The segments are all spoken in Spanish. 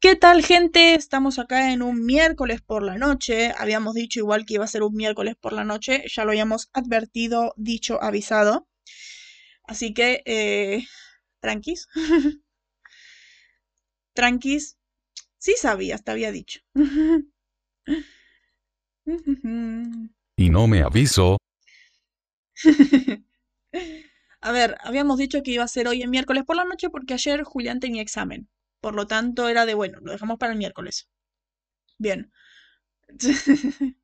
¿Qué tal gente? Estamos acá en un miércoles por la noche. Habíamos dicho igual que iba a ser un miércoles por la noche. Ya lo habíamos advertido, dicho, avisado. Así que, eh, tranquis. tranquis. Sí sabías, te había dicho. Y no me aviso. a ver, habíamos dicho que iba a ser hoy en miércoles por la noche porque ayer Julián tenía examen. Por lo tanto, era de, bueno, lo dejamos para el miércoles. Bien.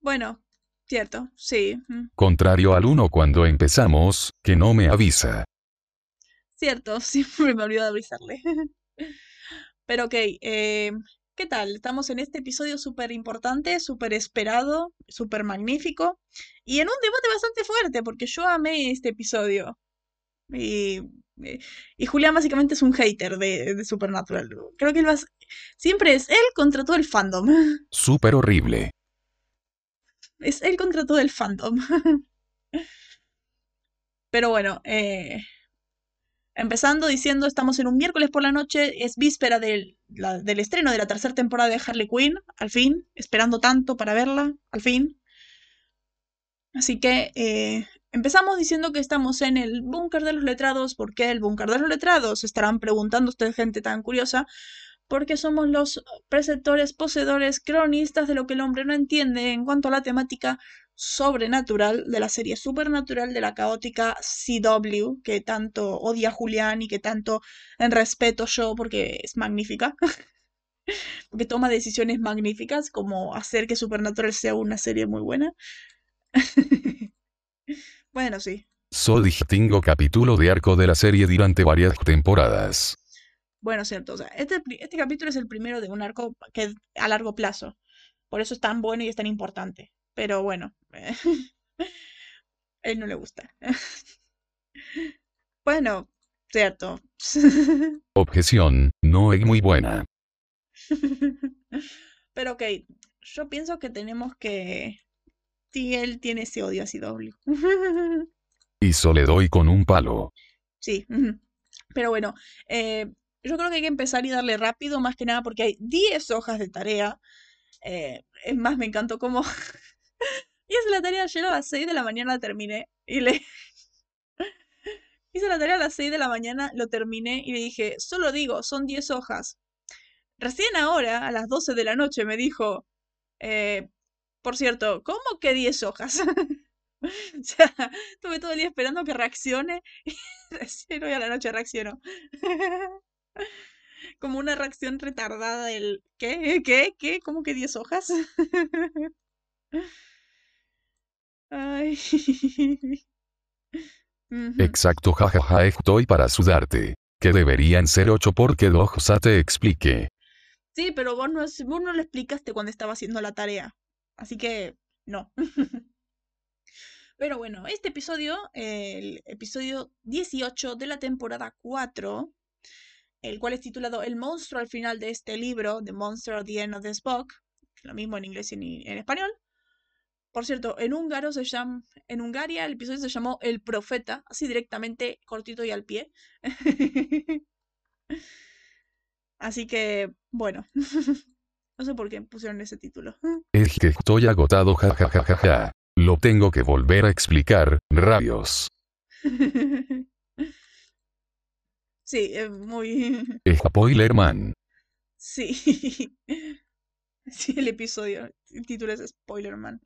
bueno, cierto, sí. Contrario al uno cuando empezamos, que no me avisa. Cierto, siempre me olvido de avisarle. Pero ok, eh, ¿qué tal? Estamos en este episodio súper importante, súper esperado, súper magnífico y en un debate bastante fuerte porque yo amé este episodio. Y, y Julián básicamente es un hater de, de Supernatural. Creo que él va siempre es él contra todo el fandom. Súper horrible. Es él contra todo el fandom. Pero bueno, eh, empezando diciendo, estamos en un miércoles por la noche, es víspera del, la- del estreno de la tercera temporada de Harley Quinn, al fin, esperando tanto para verla, al fin. Así que eh, empezamos diciendo que estamos en el búnker de los letrados. ¿Por qué el búnker de los letrados? Estarán preguntando ustedes, gente tan curiosa. Porque somos los preceptores, poseedores, cronistas de lo que el hombre no entiende en cuanto a la temática sobrenatural de la serie supernatural de la caótica CW, que tanto odia Julián y que tanto en respeto yo porque es magnífica. porque toma decisiones magníficas como hacer que Supernatural sea una serie muy buena. bueno, sí. So distingo capítulo de arco de la serie durante varias temporadas. Bueno, cierto. O sea, este, este capítulo es el primero de un arco que a largo plazo. Por eso es tan bueno y es tan importante. Pero bueno, a él no le gusta. bueno, cierto. Objeción, no es muy buena. Pero ok, yo pienso que tenemos que... Sí, él tiene ese odio a CW. Y so le doy con un palo. Sí, pero bueno, eh, yo creo que hay que empezar y darle rápido, más que nada porque hay 10 hojas de tarea. Eh, es más, me encantó cómo... Hice la tarea ayer a las 6 de la mañana, la terminé y le... Hice la tarea a las 6 de la mañana, lo terminé y le dije, solo digo, son 10 hojas. Recién ahora, a las 12 de la noche, me dijo, eh, por cierto, ¿cómo que 10 hojas? O sea, estuve todo el día esperando que reaccione y recién hoy a la noche reaccionó. Como una reacción retardada del ¿qué? ¿Qué? ¿Qué? ¿Cómo que 10 hojas? Ay. Exacto, jajaja, estoy para sudarte. Que deberían ser ocho porque Doxa te explique. Sí, pero vos no, vos no lo explicaste cuando estaba haciendo la tarea. Así que no. Pero bueno, este episodio, el episodio 18 de la temporada 4, el cual es titulado El monstruo al final de este libro, The Monster at the End of this Book, lo mismo en inglés y en, español. Por cierto, en húngaro se llama, en Hungaria el episodio se llamó El Profeta, así directamente, cortito y al pie. Así que, bueno, no sé por qué pusieron ese título. Es que estoy agotado, jajajaja. Lo tengo que volver a explicar, rayos. Sí, es muy... Spoilerman. Sí. Sí, el episodio. El título es Spoilerman.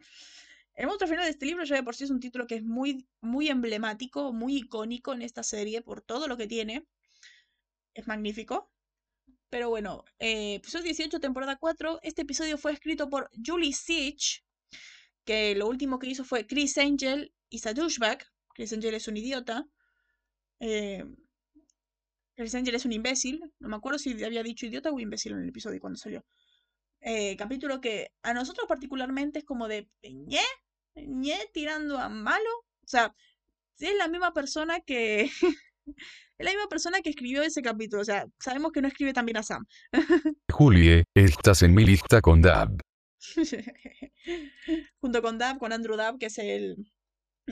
El monstruo final de este libro ya de por sí es un título que es muy, muy emblemático, muy icónico en esta serie por todo lo que tiene. Es magnífico. Pero bueno, eh, episodio 18, temporada 4. Este episodio fue escrito por Julie Sitch, que lo último que hizo fue Chris Angel y a douchebag. Chris Angel es un idiota. Eh, Chris Angel es un imbécil. No me acuerdo si había dicho idiota o imbécil en el episodio cuando salió. Eh, capítulo que a nosotros particularmente es como de ñe, ñe tirando a malo. O sea, es la misma persona que. es la misma persona que escribió ese capítulo. O sea, sabemos que no escribe también a Sam. Julie, estás en mi lista con Dab. Junto con Dab, con Andrew Dab, que es el,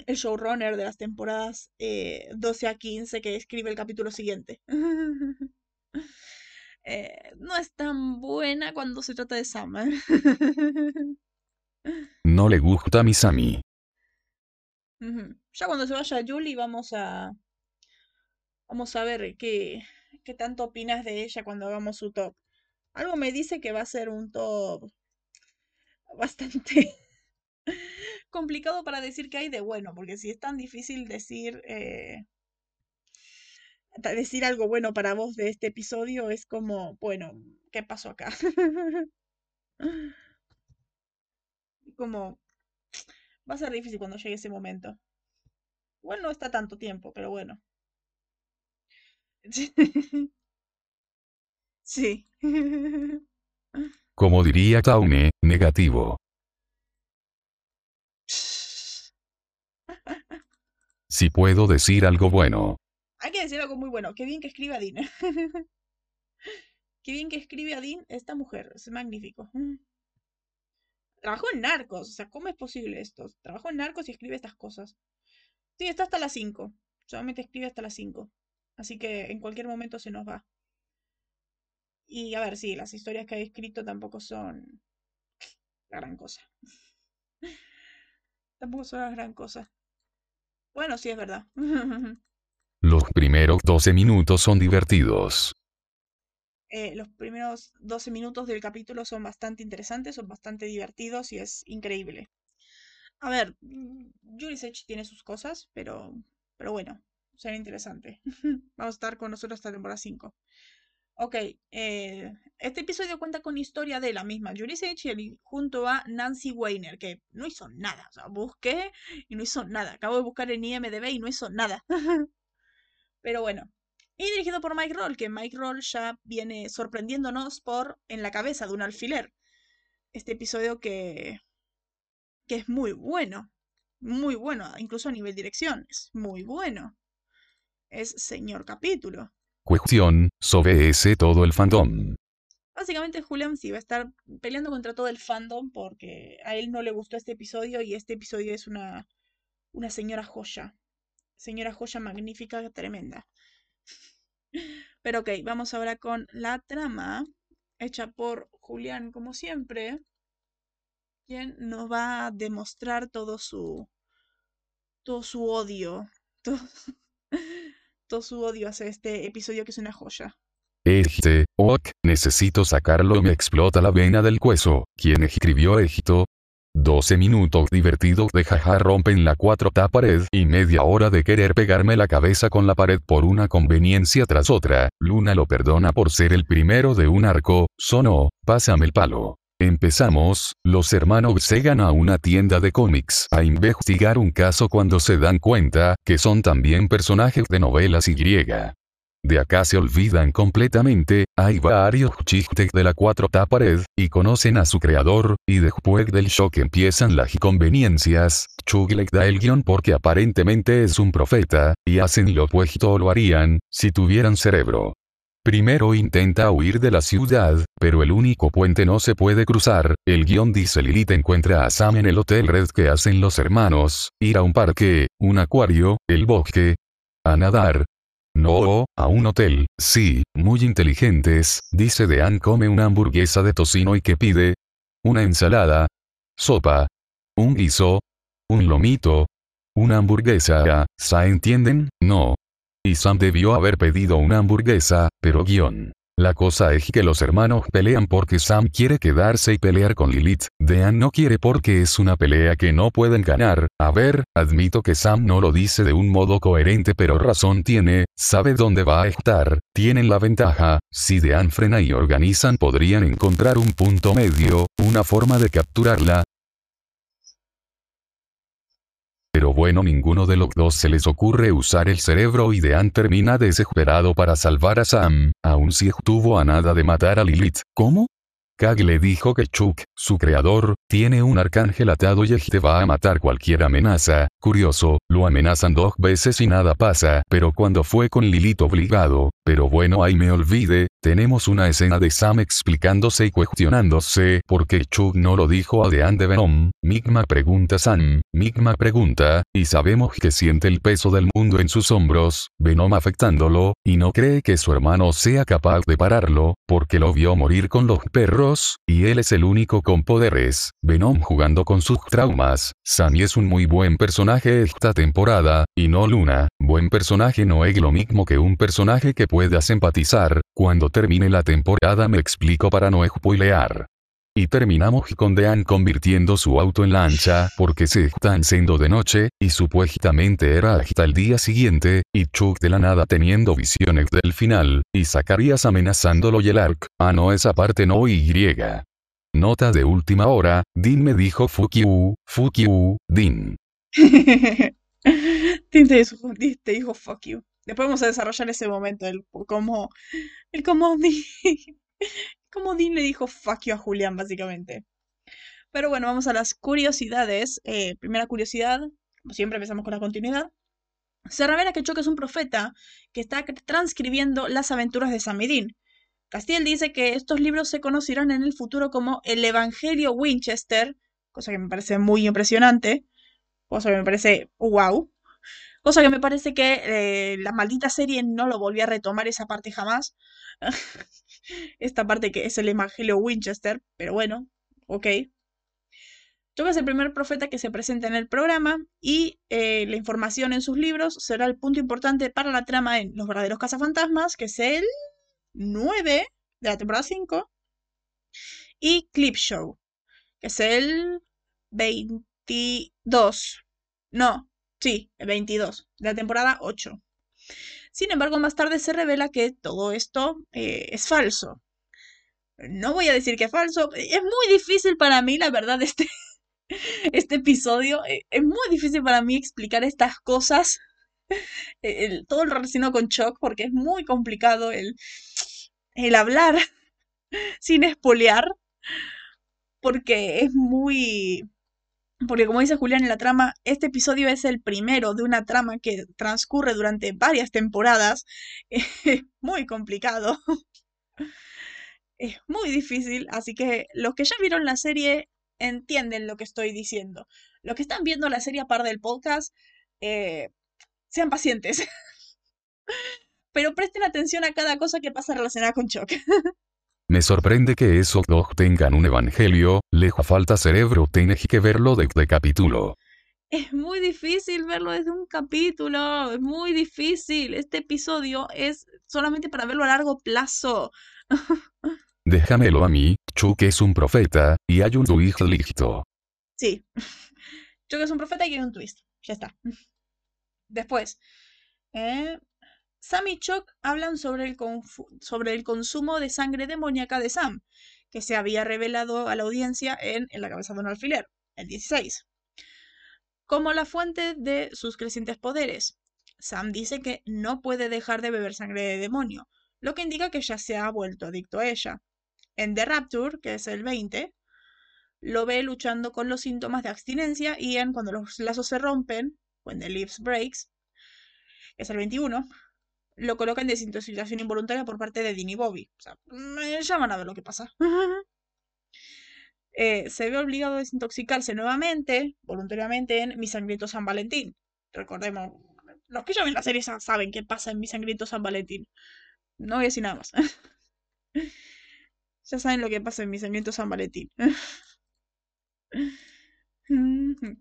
el showrunner de las temporadas eh, 12 a 15, que escribe el capítulo siguiente. eh, no es tan buena cuando se trata de Sam. ¿eh? No le gusta a mi Sammy. Ya cuando se vaya Julie vamos a vamos a ver qué, qué tanto opinas de ella cuando hagamos su top. Algo me dice que va a ser un top bastante complicado para decir que hay de bueno, porque si es tan difícil decir eh, decir algo bueno para vos de este episodio, es como, bueno, ¿qué pasó acá? Como, va a ser difícil cuando llegue ese momento. Igual no está tanto tiempo, pero bueno. Sí. Como diría Taune, negativo. Si puedo decir algo bueno. Hay que decir algo muy bueno. Qué bien que escribe a Dean. Qué bien que escribe a Dean esta mujer. Es magnífico. Trabajó en Narcos. O sea, ¿cómo es posible esto? Trabajó en Narcos y escribe estas cosas. Sí, está hasta las 5. Solamente escribe hasta las 5. Así que en cualquier momento se nos va. Y a ver, sí, las historias que ha escrito tampoco son la gran cosa. Tampoco son la gran cosa. Bueno, sí, es verdad. Los primeros 12 minutos son divertidos. Eh, los primeros 12 minutos del capítulo son bastante interesantes, son bastante divertidos y es increíble. A ver, mm, Jurisic tiene sus cosas, pero, pero bueno, será interesante. Vamos a estar con nosotros hasta temporada 5. Ok, eh, este episodio cuenta con historia de la misma y el- junto a Nancy Weiner, que no hizo nada. O sea, busqué y no hizo nada. Acabo de buscar en IMDb y no hizo nada. Pero bueno. Y dirigido por Mike Roll, que Mike Roll ya viene sorprendiéndonos por En la cabeza de un alfiler. Este episodio que, que es muy bueno. Muy bueno, incluso a nivel dirección. Es muy bueno. Es señor capítulo. Cuestión, sobre ese todo el fandom. Básicamente Julian sí va a estar peleando contra todo el fandom porque a él no le gustó este episodio y este episodio es una, una señora joya. Señora joya magnífica, tremenda. Pero ok, vamos ahora con la trama hecha por Julián, como siempre, quien nos va a demostrar todo su todo su odio, todo, todo su odio hacia este episodio que es una joya. Este, ok, necesito sacarlo me explota la vena del cuello. ¿Quién escribió esto? 12 minutos divertidos de jaja rompen la cuarta pared y media hora de querer pegarme la cabeza con la pared por una conveniencia tras otra. Luna lo perdona por ser el primero de un arco, sonó, pásame el palo. Empezamos, los hermanos llegan a una tienda de cómics a investigar un caso cuando se dan cuenta que son también personajes de novelas y griega. De acá se olvidan completamente, hay varios chistes de la cuarta pared, y conocen a su creador, y después del shock empiezan las inconveniencias, Chug da el guion porque aparentemente es un profeta, y hacen lo opuesto o lo harían, si tuvieran cerebro. Primero intenta huir de la ciudad, pero el único puente no se puede cruzar, el guion dice Lilith encuentra a Sam en el Hotel Red que hacen los hermanos, ir a un parque, un acuario, el bosque, a nadar, no, a un hotel, sí, muy inteligentes, dice Dean come una hamburguesa de tocino y que pide una ensalada, sopa, un guiso, un lomito, una hamburguesa, ¿sa entienden? No. Y Sam debió haber pedido una hamburguesa, pero guion. La cosa es que los hermanos pelean porque Sam quiere quedarse y pelear con Lilith. Dean no quiere porque es una pelea que no pueden ganar. A ver, admito que Sam no lo dice de un modo coherente pero razón tiene, sabe dónde va a estar, tienen la ventaja, si Dean frena y organizan podrían encontrar un punto medio, una forma de capturarla, pero bueno ninguno de los dos se les ocurre usar el cerebro y Dean termina desesperado para salvar a Sam, aun si estuvo a nada de matar a Lilith. ¿Cómo? Kag le dijo que Chuck, su creador, tiene un arcángel atado y te va a matar cualquier amenaza. Curioso, lo amenazan dos veces y nada pasa, pero cuando fue con Lilith obligado, pero bueno ahí me olvide, tenemos una escena de Sam explicándose y cuestionándose por qué Chuck no lo dijo a Dean de Venom. Migma pregunta Sam, Migma pregunta, y sabemos que siente el peso del mundo en sus hombros, Venom afectándolo, y no cree que su hermano sea capaz de pararlo, porque lo vio morir con los perros, y él es el único con poderes. Venom jugando con sus traumas. Sammy es un muy buen personaje esta temporada, y no Luna. Buen personaje no es lo mismo que un personaje que puedas empatizar. Cuando termine la temporada me explico para no spoilear. Y terminamos con Dean convirtiendo su auto en lancha porque se están siendo de noche, y supuestamente era hasta el día siguiente, y Chuck de la nada teniendo visiones del final, y Zacarías amenazándolo y el arc, ah no esa parte no y. Nota de última hora, Dean me dijo fuck you, fuck you, Dean. Dean te dijo, fuck you. Después vamos a desarrollar ese momento, el cómo, el cómo como Dean le dijo fuck you a Julián, básicamente. Pero bueno, vamos a las curiosidades. Eh, primera curiosidad, como siempre empezamos con la continuidad. Se revela que Chuck es un profeta que está transcribiendo las aventuras de Samidin. Castiel dice que estos libros se conocerán en el futuro como el Evangelio Winchester, cosa que me parece muy impresionante, cosa que me parece wow, cosa que me parece que eh, la maldita serie no lo volvió a retomar esa parte jamás. esta parte que es el Evangelio Winchester, pero bueno, ok. Chuck es el primer profeta que se presenta en el programa y eh, la información en sus libros será el punto importante para la trama en Los verdaderos cazafantasmas, que es el 9 de la temporada 5, y Clip Show, que es el 22. No, sí, el 22 de la temporada 8. Sin embargo, más tarde se revela que todo esto eh, es falso. No voy a decir que es falso, es muy difícil para mí, la verdad, este, este episodio. Eh, es muy difícil para mí explicar estas cosas, todo el relacionado con Chuck, porque es muy complicado el, el hablar sin espolear, porque es muy porque como dice Julián en la trama, este episodio es el primero de una trama que transcurre durante varias temporadas. Es muy complicado. Es muy difícil, así que los que ya vieron la serie entienden lo que estoy diciendo. Los que están viendo la serie a par del podcast, eh, sean pacientes. Pero presten atención a cada cosa que pasa relacionada con Chuck. Me sorprende que esos dos tengan un evangelio, lejos falta cerebro, tienes que verlo desde capítulo. Es muy difícil verlo desde un capítulo, es muy difícil. Este episodio es solamente para verlo a largo plazo. Déjamelo a mí, Chuck es un profeta, y hay un twist listo. Sí. Chuck es un profeta y hay un twist. Ya está. Después. Eh, Sam y Chuck hablan sobre el, consumo de sangre demoníaca de Sam, que se había revelado a la audiencia en, en La cabeza de un alfiler, el 16, como la fuente de sus crecientes poderes. Sam dice que no puede dejar de beber sangre de demonio, lo que indica que ya se ha vuelto adicto a ella. En The Rapture, que es el 20, lo ve luchando con los síntomas de abstinencia y en Cuando los lazos se rompen, When the Leaves Breaks, que es el 21, lo coloca en desintoxicación involuntaria por parte de Dini Bobby. O sea, me llaman a ver lo que pasa. Eh, se ve obligado a desintoxicarse nuevamente, voluntariamente, en Mi Sangriento San Valentín. Recordemos, los que ya ven la serie saben qué pasa en Mi Sangriento San Valentín. No voy a decir nada más. ya saben lo que pasa en Mi Sangriento San Valentín.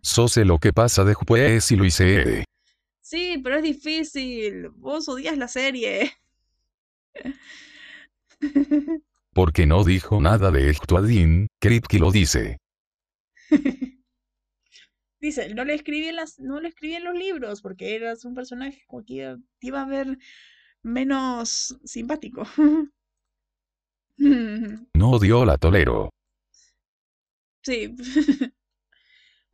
So sé lo que pasa después y lo hice. Sí, pero es difícil. Vos odias la serie. Porque no dijo nada de Dean, Kripke lo dice. dice, no le escribí en las, no le escribí en los libros, porque eras un personaje que iba a ver menos simpático. no odio la tolero. Sí.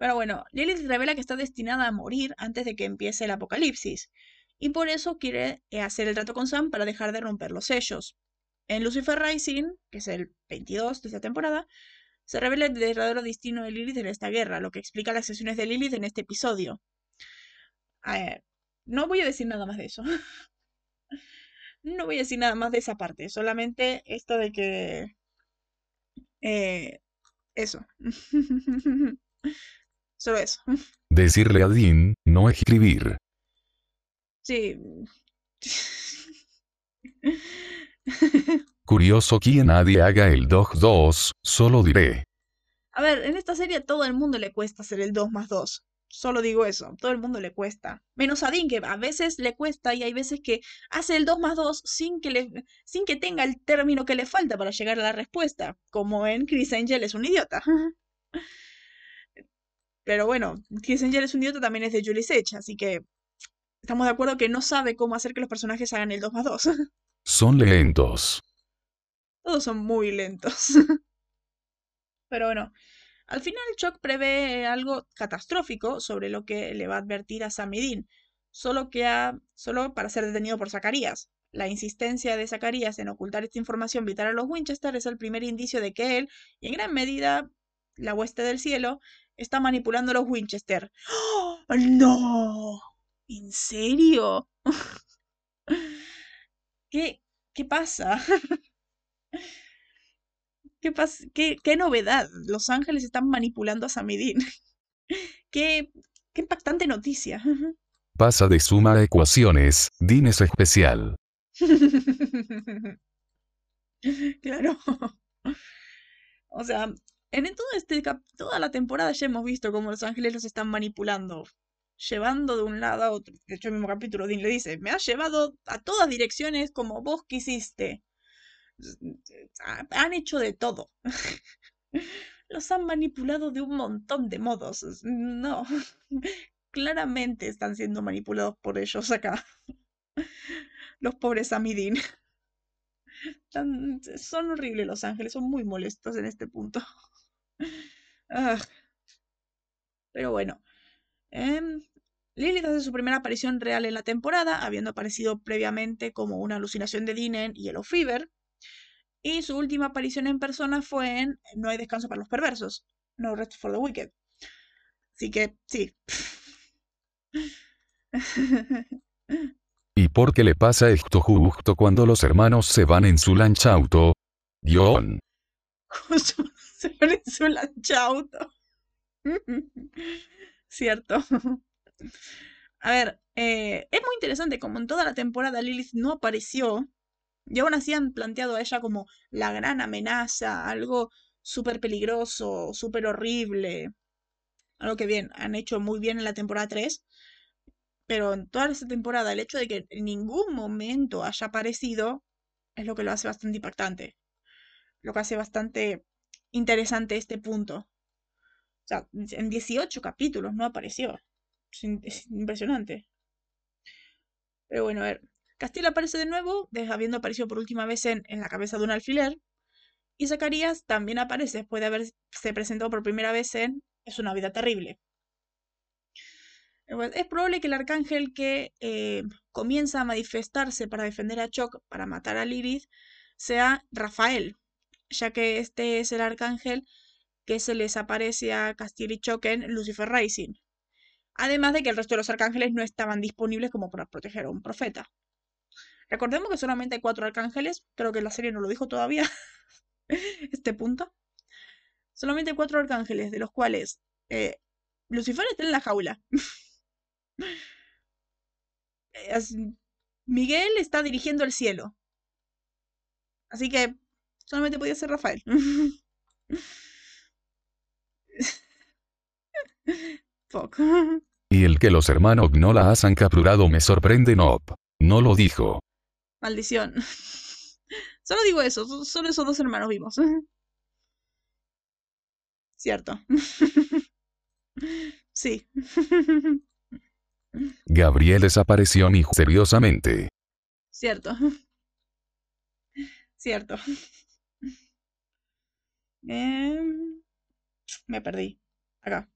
Pero bueno, Lilith revela que está destinada a morir antes de que empiece el apocalipsis, y por eso quiere eh, hacer el trato con Sam para dejar de romper los sellos. En Lucifer Rising, que es el 22 de esta temporada, se revela el verdadero destino de Lilith en esta guerra, lo que explica las sesiones de Lilith en este episodio. no voy a decir nada más de eso. no voy a decir nada más de esa parte, solamente esto de que... Eh, eso. Solo eso. Decirle a Dean, no escribir. Sí. Curioso que nadie haga el 2 2, solo diré. A ver, en esta serie a todo el mundo le cuesta hacer el 2 más 2. Solo digo eso, todo el mundo le cuesta. Menos a Dean, que a veces le cuesta y hay veces que hace el 2 más 2 sin que, le, sin que tenga el término que le falta para llegar a la respuesta. Como en Chris Angel es un idiota. Pero bueno, Angel es un idiota también es de Julie Sech, así que estamos de acuerdo que no sabe cómo hacer que los personajes hagan el 2 más 2. Son lentos. Todos son muy lentos. Pero bueno, al final Chuck prevé algo catastrófico sobre lo que le va a advertir a Samidin, solo, que solo para ser detenido por Zacarías. La insistencia de Zacarías en ocultar esta información vital a los Winchester es el primer indicio de que él, y en gran medida la hueste del cielo, está manipulando a los Winchester. ¡Oh, ¡No! ¿En serio? ¿Qué, qué pasa? ¿Qué, pasa? ¿Qué, qué novedad? Los Ángeles están manipulando a Samidin. qué, qué impactante noticia. Pasa de suma a ecuaciones, Dean es especial. claro. O sea, en todo este toda la temporada ya hemos visto cómo los ángeles los están manipulando, llevando de un lado a otro. De hecho, el mismo capítulo Dean le dice, me has llevado a todas direcciones como vos quisiste. Han hecho de todo. Los han manipulado de un montón de modos. No, claramente están siendo manipulados por ellos acá. Los pobres Amidin. Son horribles los ángeles, son muy molestos en este punto. Ah. Pero bueno. Eh, Lilith hace su primera aparición real en la temporada, habiendo aparecido previamente como una alucinación de Dean en Yellow Fever. Y su última aparición en persona fue en No hay descanso para los perversos, No Rest for the Wicked. Así que, sí. ¿Y por qué le pasa esto justo cuando los hermanos se van en su lanchauto? John. Justo van en su lanchauto. Cierto. A ver, eh, es muy interesante como en toda la temporada Lilith no apareció y aún así han planteado a ella como la gran amenaza, algo súper peligroso, súper horrible. Algo que bien, han hecho muy bien en la temporada 3. Pero en toda esta temporada, el hecho de que en ningún momento haya aparecido es lo que lo hace bastante impactante. Lo que hace bastante interesante este punto. O sea, en 18 capítulos no apareció. Es, impresionante. Pero bueno, a ver. Castilla aparece de nuevo, habiendo aparecido por última vez en, en la cabeza de un alfiler. Y Zacarías también aparece después de haberse presentado por primera vez en Es una vida terrible. Es probable que el arcángel que eh, comienza a manifestarse para defender a Choc, para matar a Lilith, sea Rafael, ya que este es el arcángel que se les aparece a Choc en Lucifer Rising. Además de que el resto de los arcángeles no estaban disponibles como para proteger a un profeta. Recordemos que solamente hay cuatro arcángeles, creo que la serie no lo dijo todavía, este punto. Solamente hay cuatro arcángeles, de los cuales eh, Lucifer está en la jaula. Miguel está dirigiendo el cielo. Así que solamente podía ser Rafael. Y el que los hermanos no la hayan capturado me sorprende no. No lo dijo. Maldición. Solo digo eso, solo esos dos hermanos vimos. Cierto. Sí. Gabriel desapareció misteriosamente. Cierto. Cierto. Em, me perdí. Acá.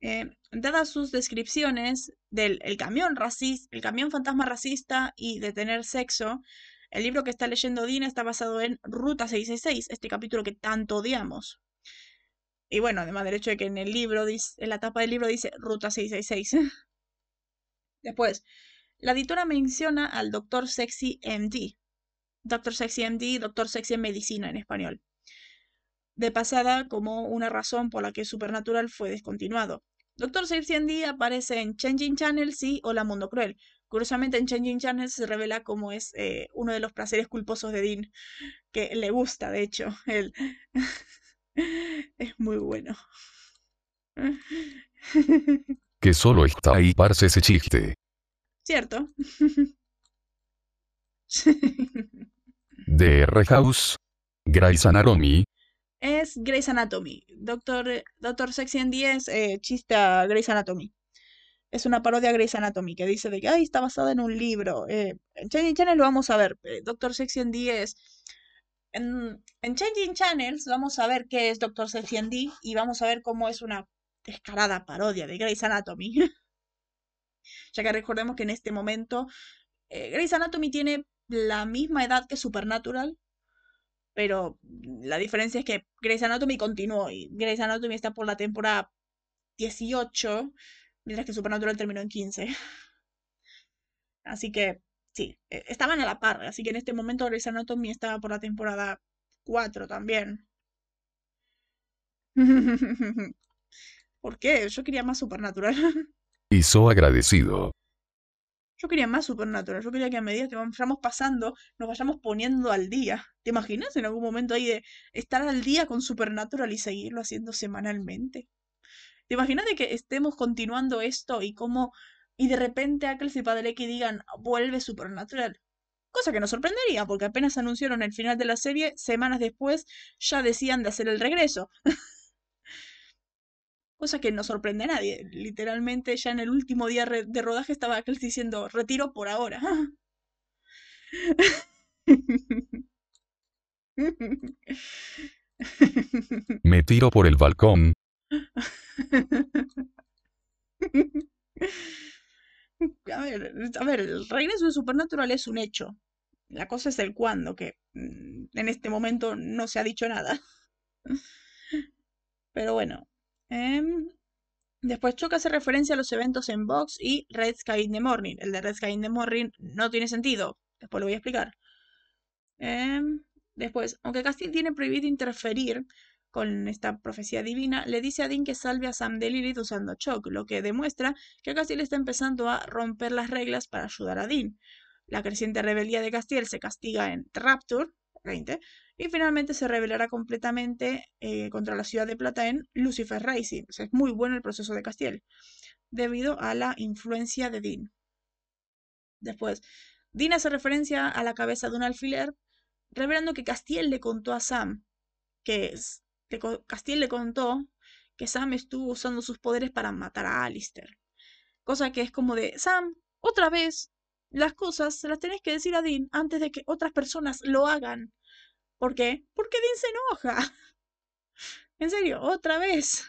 Eh, dadas sus descripciones del el camión racista, el camión fantasma racista y de tener sexo, El libro que está leyendo Dina está basado en Ruta 666, este capítulo que tanto odiamos. Y bueno, además del hecho de que en el libro, dice, en la tapa del libro dice Ruta 666. Después, la editora menciona al Dr. Sexy MD. Dr. Sexy MD, Dr. Sexy en Medicina en español. De pasada, como una razón por la que Supernatural fue descontinuado. Dr. Sexy MD aparece en Changing Channels y Hola Mundo Cruel. Curiosamente, en Changing Channels se revela cómo es eh, uno de los placeres culposos de Dean, que le gusta, de hecho. Él. es muy bueno. Que solo está ahí parce ese chiste. Cierto. DR House. Grey's Anatomy. Es Grey's Anatomy. Doctor, Doctor Sexy en 10, eh, chista Grey's Anatomy. Es una parodia a Grey's Anatomy que dice de que Ay, está basada en un libro. Eh, en Changing Channels lo vamos a ver. eh, Doctor Sexy en 10. En, en Changing Channels vamos a ver qué es Doctor Sexy en D y vamos a ver cómo es una descarada parodia de Grey's Anatomy. ya que recordemos que en este momento eh, Grey's Anatomy tiene la misma edad que Supernatural, pero la diferencia es que Grey's Anatomy continuó y Grey's Anatomy está por la temporada 18, mientras que Supernatural terminó en 15. Así que sí, eh, estaban a la par, así que en este momento Grey's Anatomy estaba por la temporada 4 también. ¿Por qué? Yo quería más Supernatural. Hizo agradecido. Yo quería más Supernatural. Yo quería que a medida que vayamos pasando, nos vayamos poniendo al día. ¿Te imaginas en algún momento ahí de estar al día con Supernatural y seguirlo haciendo semanalmente? ¿Te imaginas de que estemos continuando esto y cómo. y de repente Ackles y Padalecki digan, vuelve Supernatural? Cosa que nos sorprendería, porque apenas anunciaron el final de la serie, semanas después ya decían de hacer el regreso. Cosa que no sorprende a nadie. Literalmente ya en el último día de rodaje estaba Ackles diciendo, retiro por ahora. Me tiro por el balcón. A ver, a ver, el regreso de Supernatural es un hecho. La cosa es el cuándo, que mm, en este momento no se ha dicho nada. Pero bueno. Em, después Choca hace referencia a los eventos en Vox y Red Sky in the Morning. El de Red Sky in the Morning no tiene sentido. Después lo voy a explicar. Em, después, aunque Castile tiene prohibido interferir con esta profecía divina, le dice a Dean que salve a Sam de Lilith usando Choc, lo que demuestra que Castiel está empezando a romper las reglas para ayudar a Dean. La creciente rebeldía de Castiel se castiga en Rapture 20 y finalmente se rebelará completamente eh, contra la ciudad de Plata en Lucifer Rising. Es muy bueno el proceso de Castiel debido a la influencia de Dean. Después, Dean hace referencia a la cabeza de un alfiler, revelando que Castiel le contó a Sam que es- Castiel le contó que Sam estuvo usando sus poderes para matar a Alistair. Cosa que es como de, Sam, otra vez, las cosas se las tenés que decir a Dean antes de que otras personas lo hagan. ¿Por qué? Porque Dean se enoja. En serio, otra vez.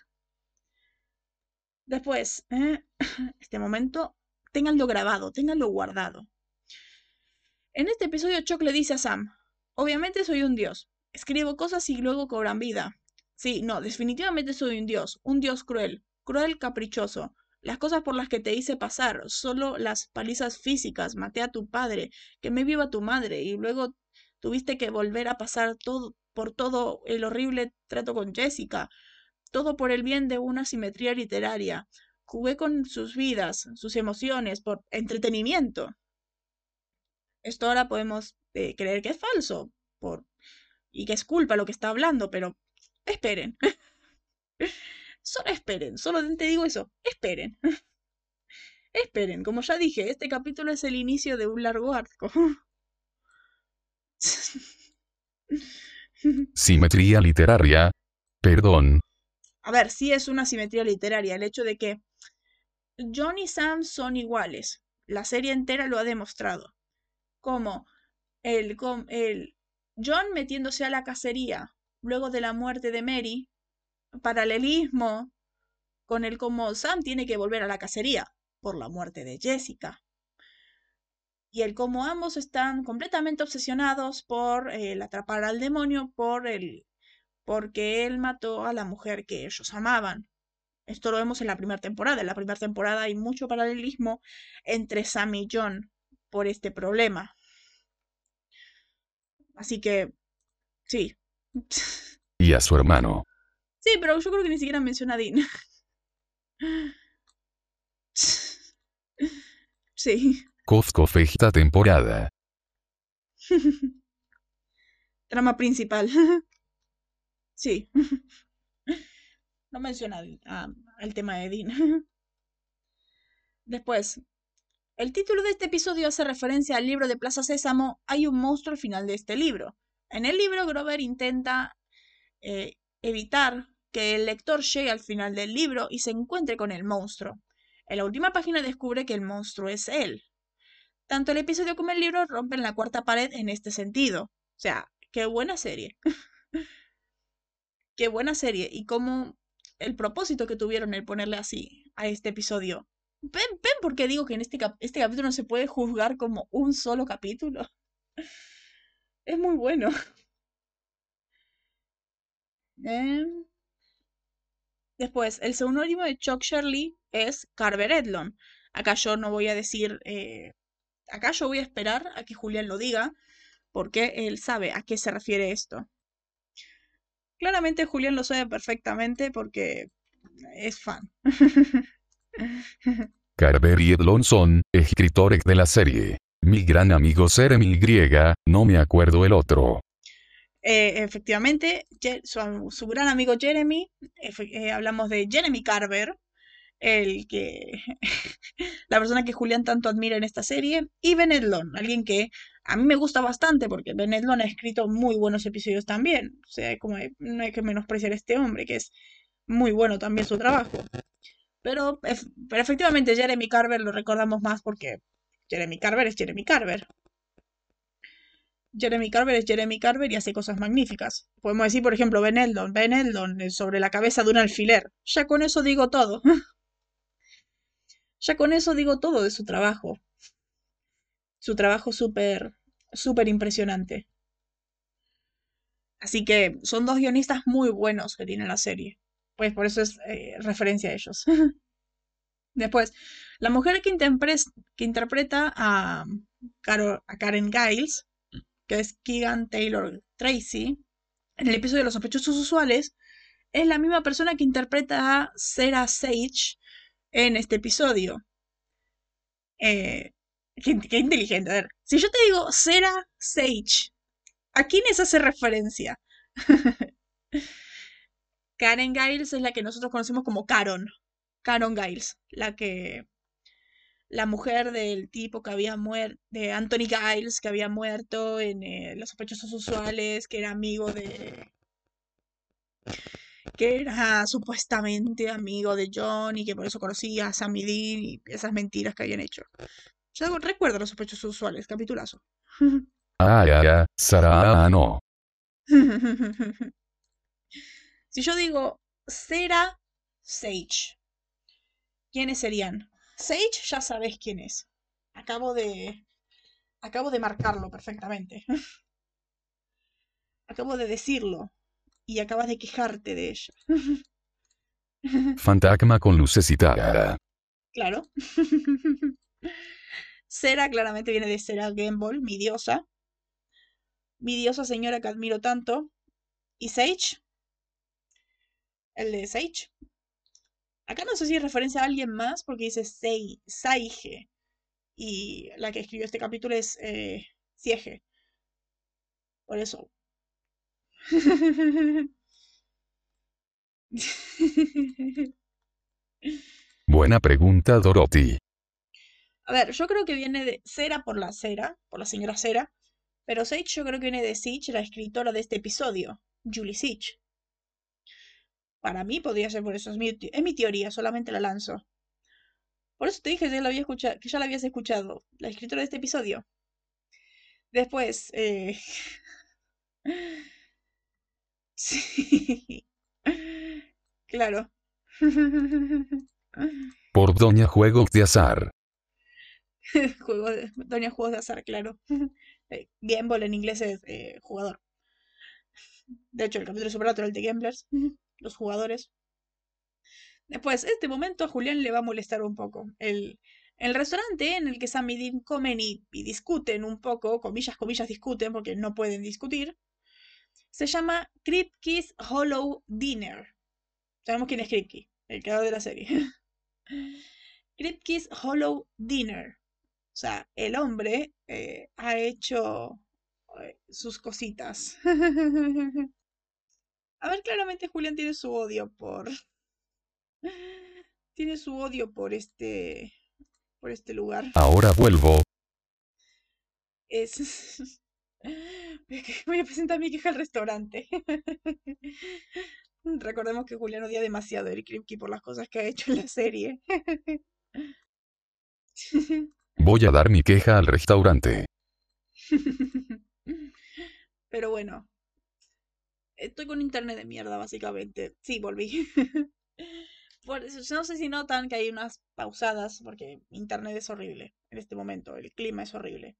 Después, eh, este momento, ténganlo grabado, ténganlo guardado. En este episodio, Chuck le dice a Sam, obviamente soy un dios, escribo cosas y luego cobran vida. Sí, no, definitivamente soy un dios, un dios cruel, cruel caprichoso. Las cosas por las que te hice pasar, solo las palizas físicas, maté a tu padre, quemé viva a tu madre y luego tuviste que volver a pasar todo por todo el horrible trato con Jessica, todo por el bien de una simetría literaria. Jugué con sus vidas, sus emociones, por entretenimiento. Esto ahora podemos eh, creer que es falso por, y que es culpa lo que está hablando, pero esperen. Solo esperen, solo te digo eso, esperen. Esperen, como ya dije, este capítulo es el inicio de un largo arco. Simetría literaria. Perdón. A ver, sí es una simetría literaria, el hecho de que John y Sam son iguales. La serie entera lo ha demostrado. Como el, el John metiéndose a la cacería luego de la muerte de Mary, paralelismo con el cómo Sam tiene que volver a la cacería por la muerte de Jessica. Y el cómo ambos están completamente obsesionados por el atrapar al demonio por el porque él mató a la mujer que ellos amaban. Esto lo vemos en la primera temporada. En la primera temporada hay mucho paralelismo entre Sam y John por este problema. Así que, sí. Y a su hermano. Sí, pero yo creo que ni siquiera menciona a Dean. Sí. Cozco esta temporada. Trama principal. Sí. No menciona el tema de Dean. Después, el título de este episodio hace referencia al libro de Plaza Sésamo. Hay un monstruo al final de este libro. En el libro, Grover intenta eh, evitar que el lector llegue al final del libro y se encuentre con el monstruo. En la última página descubre que el monstruo es él. Tanto el episodio como el libro rompen la cuarta pared en este sentido. O sea, qué buena serie. qué buena serie. Y cómo el propósito que tuvieron el ponerle así a este episodio. ¿Ven, ven por qué digo que en este, este capítulo no se puede juzgar como un solo capítulo? Es muy bueno. Em, después, el seudónimo de Chuck Shirley es Carver Edlon. Acá yo no voy a decir eh, acá yo voy a esperar a que Julián lo diga, porque él sabe a qué se refiere esto. Claramente Julián lo sabe perfectamente porque es fan. Carver y Edlon son escritores de la serie. Mi gran amigo Jeremy Y, no me acuerdo el otro. Eh, efectivamente, su, gran amigo Jeremy, eh, hablamos de Jeremy Carver, el que la persona que Julián tanto admira en esta serie, y Ben Edlon, alguien que a mí me gusta bastante porque Ben Edlon ha escrito muy buenos episodios también. O sea, como no hay que menospreciar a este hombre, que es muy bueno también su trabajo. Pero, pero efectivamente Jeremy Carver lo recordamos más porque Jeremy Carver es Jeremy Carver. Jeremy Carver es Jeremy Carver y hace cosas magníficas. Podemos decir, por ejemplo, Ben Eldon. Ben Eldon sobre la cabeza de un alfiler. Ya con eso digo todo. Ya con eso digo todo de su trabajo. Su trabajo súper, súper impresionante. Así que son dos guionistas muy buenos que tiene la serie. Pues por eso es eh, referencia a ellos. Después, la mujer que, interpreta a, a Karen Giles, que es Keegan Taylor Tracy, en el episodio de los sospechosos usuales, es la misma persona que interpreta a Sarah Sage en este episodio. Eh, qué, inteligente. A ver, si yo te digo Sarah Sage, ¿a quiénes hace referencia? Karen Giles es la que nosotros conocemos como Caron. Caron Giles, la que. La mujer del tipo que había muerto, de Anthony Giles, que había muerto en eh, Los sospechosos usuales, que era amigo de que era supuestamente amigo de John y que por eso conocía a Sammy Dean y esas mentiras que habían hecho. Yo recuerdo los sospechosos usuales, capitulazo. Ah, ya, ya, Sara, no. si yo digo Sera Sage, ¿quiénes serían? Sage ya sabes quién es. Acabo de. Acabo de marcarlo perfectamente. Acabo de decirlo y acabas de quejarte de ella. Fantasma con lucecita. Claro. Sera claramente viene de Sera Gamble, mi diosa. Mi diosa señora que admiro tanto. ¿Y Sage? El de Sage. Acá no sé si es referencia a alguien más porque dice Sei, Saige. Y la que escribió este capítulo es eh, Siege. Por eso, Buena pregunta, Dorothy. A ver, yo creo que viene de Cera por la Cera, por la señora Cera, pero Sage yo creo que viene de Sage, la escritora de este episodio, Julie Sage. Para mí podría ser por eso, es mi, es mi teoría, solamente la lanzo. Por eso te dije que ya, la había escuchado, que ya la habías escuchado, la escritora de este episodio. Después, eh... Sí. Claro. Por Doña Juegos de Azar. Juego de, Doña Juegos de Azar, claro. Eh, Gamble en inglés es eh, jugador. De hecho, el capítulo supernatural de Gamblers, los jugadores. Después, este momento a Julián le va a molestar un poco. El, el restaurante en el que Sam y Dean comen y, discuten un poco, comillas, comillas, discuten porque no pueden discutir, se llama Kripke's Hollow Dinner. Sabemos quién es Kripke, el creador de la serie. Kripke's Hollow Dinner. O sea, el hombre eh, ha hecho eh, sus cositas. A ver, claramente Julián tiene su odio por... Tiene su odio por este por este lugar. Ahora vuelvo. Es... Voy a presentar mi queja al restaurante. Recordemos que Julián odia demasiado a Eric Kripke por las cosas que ha hecho en la serie. Voy a dar mi queja al restaurante. Pero bueno. Estoy con internet de mierda, básicamente. Sí, volví no sé si notan que hay unas pausadas, porque internet es horrible en este momento, el clima es horrible.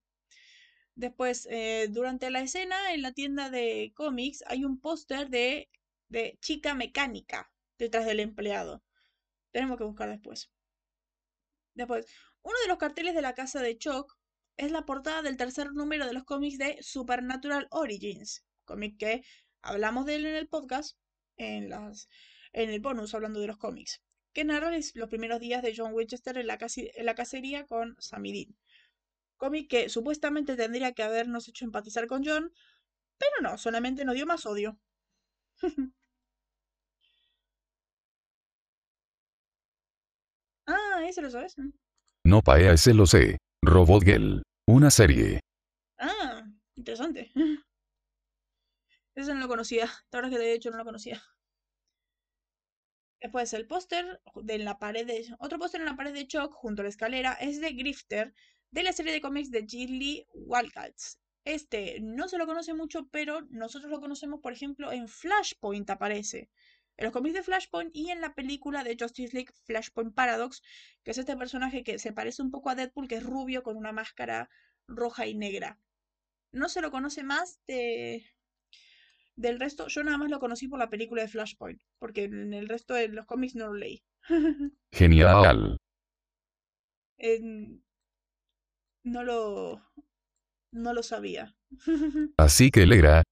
Después, eh, durante la escena en la tienda de cómics hay un póster de, de chica mecánica detrás del empleado. Tenemos que buscar después. Después, uno de los carteles de la casa de Choc es la portada del tercer número de los cómics de Supernatural Origins, cómic que hablamos de él en el podcast, en las en el bonus hablando de los cómics, que narra los primeros días de John Winchester en la, en la cacería con Sammy Dean. Cómic que supuestamente tendría que habernos hecho empatizar con John, pero no, solamente nos dio más odio. ah, ese lo sabes. No paea, ese lo sé. Robot Girl. Una serie. Ah, interesante. Ese no lo conocía. Verdad que de hecho no lo conocía. Después el póster de la pared de... Otro póster en la pared de Choc junto a la escalera es de Grifter de la serie de cómics de Lee Wildcats. Este no se lo conoce mucho, pero nosotros lo conocemos, por ejemplo, en Flashpoint aparece. En los cómics de Flashpoint y en la película de Justice League Flashpoint Paradox, que es este personaje que se parece un poco a Deadpool, que es rubio con una máscara roja y negra. No se lo conoce más de, del resto, yo nada más lo conocí por la película de Flashpoint, porque en el resto de los cómics no lo leí. Genial. No lo. No lo sabía. Así que él era.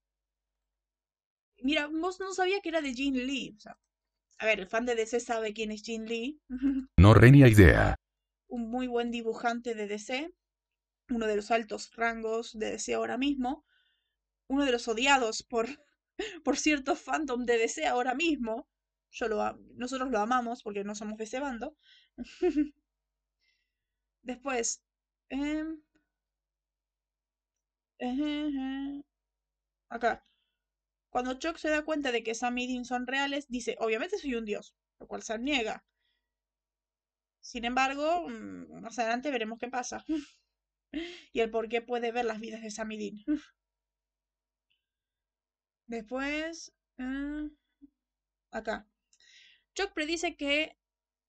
Mira, vos no sabía que era de Jean Lee. a ver, el fan de DC sabe quién es Jean Lee. no renia idea. Un muy buen dibujante de DC. Uno de los altos rangos de DC ahora mismo. Uno de los odiados por por cierto fandom de DC ahora mismo. Yo lo, nosotros lo amamos porque no somos de ese bando. Después. Acá. Cuando Chuck se da cuenta de que Sam y Dean son reales, dice, obviamente soy un dios, lo cual se niega. Sin embargo, mm, más adelante veremos qué pasa. y el por qué puede ver las vidas de Sam y Dean. Después, eh, acá. Chuck predice que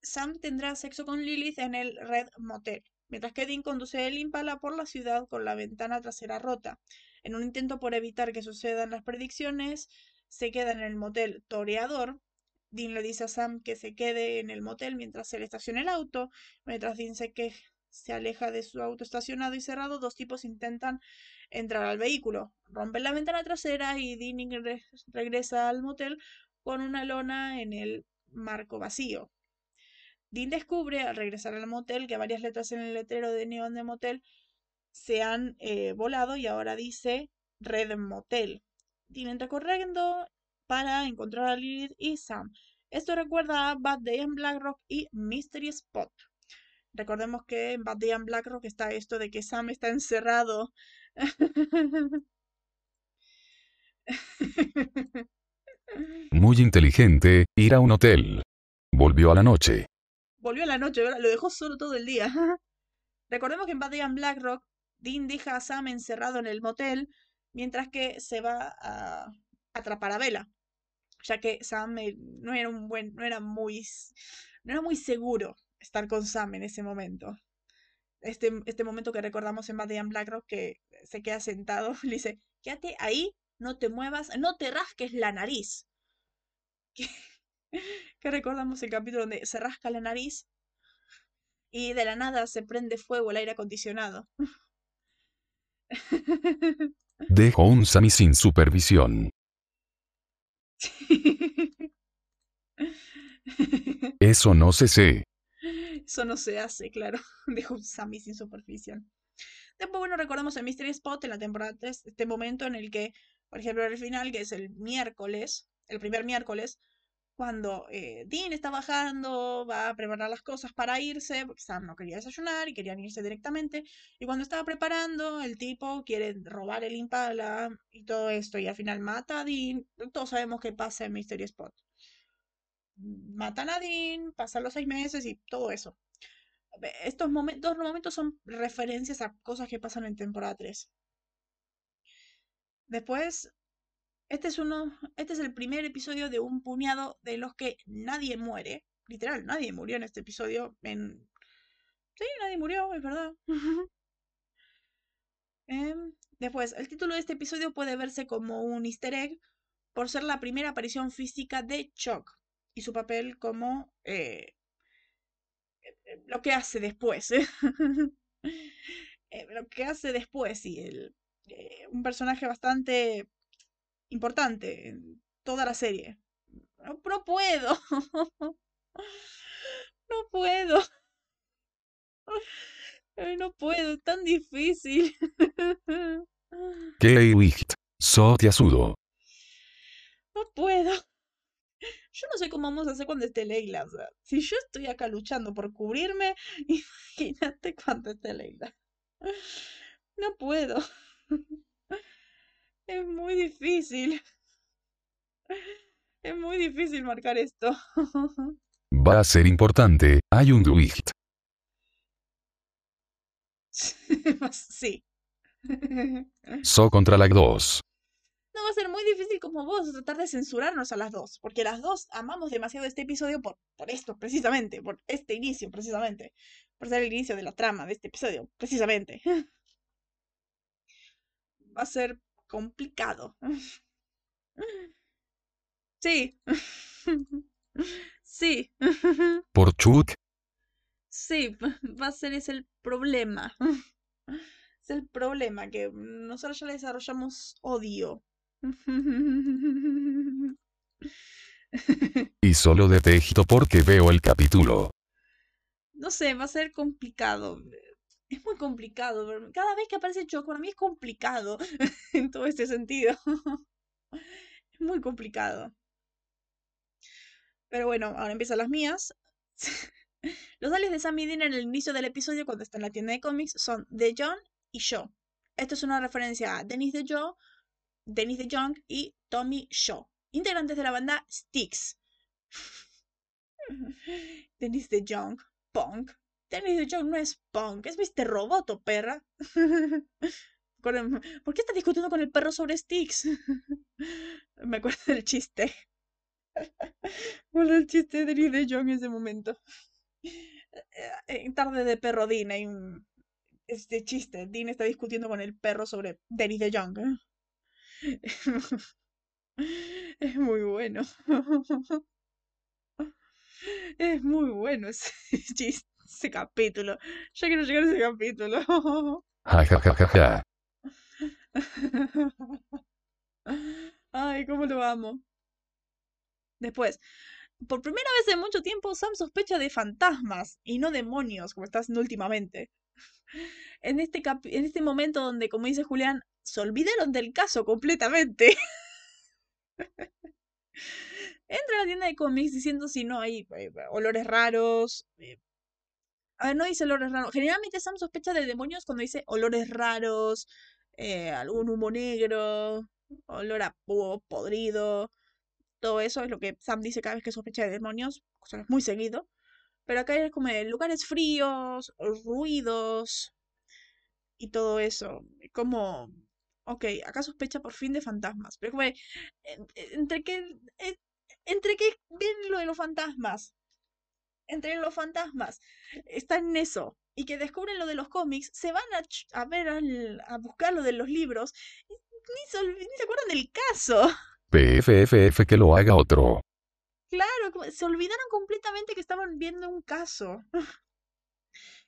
Sam tendrá sexo con Lilith en el Red Motel, mientras que Dean conduce el Impala por la ciudad con la ventana trasera rota. En un intento por evitar que sucedan las predicciones, se queda en el motel Toreador. Dean le dice a Sam que se quede en el motel mientras él estaciona el auto. Mientras Dean se, que se aleja de su auto estacionado y cerrado, dos tipos intentan entrar al vehículo. Rompen la ventana trasera y Dean regresa al motel con una lona en el marco vacío. Dean descubre al regresar al motel que varias letras en el letrero de neón de motel se han eh, volado y ahora dice Red Motel. Dean entra corriendo para encontrar a Lilith y Sam. Esto recuerda a Bad Day Blackrock y Mystery Spot. Recordemos que en Bad Day Blackrock está esto de que Sam está encerrado Muy inteligente, ir a un hotel. Volvió a la noche. Volvió a la noche, lo dejó solo todo el día. Recordemos que en Bad Blackrock, Dean deja a Sam encerrado en el motel mientras que se va a atrapar a Bella. Ya que Sam eh, no era un buen, no era muy, no era muy seguro estar con Sam en ese momento. este, este momento que recordamos en and Blackrock, que se queda sentado, le dice, quédate ahí, no te muevas, no te rasques la nariz. Que, recordamos el capítulo donde se rasca la nariz y de la nada se prende fuego el aire acondicionado. Dejo un Sammy sin supervisión. Eso no se sé. Eso no se hace, claro. Dejo un Sammy sin supervisión. Después, bueno, recordamos el Mystery Spot en la temporada 3, este momento en el que, por ejemplo, al final, que es el miércoles, el primer miércoles, cuando eh, Dean está bajando, va a preparar las cosas para irse, porque Sam no quería desayunar y querían irse directamente. Y cuando estaba preparando, el tipo quiere robar el Impala y todo esto, y al final mata a Dean. Todos sabemos qué pasa en Mystery Spot. Matan a Dean, pasan los seis meses y todo eso. Estos momentos, momentos son referencias a cosas que pasan en temporada 3. Después este es uno, este es el primer episodio de un puñado de los que nadie muere. Literal, nadie murió en este episodio. En... Sí, nadie murió, es verdad. Em, después, el título de este episodio puede verse como un easter egg por ser la primera aparición física de Chuck y su papel como eh, eh, lo que hace después. Eh, lo que hace después, y el, un personaje bastante importante en toda la serie. No, puedo. No puedo. No puedo, es tan difícil. ¿Qué So te asudo. No puedo. Yo no sé cómo vamos a hacer cuando esté Leila. O sea, si yo estoy acá luchando por cubrirme, imagínate cuando esté Leila. No puedo. Es muy difícil. Es muy difícil marcar esto. Va a ser importante, hay un twist. sí. So contra las dos. No va a ser muy difícil como vos tratar de censurarnos a las dos, porque las dos amamos demasiado este episodio por, por esto, precisamente, por este inicio, precisamente, por ser el inicio de la trama de este episodio, precisamente. Va a ser complicado. Sí. Sí. ¿Por Chuck? Sí, va a ser ese el problema. Es el problema, que nosotros ya le desarrollamos odio. Y solo detesto porque veo el capítulo. No sé, va a ser complicado es muy complicado. Cada vez que aparece Choco, para mí es complicado en todo este sentido. es muy complicado. Pero bueno, ahora empiezan las mías. Los alias de Sammy Dean en el inicio del episodio, cuando está en la tienda de cómics, son The John y Shaw. Esto es una referencia a Dennis de Joe, Dennis de Jong y Tommy Shaw, integrantes de la banda Styx. Dennis de Jong, punk, De Jong no es punk, es Mr. Roboto, perra. ¿Por qué estás discutiendo con el perro sobre sticks? Me acuerdo del chiste. Bueno, el chiste de Dennis de Jong en ese momento. En tarde de perro Dean hay un... Este chiste. Dean está discutiendo con el perro sobre Dennis de Jong. Es muy bueno. Es muy bueno ese chiste ese capítulo. Ya quiero llegar a ese capítulo. Ay, cómo lo amo. Después, por primera vez en mucho tiempo, Sam sospecha de fantasmas y no demonios, como está haciendo últimamente. En este, en este momento donde, como dice Julián, se olvidaron del caso completamente. Entra a la tienda de cómics diciendo si no hay eh, olores raros, eh, a ver, no dice olores raros. Generalmente Sam sospecha de demonios cuando dice olores raros, eh, algún humo negro, olor a podrido. Todo eso es lo que Sam dice cada vez que sospecha de demonios, cosa es muy seguido. Pero acá es como lugares fríos, ruidos y todo eso. Como, ok, acá sospecha por fin de fantasmas. Pero como, entre que, entre viene lo de los fantasmas entre los fantasmas. Está en eso. y que descubren lo de los cómics, se van a, ver a buscar lo de los libros y ni se, ni se acuerdan del caso. PFFF que lo haga otro. Claro, se olvidaron completamente que estaban viendo un caso.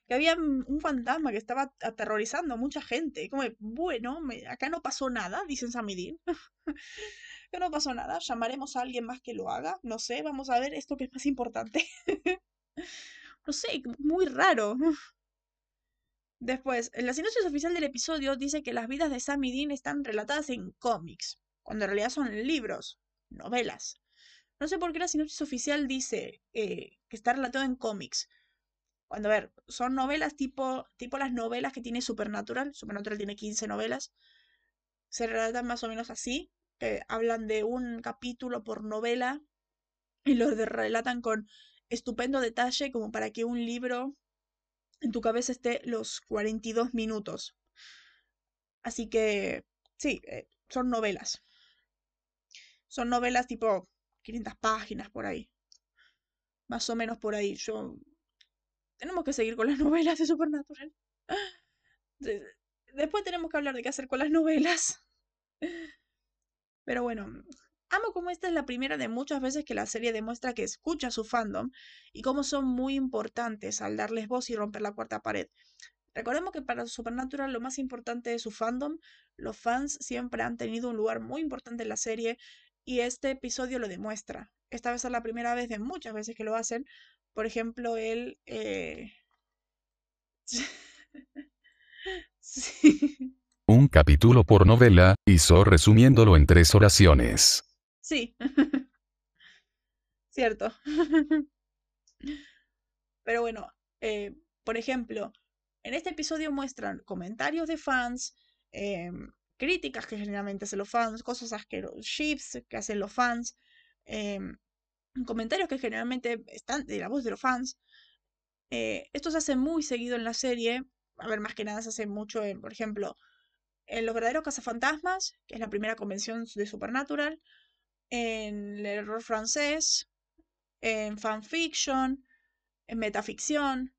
que había un fantasma que estaba aterrorizando a mucha gente. Como, bueno, acá no pasó nada, dicen Samidin. que no pasó nada, llamaremos a alguien más que lo haga. No sé, vamos a ver esto que es más importante. no sé, muy raro. Después, la sinopsis oficial del episodio dice que las vidas de Sam y Dean están relatadas en cómics, cuando en realidad son libros, novelas. No sé por qué la sinopsis oficial dice eh, que está relatado en cómics. Cuando, a ver, son novelas tipo, tipo las novelas que tiene Supernatural. Supernatural tiene 15 novelas. Se relatan más o menos así, que hablan de un capítulo por novela y lo relatan con estupendo detalle como para que un libro en tu cabeza esté los 42 minutos. Así que, sí, eh, son novelas. Son novelas tipo 500 páginas por ahí. Más o menos por ahí. Yo... Tenemos que seguir con las novelas de Supernatural. Después tenemos que hablar de qué hacer con las novelas. Pero bueno, amo como esta es la primera de muchas veces que la serie demuestra que escucha a su fandom y cómo son muy importantes al darles voz y romper la cuarta pared. Recordemos que para Supernatural lo más importante es su fandom, los fans siempre han tenido un lugar muy importante en la serie y este episodio lo demuestra. Esta vez es la primera vez de muchas veces que lo hacen. Por ejemplo, él... Eh... sí un capítulo por novela, hizo resumiéndolo en tres oraciones. Sí. Cierto. Pero bueno, eh, por ejemplo, en este episodio muestran comentarios de fans, em, críticas que generalmente hacen los fans, cosas asquerosas, que hacen los fans, em, comentarios que generalmente están de la voz de los fans. Eh, esto se hace muy seguido en la serie. A ver, más que nada se hace mucho en, por ejemplo, en Los verdaderos cazafantasmas, que es la primera convención de Supernatural, en el error francés, en fanfiction, en metaficción.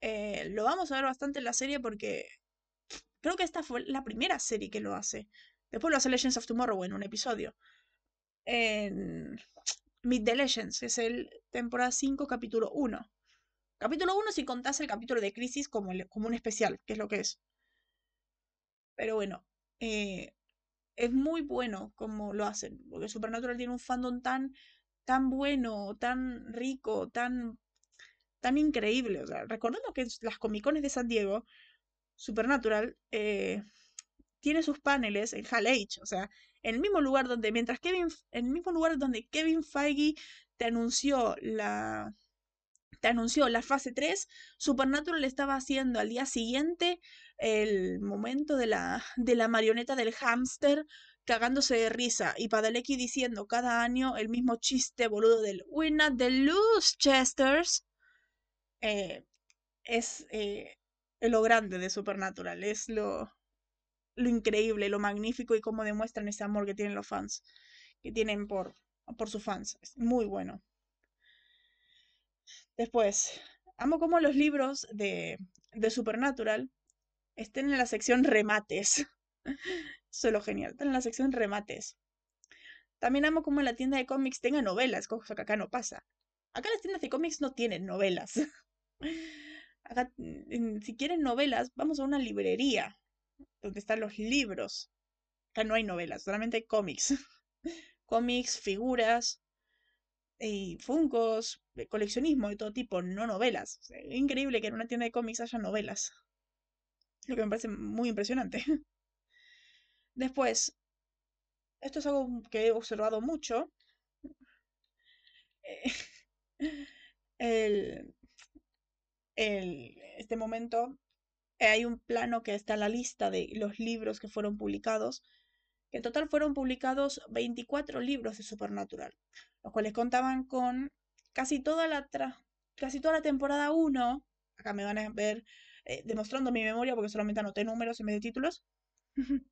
Eh, lo vamos a ver bastante en la serie porque creo que esta fue la primera serie que lo hace. Después lo hace Legends of Tomorrow en un episodio. En Meet the Legends, es el temporada 5, capítulo 1. Capítulo 1 si contás el capítulo de Crisis como, como un especial, que es lo que es. Pero bueno, eh, es muy bueno como lo hacen, porque Supernatural tiene un fandom tan, tan bueno, tan rico, tan, tan increíble. O sea, recordando que las Comicones de San Diego, Supernatural, eh, tiene sus paneles en Hall o sea, en el mismo lugar donde, mientras Kevin, en el mismo lugar donde Kevin Feige te anunció la, te anunció la fase 3, Supernatural estaba haciendo al día siguiente el momento de la, de la marioneta del hámster cagándose de risa y Padalecki diciendo cada año el mismo chiste boludo del We're not the loose chesters. Eh, es eh, lo grande de Supernatural, es lo, lo increíble, lo magnífico y cómo demuestran ese amor que tienen los fans, que tienen por, por sus fans. Es muy bueno. Después, amo como los libros de, de Supernatural estén en la sección remates. Solo genial, están en la sección remates. También amo como la tienda de cómics tenga novelas, cosa que acá no pasa. Acá las tiendas de cómics no tienen novelas. Acá, si quieren novelas, vamos a una librería donde están los libros. Acá no hay novelas, solamente hay cómics. cómics, figuras, y funcos, coleccionismo de todo tipo, no novelas. increíble que en una tienda de cómics haya novelas. Lo que me parece muy impresionante. Después, esto es algo que he observado mucho. Eh, el, el, este momento hay un plano que está en la lista de los libros que fueron publicados. en total fueron publicados 24 libros de Supernatural, los cuales contaban con casi toda la, casi toda la temporada 1. Acá me van a ver eh, demostrando mi memoria porque solamente anoté números en vez de títulos.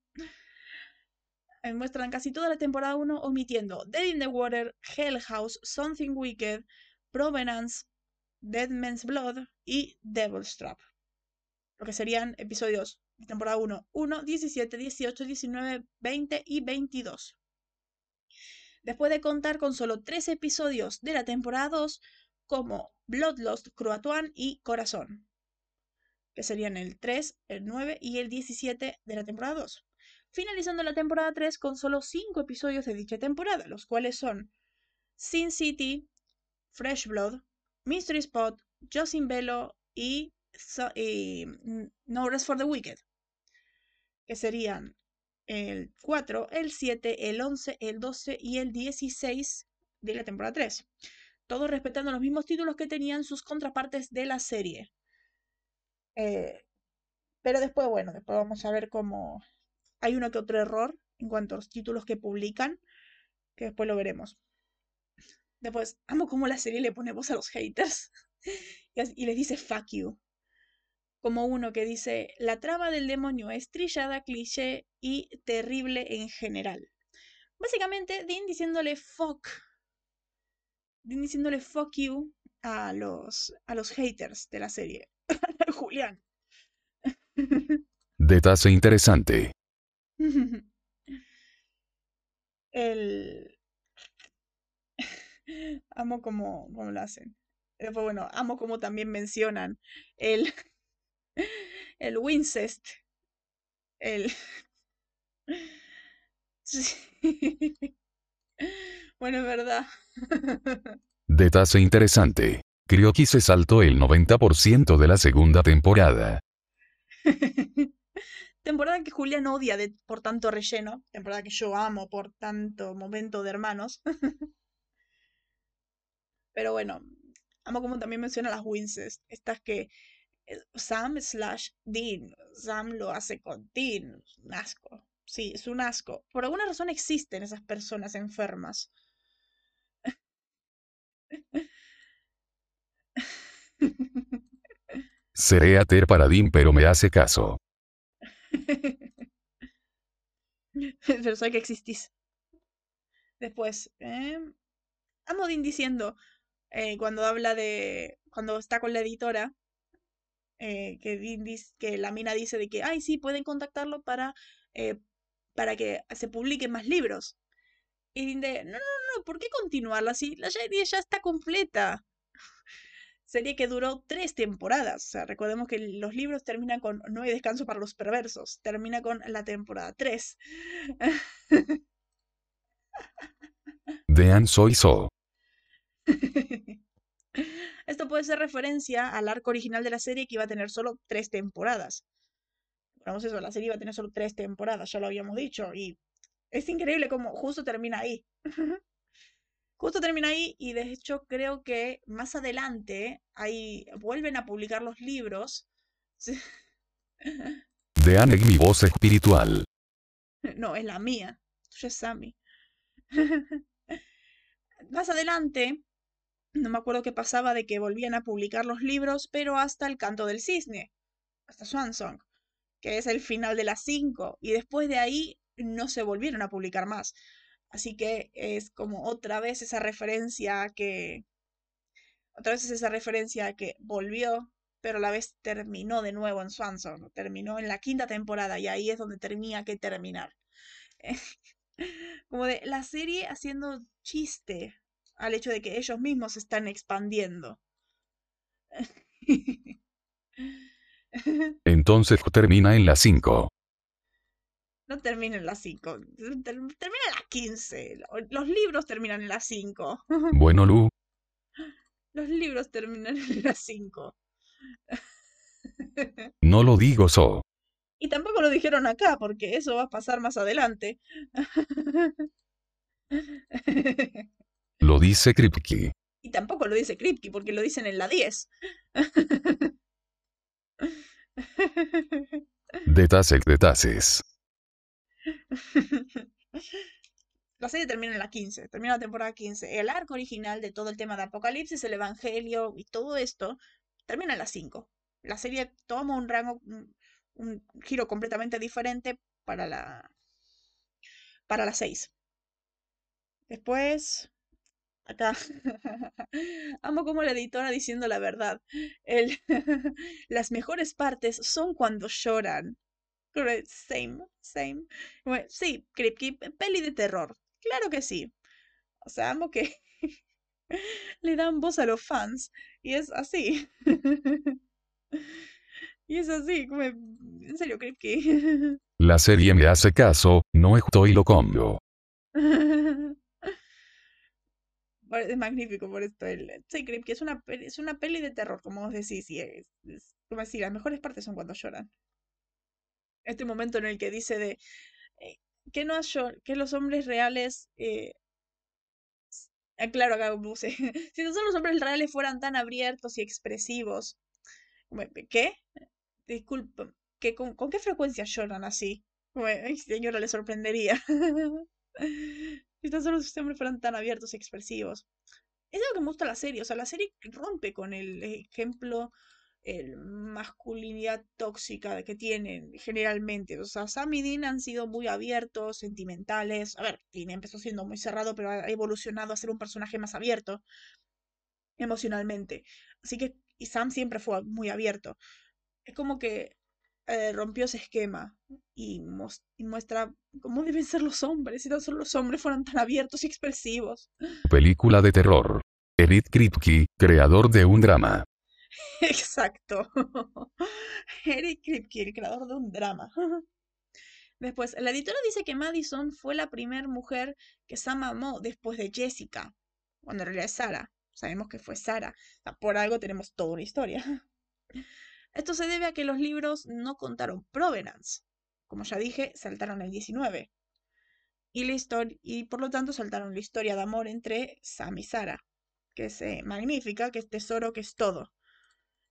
Eh, muestran casi toda la temporada 1 omitiendo Dead in the Water, Hell House, Something Wicked, Provenance, Dead Man's Blood y Devil's Trap. lo que serían episodios de temporada 1, 1, 17, 18, 19, 20 y 22. Después de contar con solo tres episodios de la temporada 2, como Bloodlust, Cruatuan y Corazón, que serían el 3, el 9 y el 17 de la temporada 2. Finalizando la temporada 3 con solo 5 episodios de dicha temporada, los cuales son Sin City, Fresh Blood, Mystery Spot, Josin Velo y, No Rest for the Wicked, que serían el 4, el 7, el 11, el 12 y el 16 de la temporada 3. Todos respetando los mismos títulos que tenían sus contrapartes de la serie. Eh, pero después, bueno, después vamos a ver cómo hay uno que otro error en cuanto a los títulos que publican, que después lo veremos. Después, amo cómo la serie le pone voz a los haters y les dice fuck you. Como uno que dice, la trama del demonio es trillada, cliché y terrible en general. Básicamente, Dean diciéndole fuck. Dean diciéndole fuck you a los, a los haters de la serie. Julián. Detalle interesante. El... amo como, como lo hacen. Después, bueno, amo como también mencionan el, el Wincest. El... Bueno, es verdad. Detalle interesante. Creo se saltó el 90% de la segunda temporada. temporada que Julián odia por tanto relleno. Temporada que yo amo por tanto momento de hermanos. Pero bueno, amo como también menciona las Winces. Estas que eh, Sam slash Dean. Sam lo hace con Dean. Un asco. Sí, es un asco. Por alguna razón existen esas personas enfermas. Seré ater para Dean, pero me hace caso. pero sé que existís. Después, eh, amo Dean diciendo, eh, cuando habla de, cuando está con la editora, eh, que, que la mina dice de que, ay, sí, pueden contactarlo para, eh, para que se publiquen más libros. Y dice, no, no, no, ¿por qué continuarla si la serie ya está completa? Serie que duró tres temporadas. O sea, recordemos que los libros terminan con No hay descanso para los perversos. Termina con la temporada 3. Dean Soy So. Esto puede ser referencia al arco original de la serie que iba a tener solo tres temporadas. Vamos eso, la serie iba a tener solo tres temporadas, ya lo habíamos dicho. Y es increíble cómo justo termina ahí. justo termina ahí y de hecho creo que más adelante ahí vuelven a publicar los libros. de Anek, mi voz espiritual. No, es la mía. Tuya es Sammy. más adelante no me acuerdo qué pasaba de que volvían a publicar los libros, pero hasta el canto del cisne, hasta Swansong, que es el final de las cinco, y después de ahí no se volvieron a publicar más. Así que es como otra vez esa referencia que. Otra vez es esa referencia que volvió, pero a la vez terminó de nuevo en Swansong, terminó en la quinta temporada, y ahí es donde tenía que terminar. como de la serie haciendo chiste al hecho de que ellos mismos se están expandiendo. Entonces termina en las 5. No termina en las 5, termina en las 15. Los libros terminan en las 5. Bueno, Lu. Los libros terminan en las 5. No lo digo so. Y tampoco lo dijeron acá, porque eso va a pasar más adelante. Lo dice Kripke. Y tampoco lo dice Kripke, porque lo dicen en la 10. Detasek detases. La serie termina en la 15, termina la temporada 15. El arco original de todo el tema de Apocalipsis, el Evangelio y todo esto termina en la 5. La serie toma un rango, un, giro completamente diferente para la para la 6. Después acá. Amo como la editora diciendo la verdad. El las mejores partes son cuando lloran. Same, same. Bueno, sí, Kripke, peli de terror. Claro que sí. O sea, amo que le dan voz a los fans. Y es así. y es así, como, en serio, Kripke. La serie me hace caso, no estoy lo. Bueno, Es magnífico por esto. El, sí, Kripke es una, peli- es una peli de terror, como vos decís. Y es, es- como decir, las mejores partes son cuando lloran. Este momento en el que dice de eh, que no que los hombres reales eh, Ah, claro, acá puse. Si todos los hombres reales fueran tan abiertos y expresivos. Como, ¿Qué? Disculpa. ¿qué, con, qué frecuencia lloran así? Ay, señora, le sorprendería. Si tan solo los hombres fueran tan abiertos y expresivos. Es algo que me gusta la serie. O sea, la serie rompe con el ejemplo, el masculinidad tóxica que tienen generalmente. O sea, Sam y Dean han sido muy abiertos, sentimentales. A ver, Dean empezó siendo muy cerrado, pero ha evolucionado a ser un personaje más abierto emocionalmente. Así que, y Sam siempre fue muy abierto. Es como que eh, rompió ese esquema y, y muestra cómo deben ser los hombres, si tan solo los hombres fueran tan abiertos y expresivos. Película de terror. Eric Kripke, creador de un drama. Exacto. Eric Kripke, el creador de un drama. Después, la editora dice que Madison fue la primera mujer que Sam amó después de Jessica, cuando en realidad es Sara. Sabemos que fue Sara. Por algo tenemos toda una historia. Esto se debe a que los libros no contaron Provenance. Como ya dije, saltaron el 19. Y, la y por lo tanto saltaron la historia de amor entre Sam y Sara, que es eh, magnífica, que es tesoro, que es todo.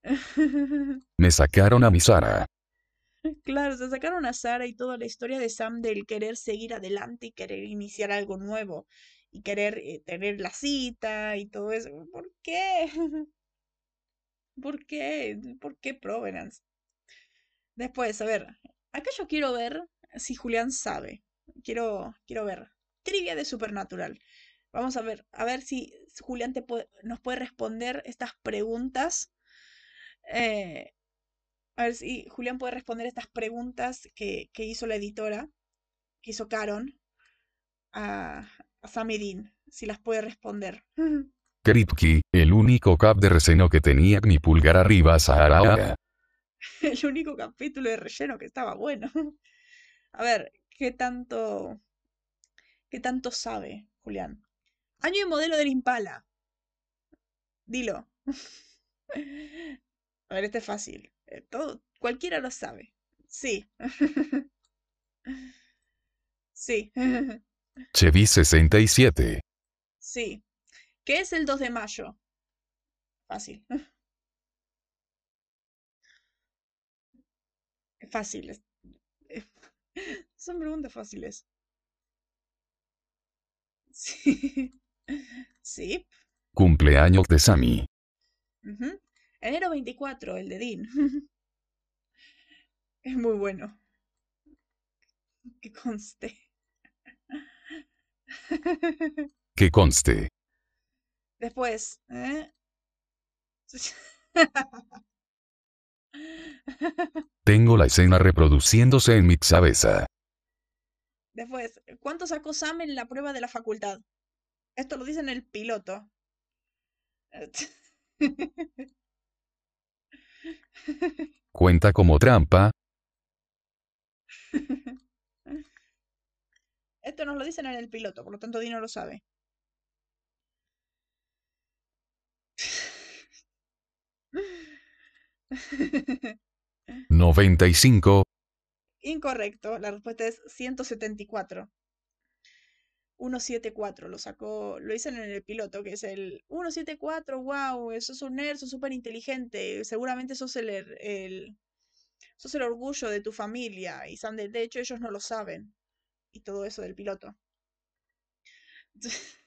Me sacaron a mi Sara. Claro, se sacaron a Sara y toda la historia de Sam del querer seguir adelante y querer iniciar algo nuevo y querer eh, tener la cita y todo eso. ¿Por qué? ¿Por qué? ¿Por qué Provenance? Después, a ver, acá yo quiero ver si Julián sabe. Quiero, quiero ver. Trivia de Supernatural. Vamos a ver, a ver si Julián te puede- nos puede responder estas preguntas. Eh, a ver si Julián puede responder estas preguntas que, que hizo la editora, que hizo Caron, a, a Sam y Dean, si las puede responder. Kripke, el único cap de reseno que tenía mi pulgar arriba Sahara. El único capítulo de relleno que estaba bueno. A ver, ¿qué tanto, qué tanto sabe, Julián? Año y modelo del Impala. Dilo. A ver, este es fácil. Eh, Todo, cualquiera lo sabe. Sí. Sí. Chevy 67. Sí. ¿Qué es el 2 de mayo? Fácil. Fácil. es- Son preguntas fáciles. Sí. Sí. Cumpleaños de Sammy. ujú. Enero 24, el de Dean. Es muy bueno. Que conste. Que conste. Después, ¿eh? Tengo la escena reproduciéndose en mi cabeza. Después, ¿cuánto sacó Sam en la prueba de la facultad? Esto lo dice en el piloto. Cuenta como trampa. Esto nos lo dicen en el piloto, por lo tanto Dino lo sabe. 95. Incorrecto, la respuesta es 174. 174, lo sacó, lo dicen en el piloto, que es el 174, wow, sos un nerd, sos súper inteligente, seguramente sos el, el, sos el orgullo de tu familia, y de, hecho ellos no lo saben, y todo eso del piloto.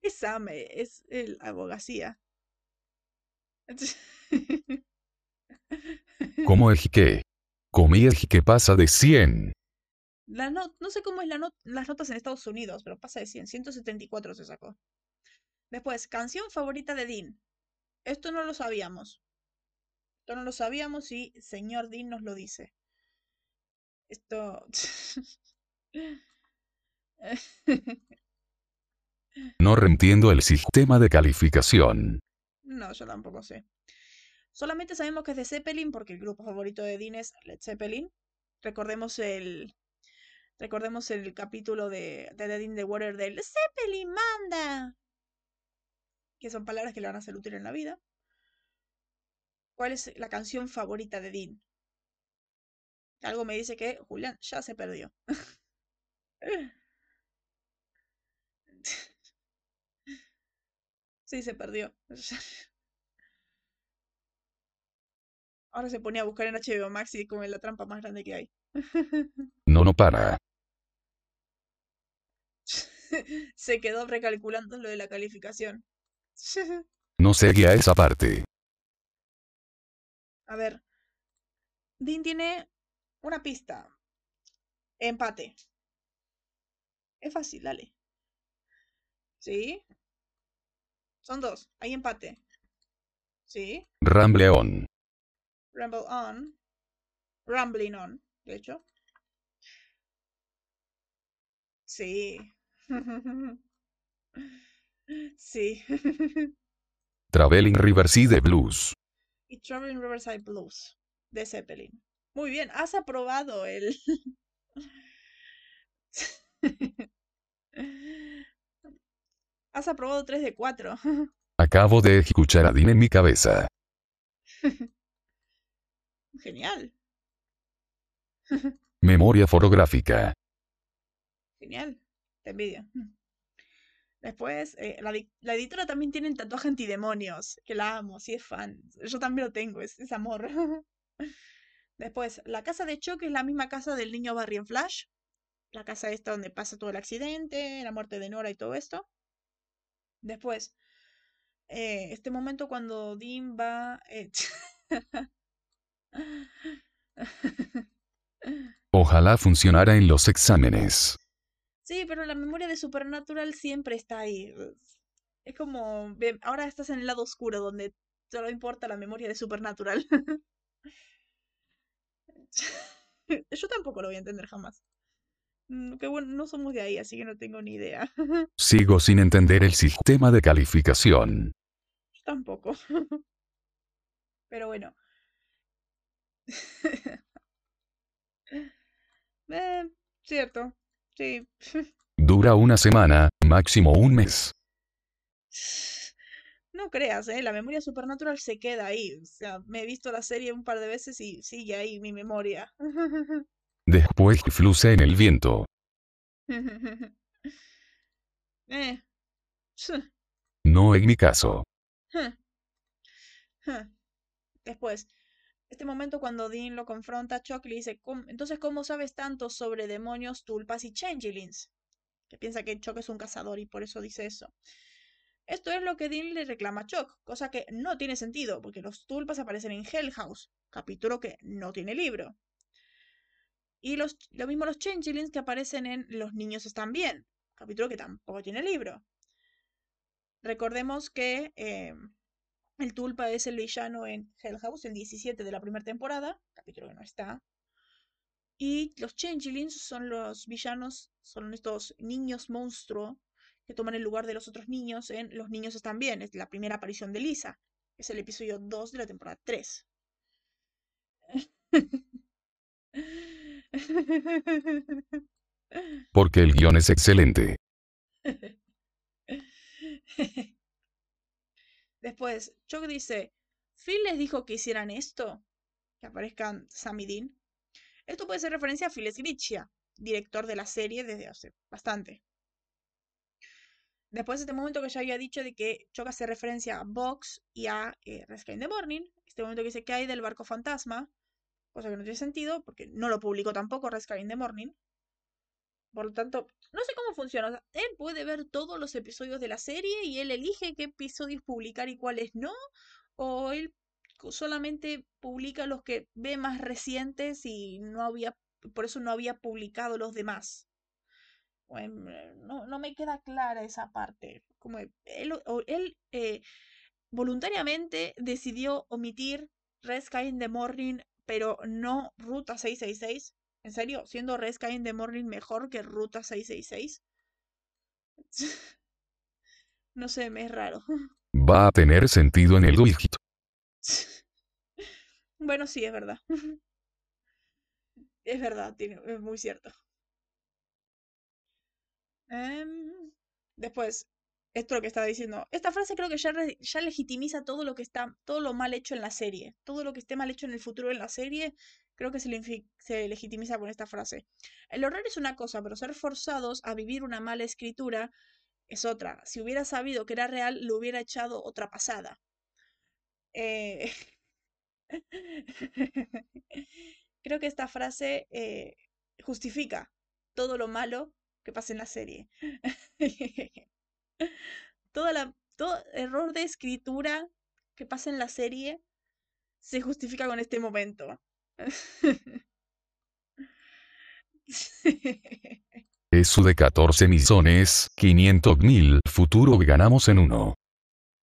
Es Sam, es el abogacía. ¿Cómo es que? Comí es que pasa de 100. La no, no sé cómo es la not- las notas en Estados Unidos, pero pasa de 100. 174 se sacó. Después, canción favorita de Dean. Esto no lo sabíamos. Esto no lo sabíamos y señor Dean nos lo dice. Esto... No reentiendo el sistema de calificación. No, yo tampoco sé. Solamente sabemos que es de Zeppelin porque el grupo favorito de Dean es Led Zeppelin. Recordemos el, recordemos el capítulo de, de Dead in the Water del Zeppelin manda. Que son palabras que le van a ser útiles en la vida. ¿Cuál es la canción favorita de Dean? Algo me dice que Julián ya se perdió. Sí, se perdió. Ahora se ponía a buscar en HBO Max y como la trampa más grande que hay. No, no para. se quedó recalculando lo de la calificación. No seguía esa parte. A ver. Dean tiene una pista. Empate. Es fácil, dale. ¿Sí? Son dos. Hay empate. ¿Sí? Ramble on. Ramble on. Rambling on, de hecho. Sí. sí. Traveling Riverside Blues. y Traveling Riverside Blues de Zeppelin. Muy bien, has aprobado el. has aprobado 3 de 4. Acabo de escuchar a Dean en mi cabeza. Genial, Memoria fotográfica. Genial. Te envidio. Después, eh, la, la editora también tiene el tatuaje antidemonios, que la amo, sí es fan. Yo también lo tengo, es, amor. Después, la casa de Chuck es la misma casa del niño Barry en Flash. La casa esta donde pasa todo el accidente, la muerte de Nora y todo esto. Después, eh, este momento cuando Dean va... eh, Ojalá funcionara en los exámenes. Sí, pero la memoria de Supernatural siempre está ahí. Es como, ahora estás en el lado oscuro donde solo importa la memoria de Supernatural. Yo tampoco lo voy a entender jamás. Mm, Que bueno, no somos de ahí, así que no tengo ni idea. Sigo sin entender el sistema de calificación. Yo tampoco. Pero bueno. Eh, cierto. Sí. Dura una semana, máximo un mes. No creas, ¿eh? La memoria supernatural se queda ahí. O sea, me he visto la serie un par de veces y sigue ahí mi memoria. Después fluce en el viento. eh. No en mi caso. Después, este momento cuando Dean lo confronta, Chuck le dice, "¿Cómo- entonces, ¿cómo sabes tanto sobre demonios, tulpas y changelings? Que piensa que Chuck es un cazador y por eso dice eso. Esto es lo que Dean le reclama a Chuck, cosa que no tiene sentido, porque los tulpas aparecen en Hell House, capítulo que no tiene libro. Y los, lo mismo los changelings que aparecen en Los niños están bien, capítulo que tampoco tiene libro. Recordemos que eh, el tulpa es el villano en Hell House, el 17 de la primera temporada, capítulo que no está. Y los changelings son los villanos, son estos niños monstruo que toman el lugar de los otros niños en Los niños están bien, es la primera aparición de Lisa. Es el episodio 2 de la temporada 3. Porque el guion es excelente. Después, Chuck dice, Phil les dijo que hicieran esto, que aparezcan Sam Dean. Esto puede ser referencia a Phil Sgriccia, director de la serie desde hace bastante. Después de este momento que ya había dicho de que Chuck hace referencia a Vox y a eh, Rescue in the Morning, este momento que dice que hay del barco fantasma, cosa que no tiene sentido porque no lo publicó tampoco Rescue in the Morning. Por lo tanto, no sé cómo funciona. o él puede ver todos los episodios de la serie y él elige qué episodios publicar y cuáles no. O él solamente publica los que ve más recientes y no había, por eso no había publicado los demás. Em, no, no me queda clara esa parte. Como él, él eh, voluntariamente decidió omitir Red Sky in the Morning, pero no Ruta 666. ¿En serio? ¿Siendo Red Sky in the Morning mejor que Ruta 666? no sé, me es raro. Va a tener sentido en el dígito. bueno, sí, es verdad. es verdad, tiene, es muy cierto. Em, después, esto lo que estaba diciendo. Esta frase creo que ya, legitimiza todo lo que está, todo lo mal hecho en la serie. Todo lo que esté mal hecho en el futuro en la serie, creo que se, se legitimiza con esta frase. El horror es una cosa, pero ser forzados a vivir una mala escritura es otra. Si hubiera sabido que era real, lo hubiera echado otra pasada. Eh, creo que esta frase eh, justifica todo lo malo que pasa en la serie. Toda la, todo error de escritura que pasa en la serie se justifica con este momento. Eso de 14 millones, 500 mil, futuro ganamos en uno.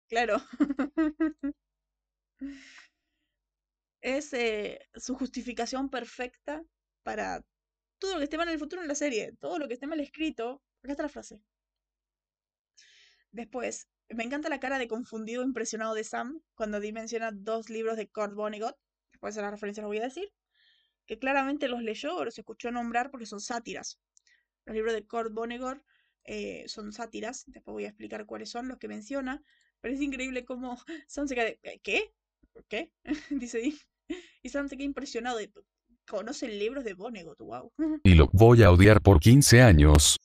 Claro. es eh, su justificación perfecta para todo lo que esté mal en el futuro en la serie, todo lo que esté mal escrito. Acá está la frase. Después, me encanta la cara de confundido impresionado de Sam cuando dimensiona dos libros de Kurt Vonnegut, después de la referencia lo voy a decir, que claramente los leyó o los escuchó nombrar porque son sátiras. Los libros de Kurt Vonnegut eh, son sátiras, después voy a explicar cuáles son los que menciona, pero es increíble cómo Sam se queda de, eh, ¿qué? ¿Qué? Dice Y Sam se queda impresionado de, conoce libros de Vonnegut, wow. Y lo voy a odiar por 15 años.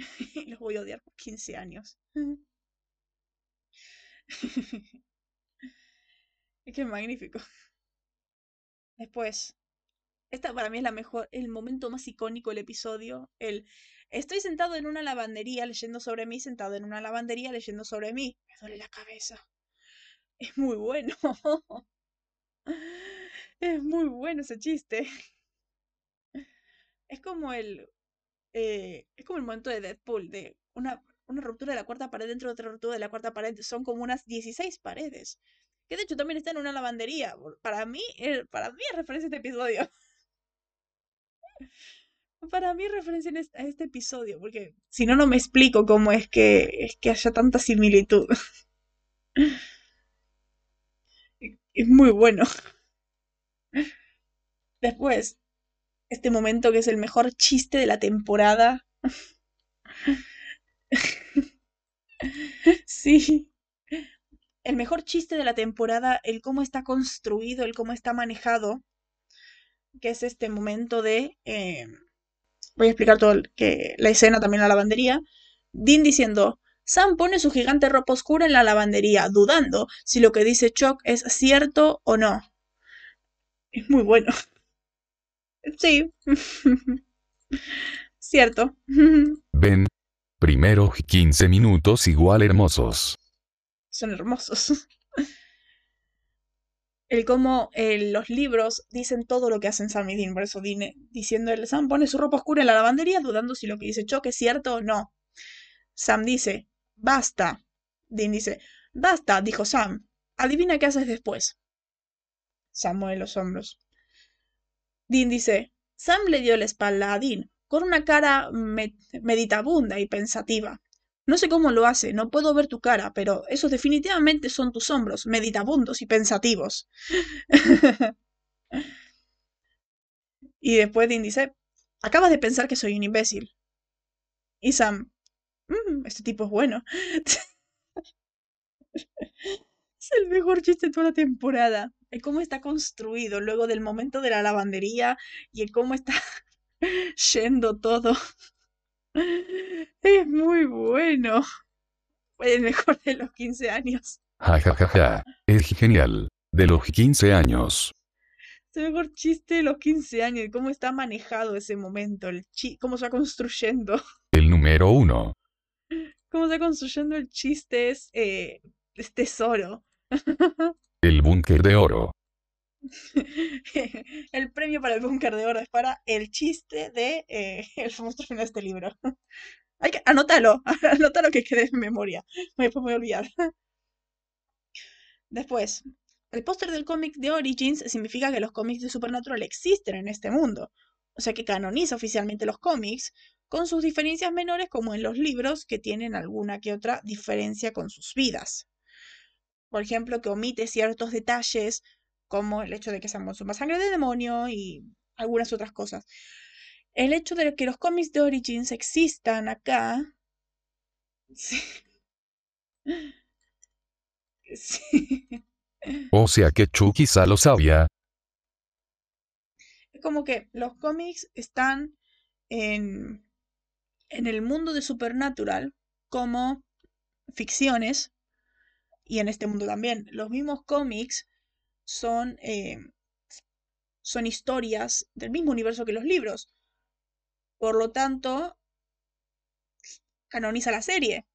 los voy a odiar por 15 años. es que es magnífico. Después, esta para mí es la mejor, el momento más icónico del episodio. El estoy sentado en una lavandería leyendo sobre mí, sentado en una lavandería leyendo sobre mí. Me duele la cabeza. Es muy bueno. Es muy bueno ese chiste. Es como el. Eh, es como el momento de Deadpool, de una, una ruptura de la cuarta pared dentro de otra ruptura de la cuarta pared. Son como unas 16 paredes. Que de hecho también está en una lavandería. Para mí, eh, para mí es referencia a este episodio. Para mí es referencia a este episodio, porque si no, no me explico cómo es que, es que haya tanta similitud. Es muy bueno. Después, este momento que es el mejor chiste de la temporada. sí. El mejor chiste de la temporada, el cómo está construido, el cómo está manejado, que es este momento de... Eh, voy a explicar todo que la escena también la lavandería. Dean diciendo, Sam pone su gigante ropa oscura en la lavandería, dudando si lo que dice Chuck es cierto o no. Es muy bueno. Sí. Cierto. Ven. Primero 15 minutos igual hermosos. Son hermosos. El cómo eh, los libros dicen todo lo que hacen Sam y Dean. Por eso Dean, diciendo el Sam pone su ropa oscura en la lavandería, dudando si lo que dice Chuck es cierto o no. Sam dice, basta. Dean dice, basta, dijo Sam. Adivina qué haces después. Sam mueve los hombros. Dean dice, Sam le dio la espalda a Dean, con una cara meditabunda y pensativa. No sé cómo lo hace, no puedo ver tu cara, pero esos definitivamente son tus hombros, meditabundos y pensativos. y después Dean dice, acabas de pensar que soy un imbécil. Y Sam, mm, este tipo es bueno. es el mejor chiste de toda la temporada el cómo está construido luego del momento de la lavandería y el cómo está yendo todo. Es muy bueno. El mejor de los 15 años. Ja, ja, ja, ja. Es genial. De los 15 años. Es el mejor chiste de los 15 años. Cómo está manejado ese momento. El chi cómo se va construyendo. El número uno. Cómo se va construyendo el chiste es, eh, es tesoro. El búnker de oro. el premio para el búnker de oro es para el chiste de eh, el famoso final de este libro. Hay que anótalo, anótalo que quede en memoria. Voy a olvidar. Después, el póster del cómic de Origins significa que los cómics de Supernatural existen en este mundo. O sea que canoniza oficialmente los cómics, con sus diferencias menores como en los libros que tienen alguna que otra diferencia con sus vidas. Por ejemplo, que omite ciertos detalles como el hecho de que sean más sangre de demonio y algunas otras cosas. El hecho de que los cómics de Origins existan acá. Sí. O sea que Chu quizá lo sabía. Es como que los cómics están en, en el mundo de Supernatural como ficciones y en este mundo también. Los mismos cómics son, eh, son historias del mismo universo que los libros. Por lo tanto, canoniza la serie.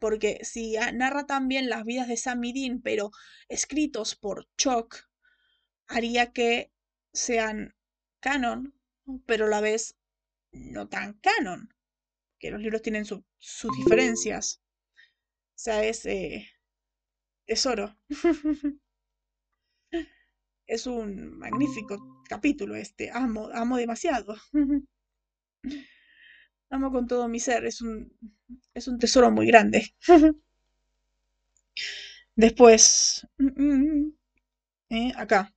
Porque si narra también las vidas de Sam y Dean, pero escritos por Chuck, haría que sean canon, pero a la vez no tan canon. Que los libros tienen sus diferencias. O sea, es eh, tesoro. es un magnífico capítulo este. Amo, amo demasiado. Amo con todo mi ser, es un, es un tesoro muy grande. Después, mm, mm, eh, acá,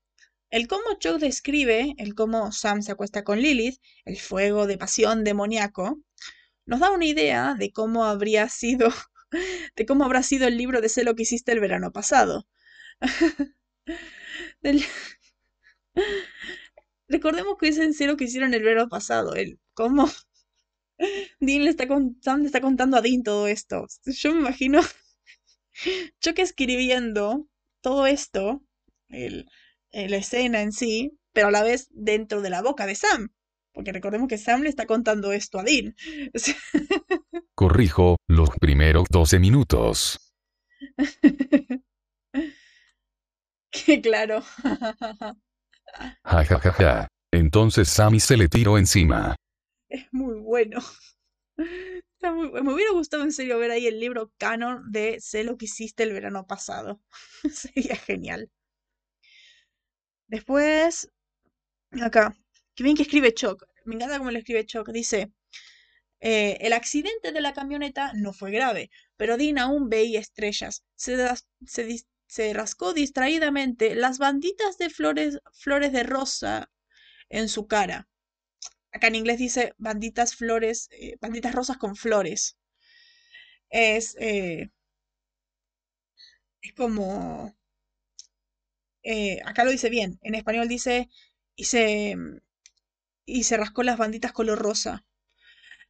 el cómo Chuck describe el cómo Sam se acuesta con Lilith, el fuego de pasión demoníaco, nos da una idea de cómo habría sido, de cómo habrá sido el libro de Sé lo que hiciste el verano pasado. Recordemos que es en Sé que hicieron el verano pasado, el cómo Dean le está, Sam le está contando a Dean todo esto. Yo me imagino Chuck escribiendo todo esto, el, la escena en sí, pero a la vez dentro de la boca de Sam. Porque recordemos que Sam le está contando esto a Dean. Corrijo, los primeros 12 minutos. Qué claro. Ja, ja, ja, ja. Entonces Sammy se le tiró encima es muy bueno. Me hubiera gustado en serio ver ahí el libro canon de Sé lo que hiciste el verano pasado. Sería genial. Después, acá, qué bien que escribe Chuck. Me encanta cómo lo escribe Chuck. Dice, eh, el accidente de la camioneta no fue grave, pero Dean aún veía estrellas. Se, se, rascó distraídamente las banditas de flores, flores de rosa en su cara. Acá en inglés dice banditas flores, eh, banditas rosas con flores. Es, eh, es como... Acá lo dice bien. En español dice se, y se rascó las banditas color rosa.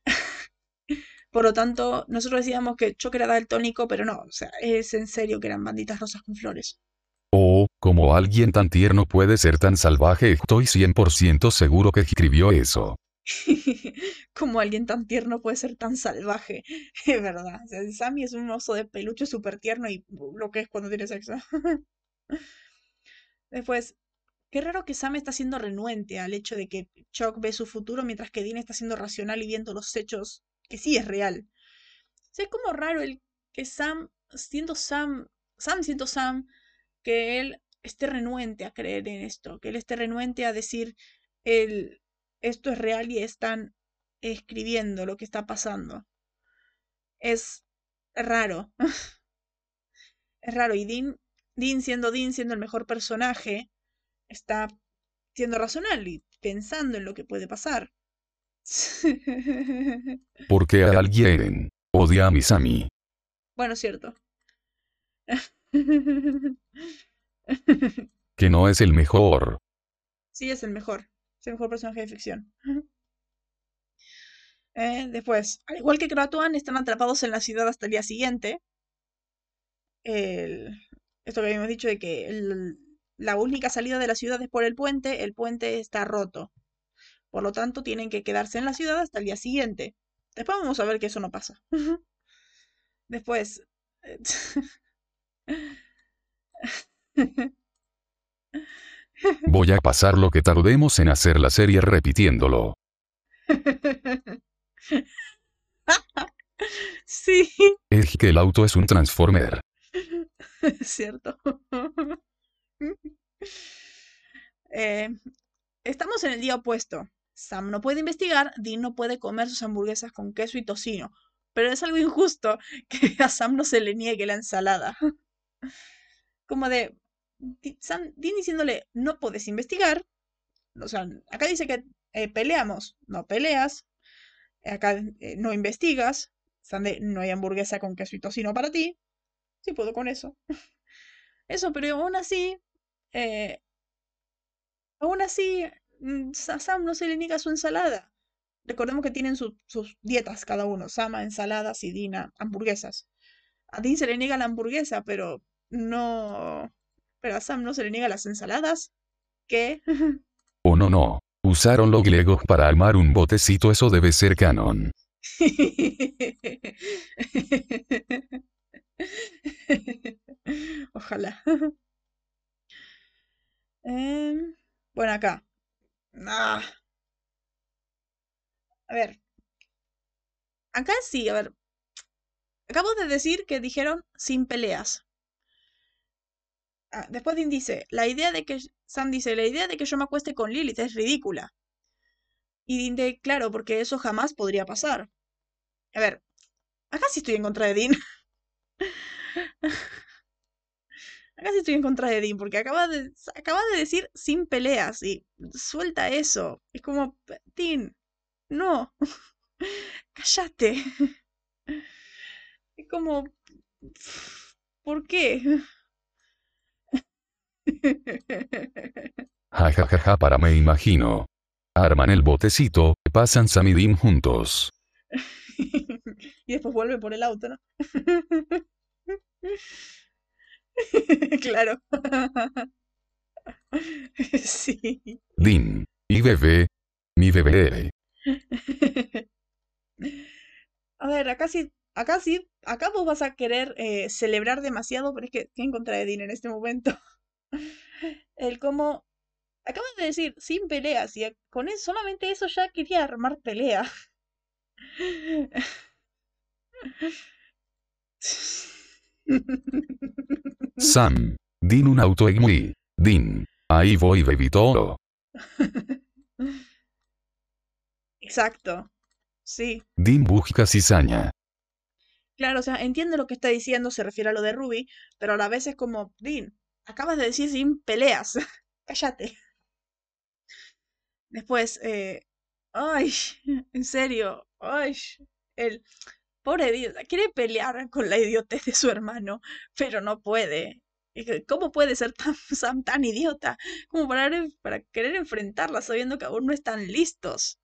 Por lo tanto, nosotros decíamos que Choque era daltónico, pero no, o sea, es en serio que eran banditas rosas con flores. Oh, como alguien tan tierno puede ser tan salvaje, estoy 100% seguro que escribió eso. como alguien tan tierno puede ser tan salvaje, es verdad. Sammy es un oso de peluche súper tierno y lo que es cuando tiene sexo. Después, qué raro que Sam está siendo renuente al hecho de que Chuck ve su futuro mientras que Dean está siendo racional y viendo los hechos que sí es real. es como raro el que Sam, siendo Sam, Sam siendo Sam, que él esté renuente a creer en esto, que él esté renuente a decir el, esto es real y están escribiendo lo que está pasando. Es raro. es raro. Y Dean, Dean siendo Dean, siendo el mejor personaje, está siendo racional y pensando en lo que puede pasar. Porque alguien odia a Misami. Bueno, cierto. que no es el mejor. Sí, es el mejor. Es el mejor personaje de ficción. Eh, después, al igual que Kratuan, están atrapados en la ciudad hasta el día siguiente. esto que habíamos dicho de que la única salida de la ciudad es por el puente, el puente está roto. Por lo tanto, tienen que quedarse en la ciudad hasta el día siguiente. Después vamos a ver que eso no pasa. Después... Voy a pasar lo que tardemos en hacer la serie repitiéndolo. sí, Es que el auto es un transformer. es cierto. Eh, estamos en el día opuesto. Sam no puede investigar, Dean no puede comer sus hamburguesas con queso y tocino. Pero es algo injusto que a Sam no se le niegue la ensalada. Como de, Sam, Dean diciéndole, no puedes investigar. O sea, acá dice que eh, peleamos, no peleas. Acá eh, no investigas. Sam de, no hay hamburguesa con queso y tocino para ti. Sí puedo con eso. Eso, pero aún así, eh, aún así, mm, Sam no se le niega su ensalada. Recordemos que tienen su- sus dietas cada uno. Sama, ensaladas y Dina, hamburguesas. A Dean se le niega la hamburguesa, pero no... Pero a Sam no se le niega las ensaladas. ¿Qué? O no, no. Usaron los Legos para armar un botecito, eso debe ser canon. Ojalá. Em, bueno, acá. Ah. A ver. Acá sí, a ver. Acabo de decir que dijeron sin peleas. Ah, después Dean dice, la idea de que... Sam dice, la idea de que yo me acueste con Lilith es ridícula. Y Dean de, claro, porque eso jamás podría pasar. A ver, acá sí estoy en contra de Dean. Acá sí estoy en contra de Dean, porque acaba de, acaba de decir sin peleas y suelta eso. Es como, Dean, no, cállate. Es como, ¿por qué? Ja ja ja ja para me imagino. Arman el botecito, pasan Sam y Dean juntos. y después vuelve por el auto, ¿no? claro. sí. Dean. Y bebé. Mi bebé. A ver, acá sí, acá sí, acá vos vas a querer eh, celebrar demasiado, pero es que estoy en contra de Dean en este momento. El cómo, acabas de decir, sin peleas, y con eso, solamente eso ya quería armar pelea. Sam. Dean un auto y muy. Dean. Ahí voy bebito. Exacto. Sí. Dean busca cizaña. Claro, o sea, entiende lo que está diciendo, se refiere a lo de Ruby, pero a la vez es como, Dean, acabas de decir sin peleas. Cállate. Después, eh, ay, en serio, ay, el pobre idiota, quiere pelear con la idiotez de su hermano, pero no puede. ¿Cómo puede ser tan, Sam tan idiota? Como para, para querer enfrentarla sabiendo que aún no están listos.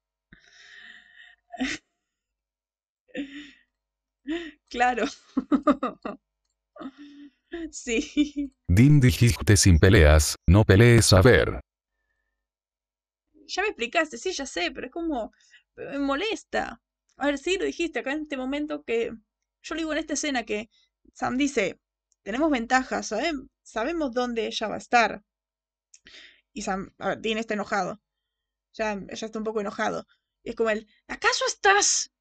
Claro. Sí. Dean dijiste sin peleas, no pelees a ver. Ya me explicaste, sí, ya sé, pero es como... Me molesta. A ver, sí, lo dijiste acá en este momento que... Yo le digo en esta escena que Sam dice, tenemos ventajas, sabem- sabemos dónde ella va a estar. Y Sam, a ver, Dean está enojado. Ya, ya está un poco enojado. Y es como el, ¿acaso estás?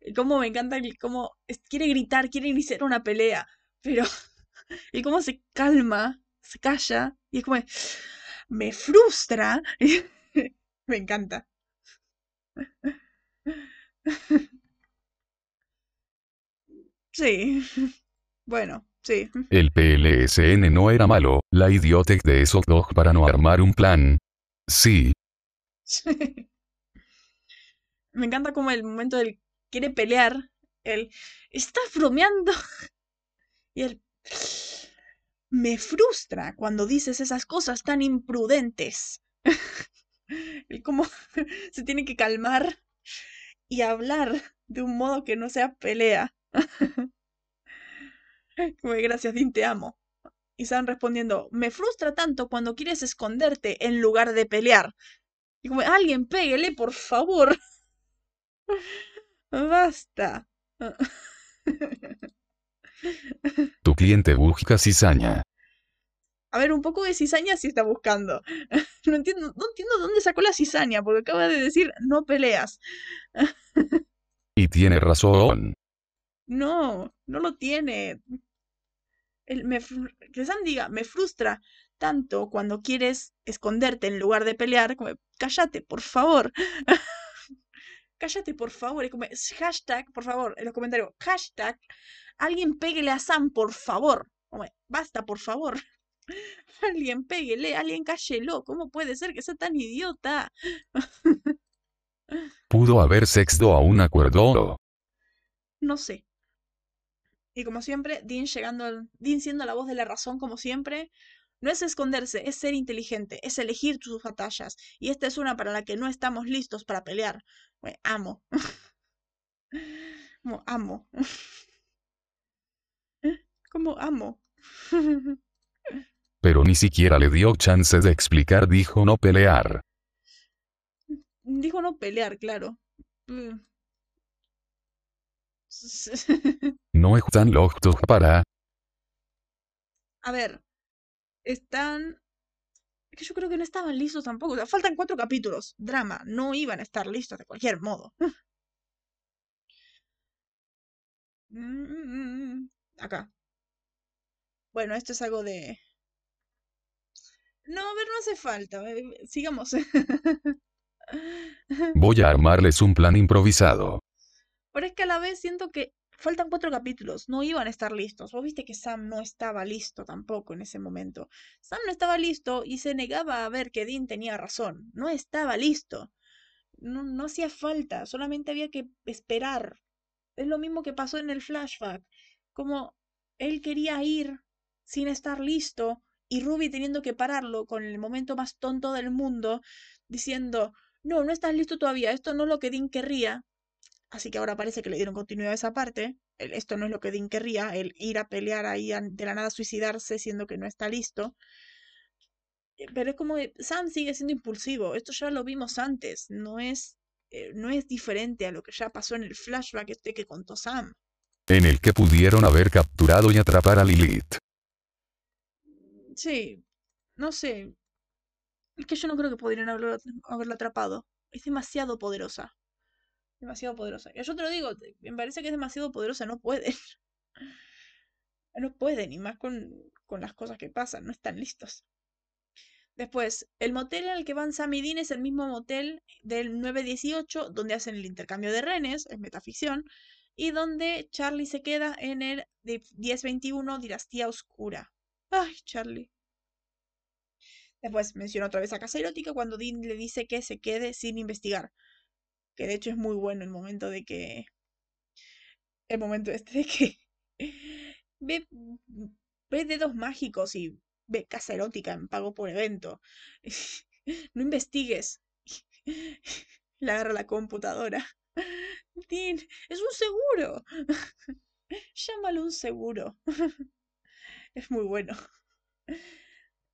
Y cómo me encanta el cómo quiere gritar, quiere iniciar una pelea, pero y cómo se calma, se calla y es como me frustra. me encanta. Sí. Bueno, sí. El PLSN no era malo, la idiotec de esos dos para no armar un plan. Sí, Me encanta como el momento del quiere pelear, el estás bromeando y el me frustra cuando dices esas cosas tan imprudentes. El cómo se tiene que calmar y hablar de un modo que no sea pelea. Como gracias, Dean, te amo. Y Sam respondiendo, me frustra tanto cuando quieres esconderte en lugar de pelear. Y como, alguien péguele, por favor. Basta. tu cliente busca cizaña. A ver, un poco de cizaña sí está buscando. no, entiendo, no entiendo dónde sacó la cizaña, porque acaba de decir no peleas. y tiene razón. No, no lo tiene. El, me, que Sam diga, me frustra tanto cuando quieres esconderte en lugar de pelear, como, cállate, por favor. cállate, por favor. Es como, hashtag, por favor, en los comentarios, hashtag, alguien péguele a Sam, por favor. Como, basta, por favor. Alguien péguele, alguien cállelo. ¿Cómo puede ser que sea tan idiota? Pudo haber sexto a un acuerdo. No sé. Y como siempre, Dean llegando, Dean siendo la voz de la razón como siempre, no es esconderse, es ser inteligente, es elegir tus batallas. Y esta es una para la que no estamos listos para pelear. amo. como amo. como amo. Pero ni siquiera le dio chance de explicar, dijo no pelear. Dijo no pelear, claro. Mm. no están listos para... A ver, están... Es que yo creo que no estaban listos tampoco. O sea, faltan cuatro capítulos. Drama. No iban a estar listos de cualquier modo. Mm, acá. Bueno, esto es algo de, no, a ver, no hace falta. Eh, sigamos. Voy a armarles un plan improvisado. Pero es que a la vez siento que faltan cuatro capítulos, no iban a estar listos. Vos viste que Sam no estaba listo tampoco en ese momento. Sam no estaba listo y se negaba a ver que Dean tenía razón. No estaba listo. No, no hacía falta, solamente había que esperar. Es lo mismo que pasó en el flashback. Como él quería ir sin estar listo y Ruby teniendo que pararlo con el momento más tonto del mundo, diciendo, no, no estás listo todavía, esto no es lo que Dean querría. Así que ahora parece que le dieron continuidad a esa parte. esto no es lo que Dean querría, el ir a pelear ahí de la nada suicidarse siendo que no está listo. Eh, pero es como que Sam sigue siendo impulsivo. Esto ya lo vimos antes. No es, eh, no es diferente a lo que ya pasó en el flashback este que contó Sam. En el que pudieron haber capturado y atrapar a Lilith. Sí, no sé. Es que yo no creo que podrían haberlo, atrapado. Es demasiado poderosa. Demasiado poderosa. Y yo te lo digo, me parece que es demasiado poderosa, no pueden. No pueden, y más con, con las cosas que pasan, no están listos. Después, el motel el que van Sam y Dean es el mismo motel del 918, donde hacen el intercambio de renes, es metaficción, y donde Charlie se queda en el 1021 Dinastía Oscura. Ay, Charlie. Después menciona otra vez a Casa Erótica cuando Dean le dice que se quede sin investigar. Que de hecho es muy bueno el momento de que. El momento este de que. Ve, ve dedos mágicos y ve Casa Erótica en pago por evento. No investigues. Le agarra la computadora. Dean, es un seguro. Llámalo un seguro. Es muy bueno.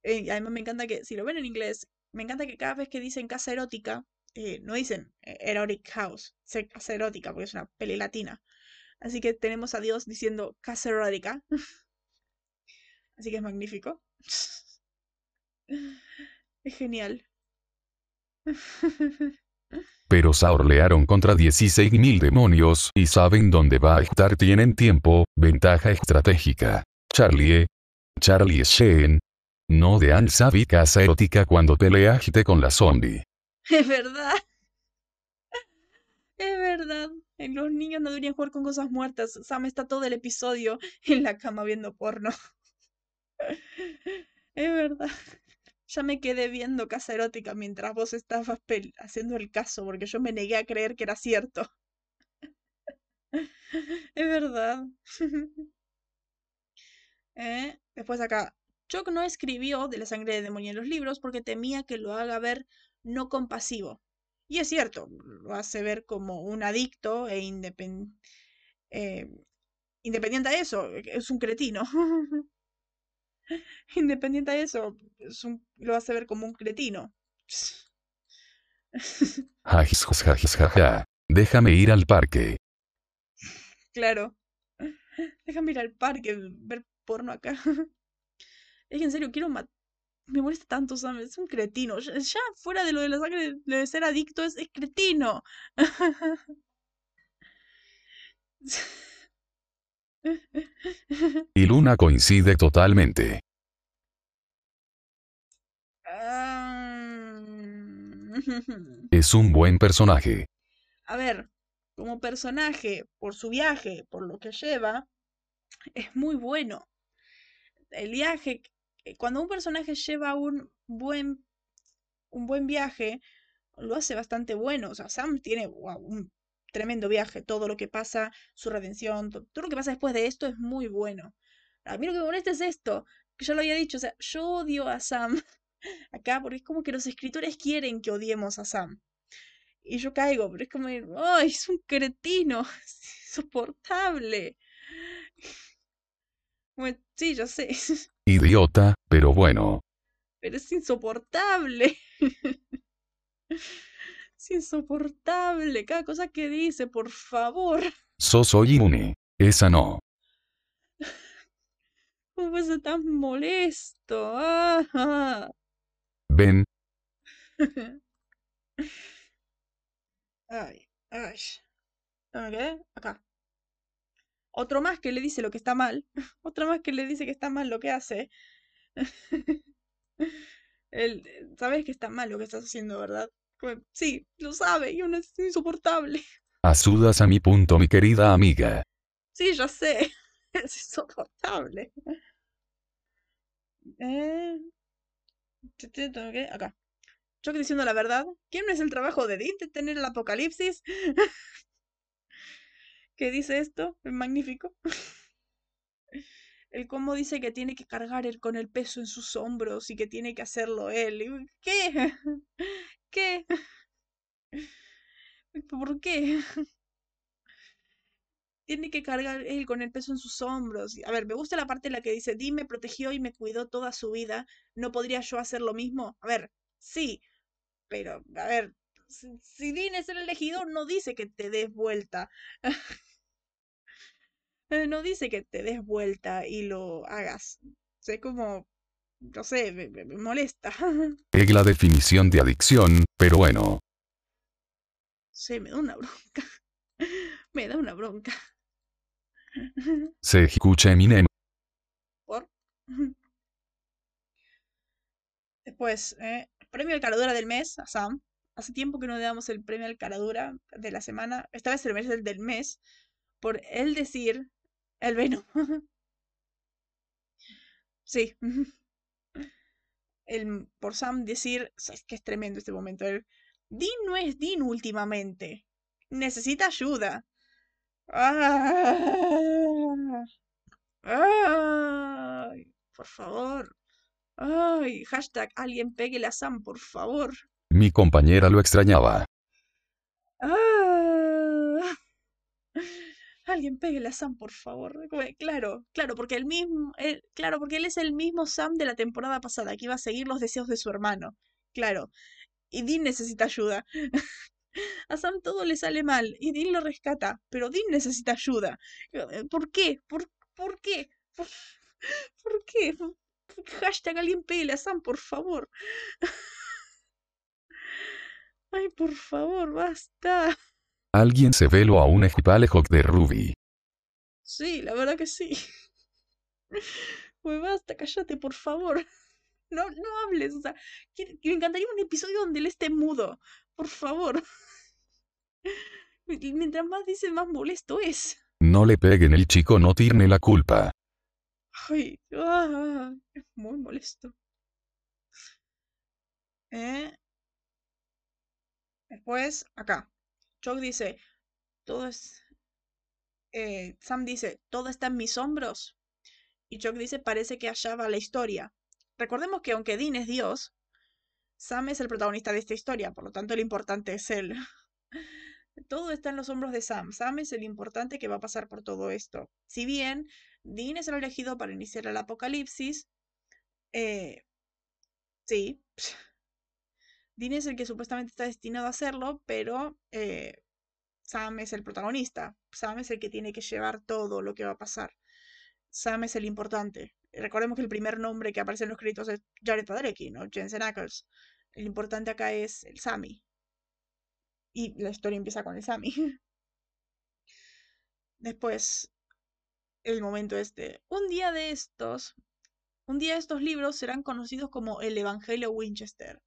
Y además me encanta que, si lo ven en inglés, me encanta que cada vez que dicen casa erótica, eh, no dicen eh, erotic house, dicen casa erótica, porque es una peli latina. Así que tenemos a Dios diciendo casa erótica. Así que es magnífico. Es genial. Pero saorlearon contra 16.000 demonios y saben dónde va a estar. Tienen tiempo, ventaja estratégica. Charlie, Charlie Sheen. No de Anne casa erótica cuando peleaste con la zombie. Es verdad. Es verdad. Los niños no deberían jugar con cosas muertas. Sam está todo el episodio en la cama viendo porno. Es verdad. Ya me quedé viendo casa erótica mientras vos estabas haciendo el caso, porque yo me negué a creer que era cierto. Es verdad. ¿Eh? Después acá, Chuck no escribió de la sangre de demonio en los libros porque temía que lo haga ver no compasivo. Y es cierto, lo hace ver como un adicto e eh, independiente a eso, es un cretino. independiente a eso, lo hace ver como un cretino. Déjame ir al parque. Claro. Déjame ir al parque, ver porno acá. Es que en serio, quiero matar. Me molesta tanto, Sam. Es un cretino. Ya, ya fuera de lo de la sangre, lo de ser adicto, es, es cretino. Y Luna coincide totalmente. Ah, Es un buen personaje. A ver, como personaje, por su viaje, por lo que lleva, es muy bueno. El viaje, eh, cuando un personaje lleva un buen, un buen viaje, lo hace bastante bueno. O sea, Sam tiene wow, un tremendo viaje. Todo lo que pasa, su redención, to- todo lo que pasa después de esto es muy bueno. A mí lo que me molesta es esto, que ya lo había dicho. O sea, yo odio a Sam acá porque es como que los escritores quieren que odiemos a Sam. Y yo caigo, pero es como, ¡ay, es un cretino! Es insoportable. Bueno, sí, yo sé, Idiota, pero bueno. pero es insoportable. Es insoportable. Cada cosa que dice, por favor. So soy inmune. Esa no. ¿Cómo puede ser tan molesto? Ah, Ven, Ay, ay. Acá. Otro más que le dice lo que está mal. Otro más que le dice que está mal lo que hace. Él, eh, sabes que está mal lo que estás haciendo, ¿verdad? Sí, lo sabe y aún es insoportable. asudas a mi punto, mi querida amiga. Sí, ya sé. Es insoportable. Eh, Acá. Yo que diciendo la verdad. ¿Quién no es el trabajo de Dean de tener el apocalipsis? ¿Qué dice esto? Es magnífico. El cómo dice que tiene que cargar él con el peso en sus hombros y que tiene que hacerlo él. ¿Qué? ¿Qué? ¿Por qué? Tiene que cargar él con el peso en sus hombros. A ver, me gusta la parte en la que dice, Dean me protegió y me cuidó toda su vida. ¿No podría yo hacer lo mismo? A ver, sí, pero, a ver, si, si Dean es el elegido, no dice que te des vuelta. Eh, No dice que te des vuelta y lo hagas. Sé como, no sé, me, me- me molesta. Es la definición de adicción, pero bueno. Sí, me da una bronca. Me da una bronca. Se escucha Eminem. Por. Después, eh, premio al caradura del mes a Sam. Hace tiempo que no le damos el premio al caradura de la semana. Esta vez el del mes. Por él decir el Venom. Sí. El, por Sam decir, es que es tremendo este momento. El, Dean no es Dean últimamente. Necesita ayuda. Ah, ay, por favor. Ay, hashtag alguien péguele a Sam, por favor. Mi compañera lo extrañaba. Ah, alguien péguele a Sam, por favor. Claro, claro, porque el mismo, él- claro, porque él es el mismo Sam de la temporada pasada, que iba a seguir los deseos de su hermano. Claro. Y Dean necesita ayuda. A Sam todo le sale mal y Dean lo rescata, pero Dean necesita ayuda. Eh, ¿Por qué? ¿Por, por qué? ¿Por, por qué? Hashtag alguien pele a Sam, por favor. Ay, por favor, basta. Alguien se veló a un ejipalejo de Ruby. Sí, la verdad que sí. Pues basta, cállate, por favor. No, no hables, o sea, me encantaría un episodio donde él esté mudo, por favor. Mientras más dice, más molesto es. No le peguen el chico no tiene la culpa. Ay, ah, es muy molesto. Eh, Después, acá. Chuck dice, todo es... eh, Sam dice, todo está en mis hombros. Y Chuck dice, parece que allá va la historia. Recordemos que aunque Dean es Dios, Sam es el protagonista de esta historia, por lo tanto lo importante es él. Todo está en los hombros de Sam. Sam es el importante que va a pasar por todo esto. Si bien Dean es el elegido para iniciar el apocalipsis, eh, sí, Dean es el que supuestamente está destinado a hacerlo, pero eh, Sam es el protagonista. Sam es el que tiene que llevar todo lo que va a pasar. Sam es el importante. Recordemos que el primer nombre que aparece en los créditos es Jared Padalecki, ¿no? Jensen Ackles. El importante acá es el Sammy. Y la historia empieza con el Sammy. Después, el momento este. Un día de estos, un día estos libros serán conocidos como el Evangelio Winchester.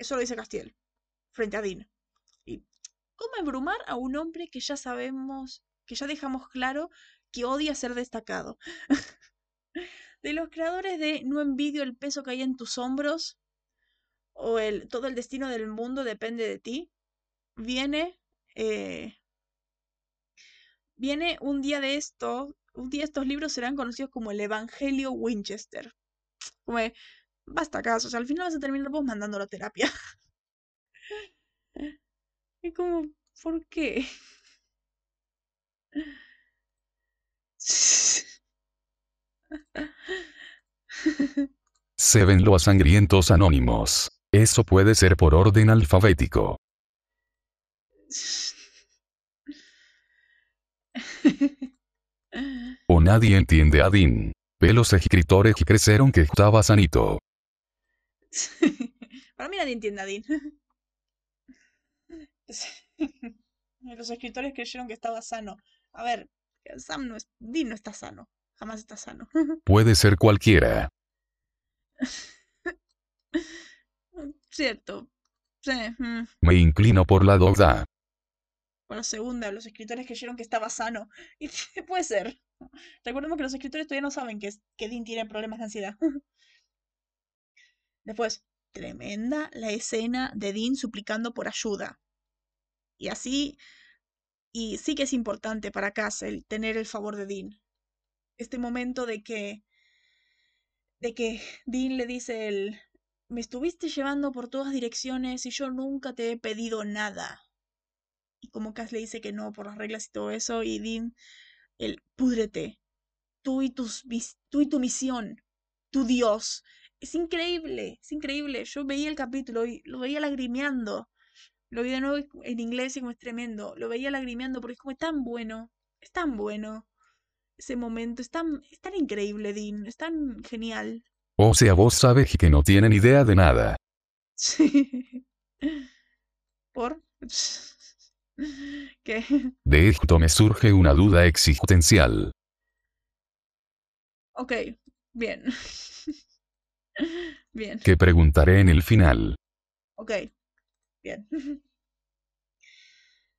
Eso lo dice Castiel, frente a Dean. Y ¿cómo embrumar a un hombre que ya sabemos, que ya dejamos claro que odia ser destacado? de los creadores de No envidio el peso que hay en tus hombros o el todo el destino del mundo depende de ti, viene eh, viene un día de esto, un día estos libros serán conocidos como el Evangelio Winchester. Como basta caso, o sea, al final vas a terminar vos mandándolo a terapia. y como, ¿por qué? Se ven los sangrientos anónimos. Eso puede ser por orden alfabético. o nadie entiende a Dean. Ve los escritores que crecieron que estaba sanito. Para mí nadie entiende a Dean. los escritores creyeron que estaba sano. A ver, Sam no es, Dean no está sano. Jamás está sano. Puede ser cualquiera. Cierto. Sí. Mm. Me inclino por la duda. Por la segunda, los escritores creyeron que estaba sano. Y puede ser. Recordemos que los escritores todavía no saben que, que Dean tiene problemas de ansiedad. Después, tremenda la escena de Dean suplicando por ayuda. Y así, y sí que es importante para Castle tener el favor de Dean. Este momento de que, de que Dean le dice el, me estuviste llevando por todas direcciones y yo nunca te he pedido nada. Y como Cass le dice que no por las reglas y todo eso, y Dean, el púdrete, tú y, tus, tú y tu misión, tu Dios. Es increíble, es increíble. Yo veía el capítulo y lo veía lagrimeando. Lo vi de nuevo en inglés y como es tremendo. Lo veía lagrimeando porque es como tan bueno, es tan bueno. Ese momento es tan, es tan increíble, Dean, es tan genial. O sea, vos sabes que no tienen idea de nada. Sí. ¿Por? ¿Qué? De esto me surge una duda existencial. Ok, bien. bien. Que preguntaré en el final. Ok, bien.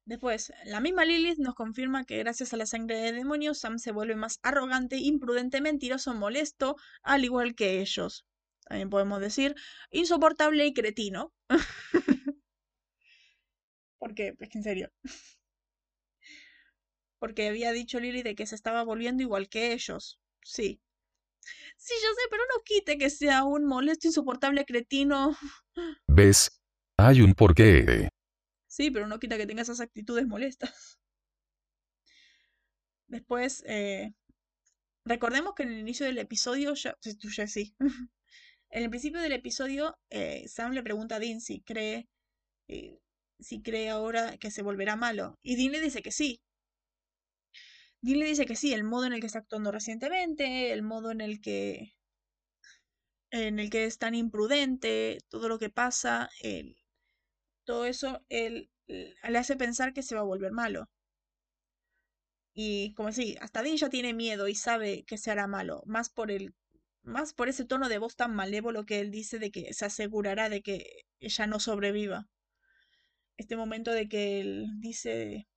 Después, la misma Lilith nos confirma que gracias a la sangre de demonios, Sam se vuelve más arrogante, imprudente, mentiroso, molesto, al igual que ellos. También podemos decir insoportable y cretino. Porque, es que en serio. Porque había dicho Lilith de que se estaba volviendo igual que ellos. Sí. Sí, yo sé, pero no quite que sea un molesto, insoportable, cretino. ¿Ves? Hay un porqué. Sí, pero no quita que tenga esas actitudes molestas. Después, eh, recordemos que en el inicio del episodio, ya, ya sí. en el principio del episodio, eh, Sam le pregunta a Dean si cree, eh, si cree ahora que se volverá malo. Y Dean le dice que sí. Dean le dice que sí, el modo en el que está actuando recientemente, el modo en el que en el que es tan imprudente, todo lo que pasa, el, todo eso él, le hace pensar que se va a volver malo. Y como así, hasta Dean ya tiene miedo y sabe que se hará malo, más por el más por ese tono de voz tan malévolo que él dice de que se asegurará de que ella no sobreviva. Este momento de que él dice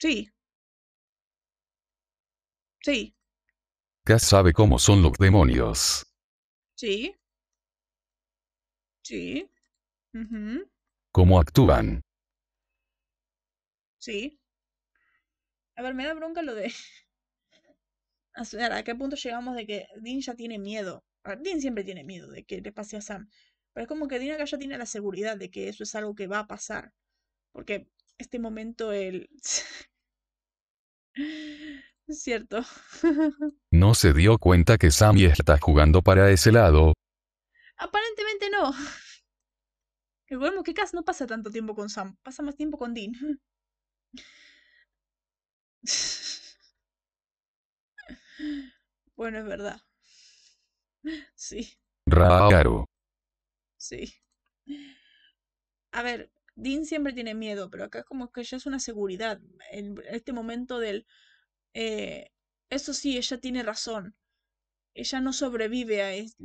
Sí. Sí. Cass sabe cómo son los demonios. Sí. Sí. ¿Cómo actúan? Sí. A ver, me da bronca lo de... ¿A qué punto llegamos de que Dean ya tiene miedo? Dean siempre tiene miedo de que le pase a Sam. Pero es como que Dean acá ya tiene la seguridad de que eso es algo que va a pasar. Porque este momento es cierto. ¿No se dio cuenta que Sammy está jugando para ese lado? Aparentemente no. Recordemos que Cass no pasa tanto tiempo con Sam, pasa más tiempo con Dean. Bueno, es verdad. Sí, Raro. sí. A ver, Dean siempre tiene miedo, pero acá como que ya es una seguridad. En este momento del... eh, eso sí, ella tiene razón. Ella no sobrevive a... es-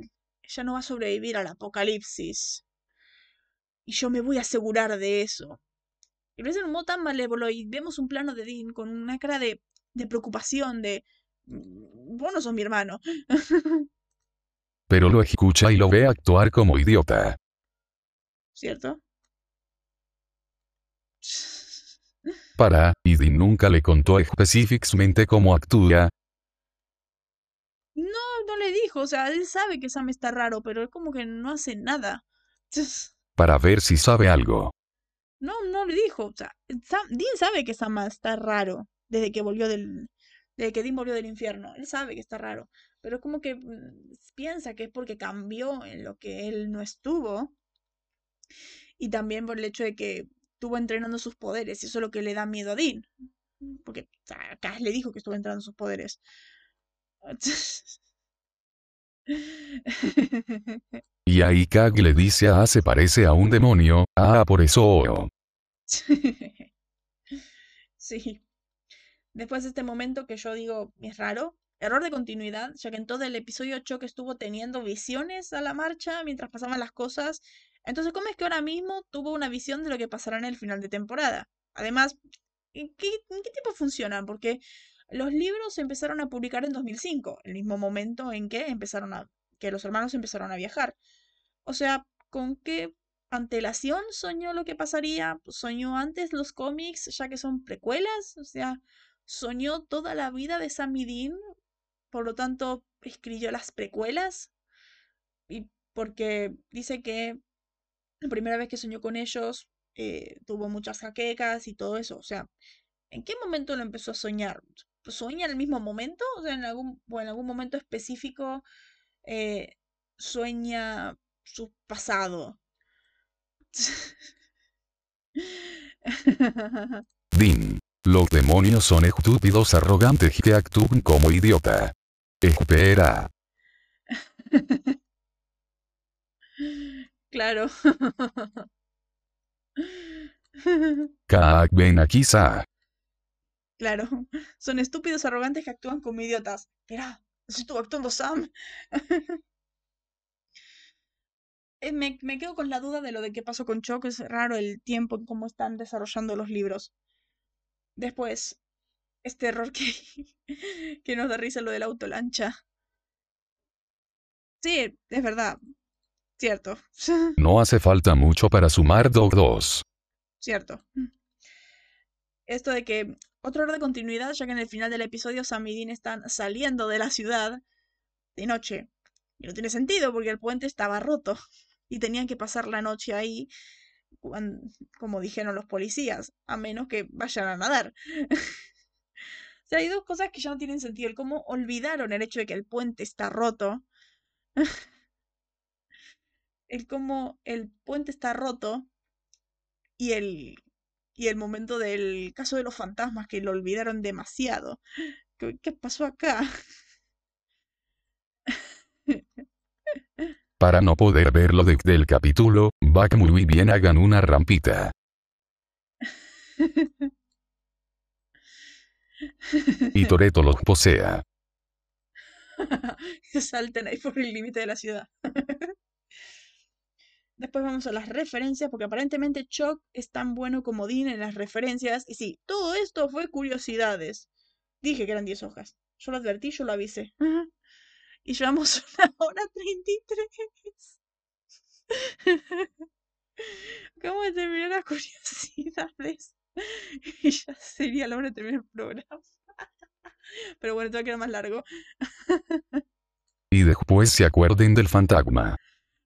Ella no va a sobrevivir al apocalipsis. Y yo me voy a asegurar de eso. Y lo en un modo tan malévolo y vemos un plano de Dean con una cara de, de preocupación, de... "Mm, Vos no sos mi hermano. Pero lo escucha y lo ve actuar como idiota. ¿Cierto? Para, y Dean nunca le contó específicamente cómo actúa, No, no le dijo, o sea, él sabe que Sam está raro, pero él como que no hace nada. para ver si sabe algo. No, no le dijo, o sea, Sam- Dean sabe que Sam está raro desde que volvió del, desde que Dean volvió del infierno. Él sabe que está raro, pero como que mm, piensa que es porque cambió en lo que él no estuvo y también por el hecho de que estuvo entrenando sus poderes y eso es lo que le da miedo a Dean, porque acá le dijo que estuvo entrenando sus poderes. Y ahí Kag le dice a A se parece a un demonio, ah por eso. Sí. Después de este momento que yo digo es raro, error de continuidad, ya que en todo el episodio Chuck estuvo teniendo visiones a la marcha mientras pasaban las cosas. Entonces, ¿cómo es que ahora mismo tuvo una visión de lo que pasará en el final de temporada? Además, ¿en qué, en qué funcionan? Porque los libros se empezaron a publicar en 2005, el mismo momento en que empezaron a, que los hermanos empezaron a viajar. O sea, ¿con qué antelación soñó lo que pasaría? ¿Soñó antes los cómics, ya que son precuelas? O sea, ¿soñó toda la vida de Sam y Dean? Por lo tanto, escribió las precuelas. Y porque dice que la primera vez que soñó con ellos, eh, tuvo muchas jaquecas y todo eso. O sea, ¿en qué momento lo empezó a soñar? ¿Sueña en el mismo momento? O sea, en algún, o en algún momento específico eh, sueña su pasado. Dean. Los demonios son estúpidos arrogantes que actúan como idiota. Espera. Claro. Kag ven aquí Sa. Claro. Son estúpidos arrogantes que actúan como idiotas. Así estuvo actuando Sam. Eh, Me, me quedo con la duda de lo de qué pasó con Chuck. Es raro el tiempo en cómo están desarrollando los libros. Después, este error que, que nos da risa lo del autolancha. Sí, es verdad. Cierto. No hace falta mucho para sumar Dog 2. Cierto. Esto de que otro error de continuidad, ya que en el final del episodio Sam y Dean están saliendo de la ciudad de noche. Y no tiene sentido porque el puente estaba roto y tenían que pasar la noche ahí, como dijeron los policías, a menos que vayan a nadar. O sea, hay dos cosas que ya no tienen sentido. El cómo olvidaron el hecho de que el puente está roto. El cómo el puente está roto y el, y el momento del caso de los fantasmas que lo olvidaron demasiado. ¿Qué, qué pasó acá? Para no poder verlo desde el capítulo, va que muy bien hagan una rampita. Y Toreto los posea. que salten ahí por el límite de la ciudad. Después vamos a las referencias, porque aparentemente Chuck es tan bueno como Dean en las referencias. Y sí, todo esto fue curiosidades. Dije que eran 10 hojas. Yo lo advertí, yo lo avisé. Y llevamos una hora 33. ¿Cómo de terminar las curiosidades? Y ya sería la hora de terminar el programa. Pero bueno, te va a quedar más largo. Y después se acuerden del fantasma.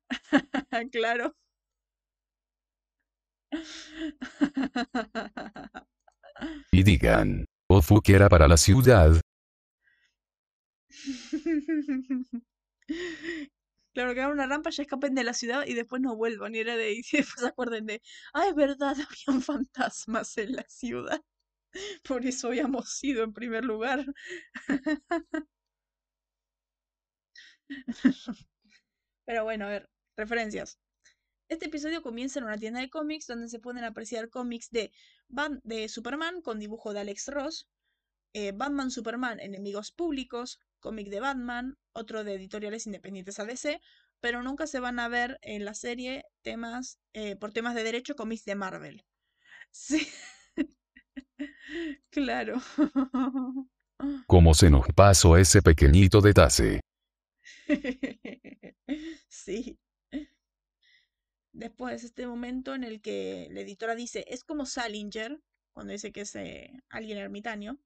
claro. Y digan, Ofu que era para la ciudad. Claro, que hagan una rampa, ya escapen de la ciudad y después no vuelvan. Y era de y después se acuerden de, ah, es verdad, habían fantasmas en la ciudad. Por eso habíamos ido en primer lugar. Pero bueno, a ver, referencias. Este episodio comienza en una tienda de cómics donde se pueden apreciar cómics de, de Superman con dibujo de Alex Ross, eh, Batman Superman Enemigos Públicos, cómic de Batman, otro de editoriales independientes ADC, pero nunca se van a ver en la serie temas eh, por temas de derecho cómics de Marvel. Sí. claro. ¿Cómo se nos pasó ese pequeñito detalle? sí. Después, este momento en el que la editora dice, es como Salinger, cuando dice que es eh, alguien ermitaño.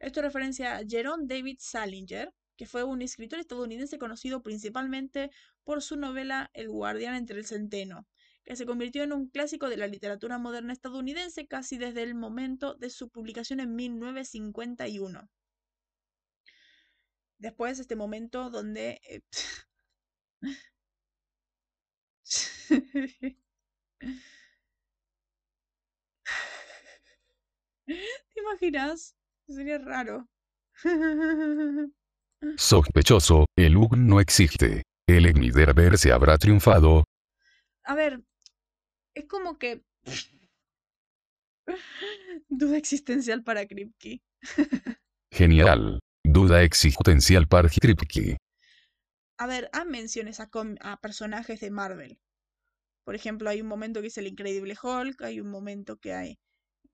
Esto referencia a Jerome David Salinger, que fue un escritor estadounidense conocido principalmente por su novela El guardián entre el centeno, que se convirtió en un clásico de la literatura moderna estadounidense casi desde el momento de su publicación en 1951. Después, este momento donde... Eh, ¿Te imaginas? Sería raro. Sospechoso, el UG no existe. El se habrá triunfado. A ver, es como que... Duda existencial para Kripke. Genial. Duda existencial para Kripke. A ver, haz menciones a, a personajes de Marvel. Por ejemplo, hay un momento que es el Increíble Hulk, hay un momento que hay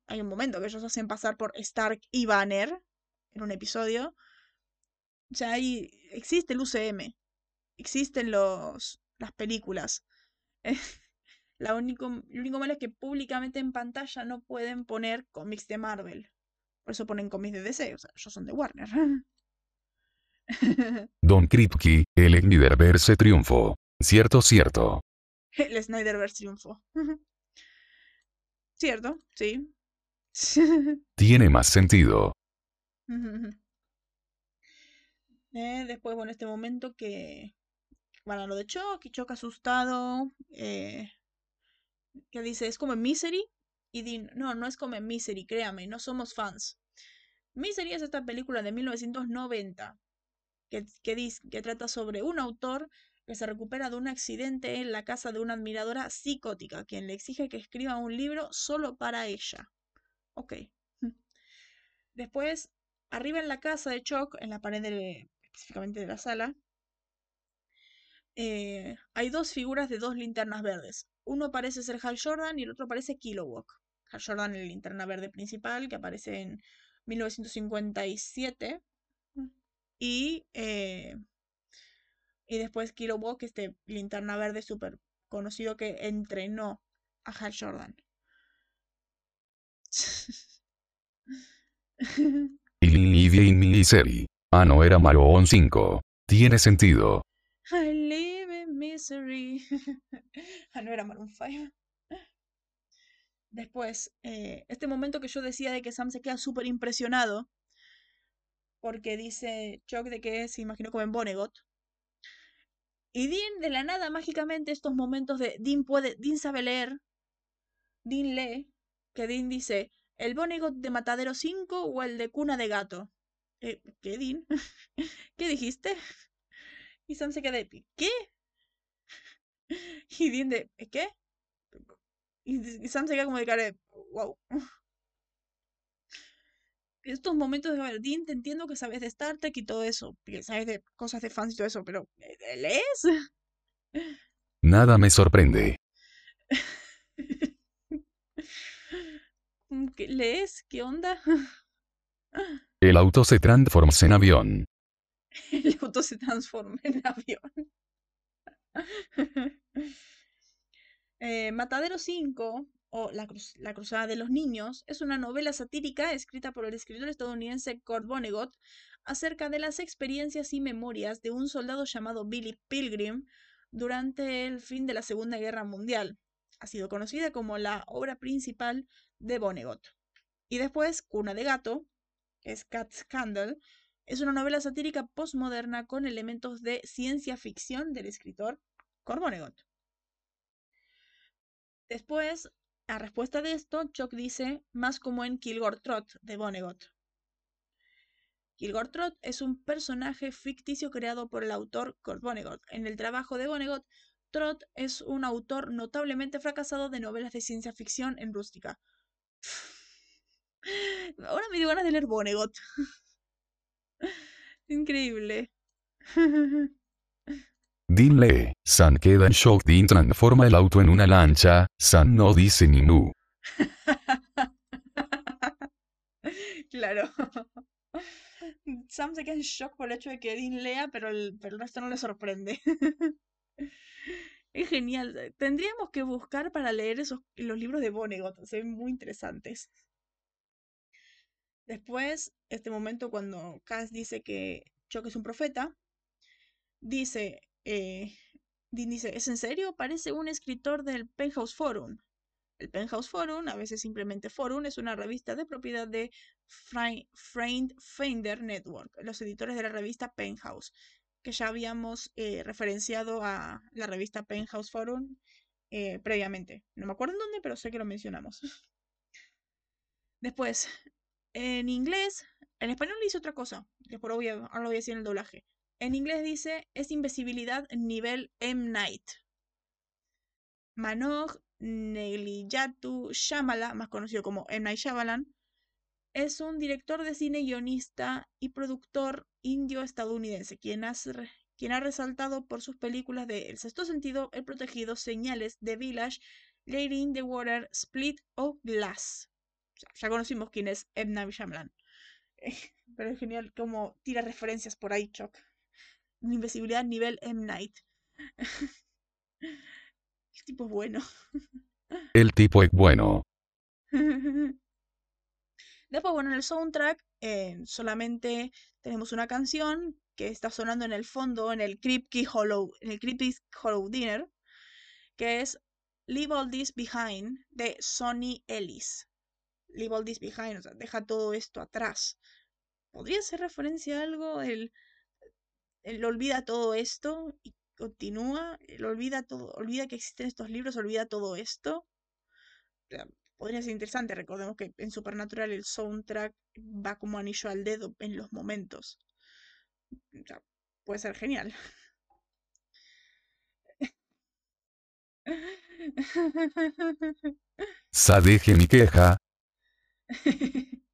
hay un momento que ellos hacen pasar por Stark y Banner en un episodio. O sea, ahí existe el UCM, existen los, las películas. La único, lo único malo es que públicamente en pantalla no pueden poner cómics de Marvel. Por eso ponen cómics de DC, o sea, ellos son de Warner. Don Kripke, el Snyderverse triunfó. Cierto, cierto. El Snyderverse triunfó. Cierto, sí. Tiene más sentido. Eh, después, bueno, este momento que van a lo de Choc y Choc asustado. Eh, que dice, es como en Misery. Y Dean, no, no es como en Misery, créame, no somos fans. Misery es esta película de 1990 que, que, que trata sobre un autor que se recupera de un accidente en la casa de una admiradora psicótica, quien le exige que escriba un libro solo para ella. Ok. Después, arriba en la casa de Choc, en la pared específicamente de la sala, eh, hay dos figuras de dos linternas verdes. Uno parece ser Hal Jordan y el otro parece Kilowog. Hal Jordan, la linterna verde principal, que aparece en 1957. Y, eh, y después Kilowog, este linterna verde súper conocido que entrenó a Hal Jordan. y in misery. Ah, no era Maroon 5. Tiene sentido. I live in misery. ah, no era Maroon 5. Después, eh, este momento que yo decía de que Sam se queda súper impresionado porque dice Chuck de que se imaginó como en Bonegot. Y Dean, de la nada, mágicamente, estos momentos de Dean puede, Dean sabe leer, Dean lee, que Dean dice, ¿el Bonegot de Matadero 5 o el de Cuna de Gato? Eh, ¿Qué, Dean? ¿Qué dijiste? Y Sam se queda de, ¿qué? Y Dean de, ¿qué? Y Sam se queda como de cara de, wow. Estos momentos de, Dean, te entiendo que sabes de Star Trek y todo eso, que sabes de cosas de fans y todo eso, pero ¿eh, ¿lees? Nada me sorprende. ¿Qué lees? ¿Qué onda? El auto se transforma en avión. El auto se transforma en avión. Eh, Matadero 5, o la, la, Cruzada de los Niños, es una novela satírica escrita por el escritor estadounidense Kurt Vonnegut acerca de las experiencias y memorias de un soldado llamado Billy Pilgrim durante el fin de la Segunda Guerra Mundial. Ha sido conocida como la obra principal de Vonnegut. Y después, Cuna de Gato, que es Cat Scandal, es una novela satírica postmoderna con elementos de ciencia ficción del escritor Vonnegut. Después, a respuesta de esto, Chuck dice más como en Kilgore Trot de Vonnegut. Kilgore Trott es un personaje ficticio creado por el autor Kurt Vonnegut. En el trabajo de Vonnegut, Trott es un autor notablemente fracasado de novelas de ciencia ficción en rústica. Ahora me dio ganas de leer Vonnegut. Increíble. Dean lee. San queda en shock. Dean transforma el auto en una lancha. San no dice ni nu. claro. Sam se queda en shock por el hecho de que Dean lea, pero el, pero el resto no le sorprende. es genial. Tendríamos que buscar para leer esos, los libros de Vonnegut. Se ven muy interesantes. Después, este momento cuando Cass dice que Chuck es un profeta, dice, eh, Dean dice, ¿es en serio? Parece un escritor del Penthouse Forum. El Penthouse Forum, a veces simplemente Forum, es una revista de propiedad de Framed Finder Network, los editores de la revista Penthouse, que ya habíamos eh, referenciado a la revista Penthouse Forum eh, previamente. No me acuerdo en dónde, pero sé que lo mencionamos. Después, en inglés, en español dice otra cosa. Voy a, ahora lo voy a decir en el doblaje. En inglés dice, es invisibilidad nivel M. Night. Manoj Negliyatu Shamala, más conocido como M. Night Shyamalan, es un director de cine, guionista y productor indio-estadounidense, quien, quien ha resaltado por sus películas de El Sexto Sentido, El Protegido, Señales, The Village, Lady in the Water, Split o Glass. ya conocimos quién es M. Night Shyamalan. Pero es genial cómo tira referencias por ahí, Chuck. Invisibilidad nivel M. Night. El tipo es bueno. El tipo es bueno. Después, bueno, en el soundtrack eh, solamente tenemos una canción que está sonando en el fondo en el Creepy Hollow, en el Creepy Hollow Dinner, que es Leave All This Behind de Sonny Ellis. Leave All This Behind, o sea, deja todo esto atrás. ¿Podría ser referencia a algo? El, el olvida todo esto y continúa, él olvida todo, olvida que existen estos libros, olvida todo esto. podría ser interesante, recordemos que en Supernatural el soundtrack va como anillo al dedo en los momentos. puede ser genial. Sa deje mi queja.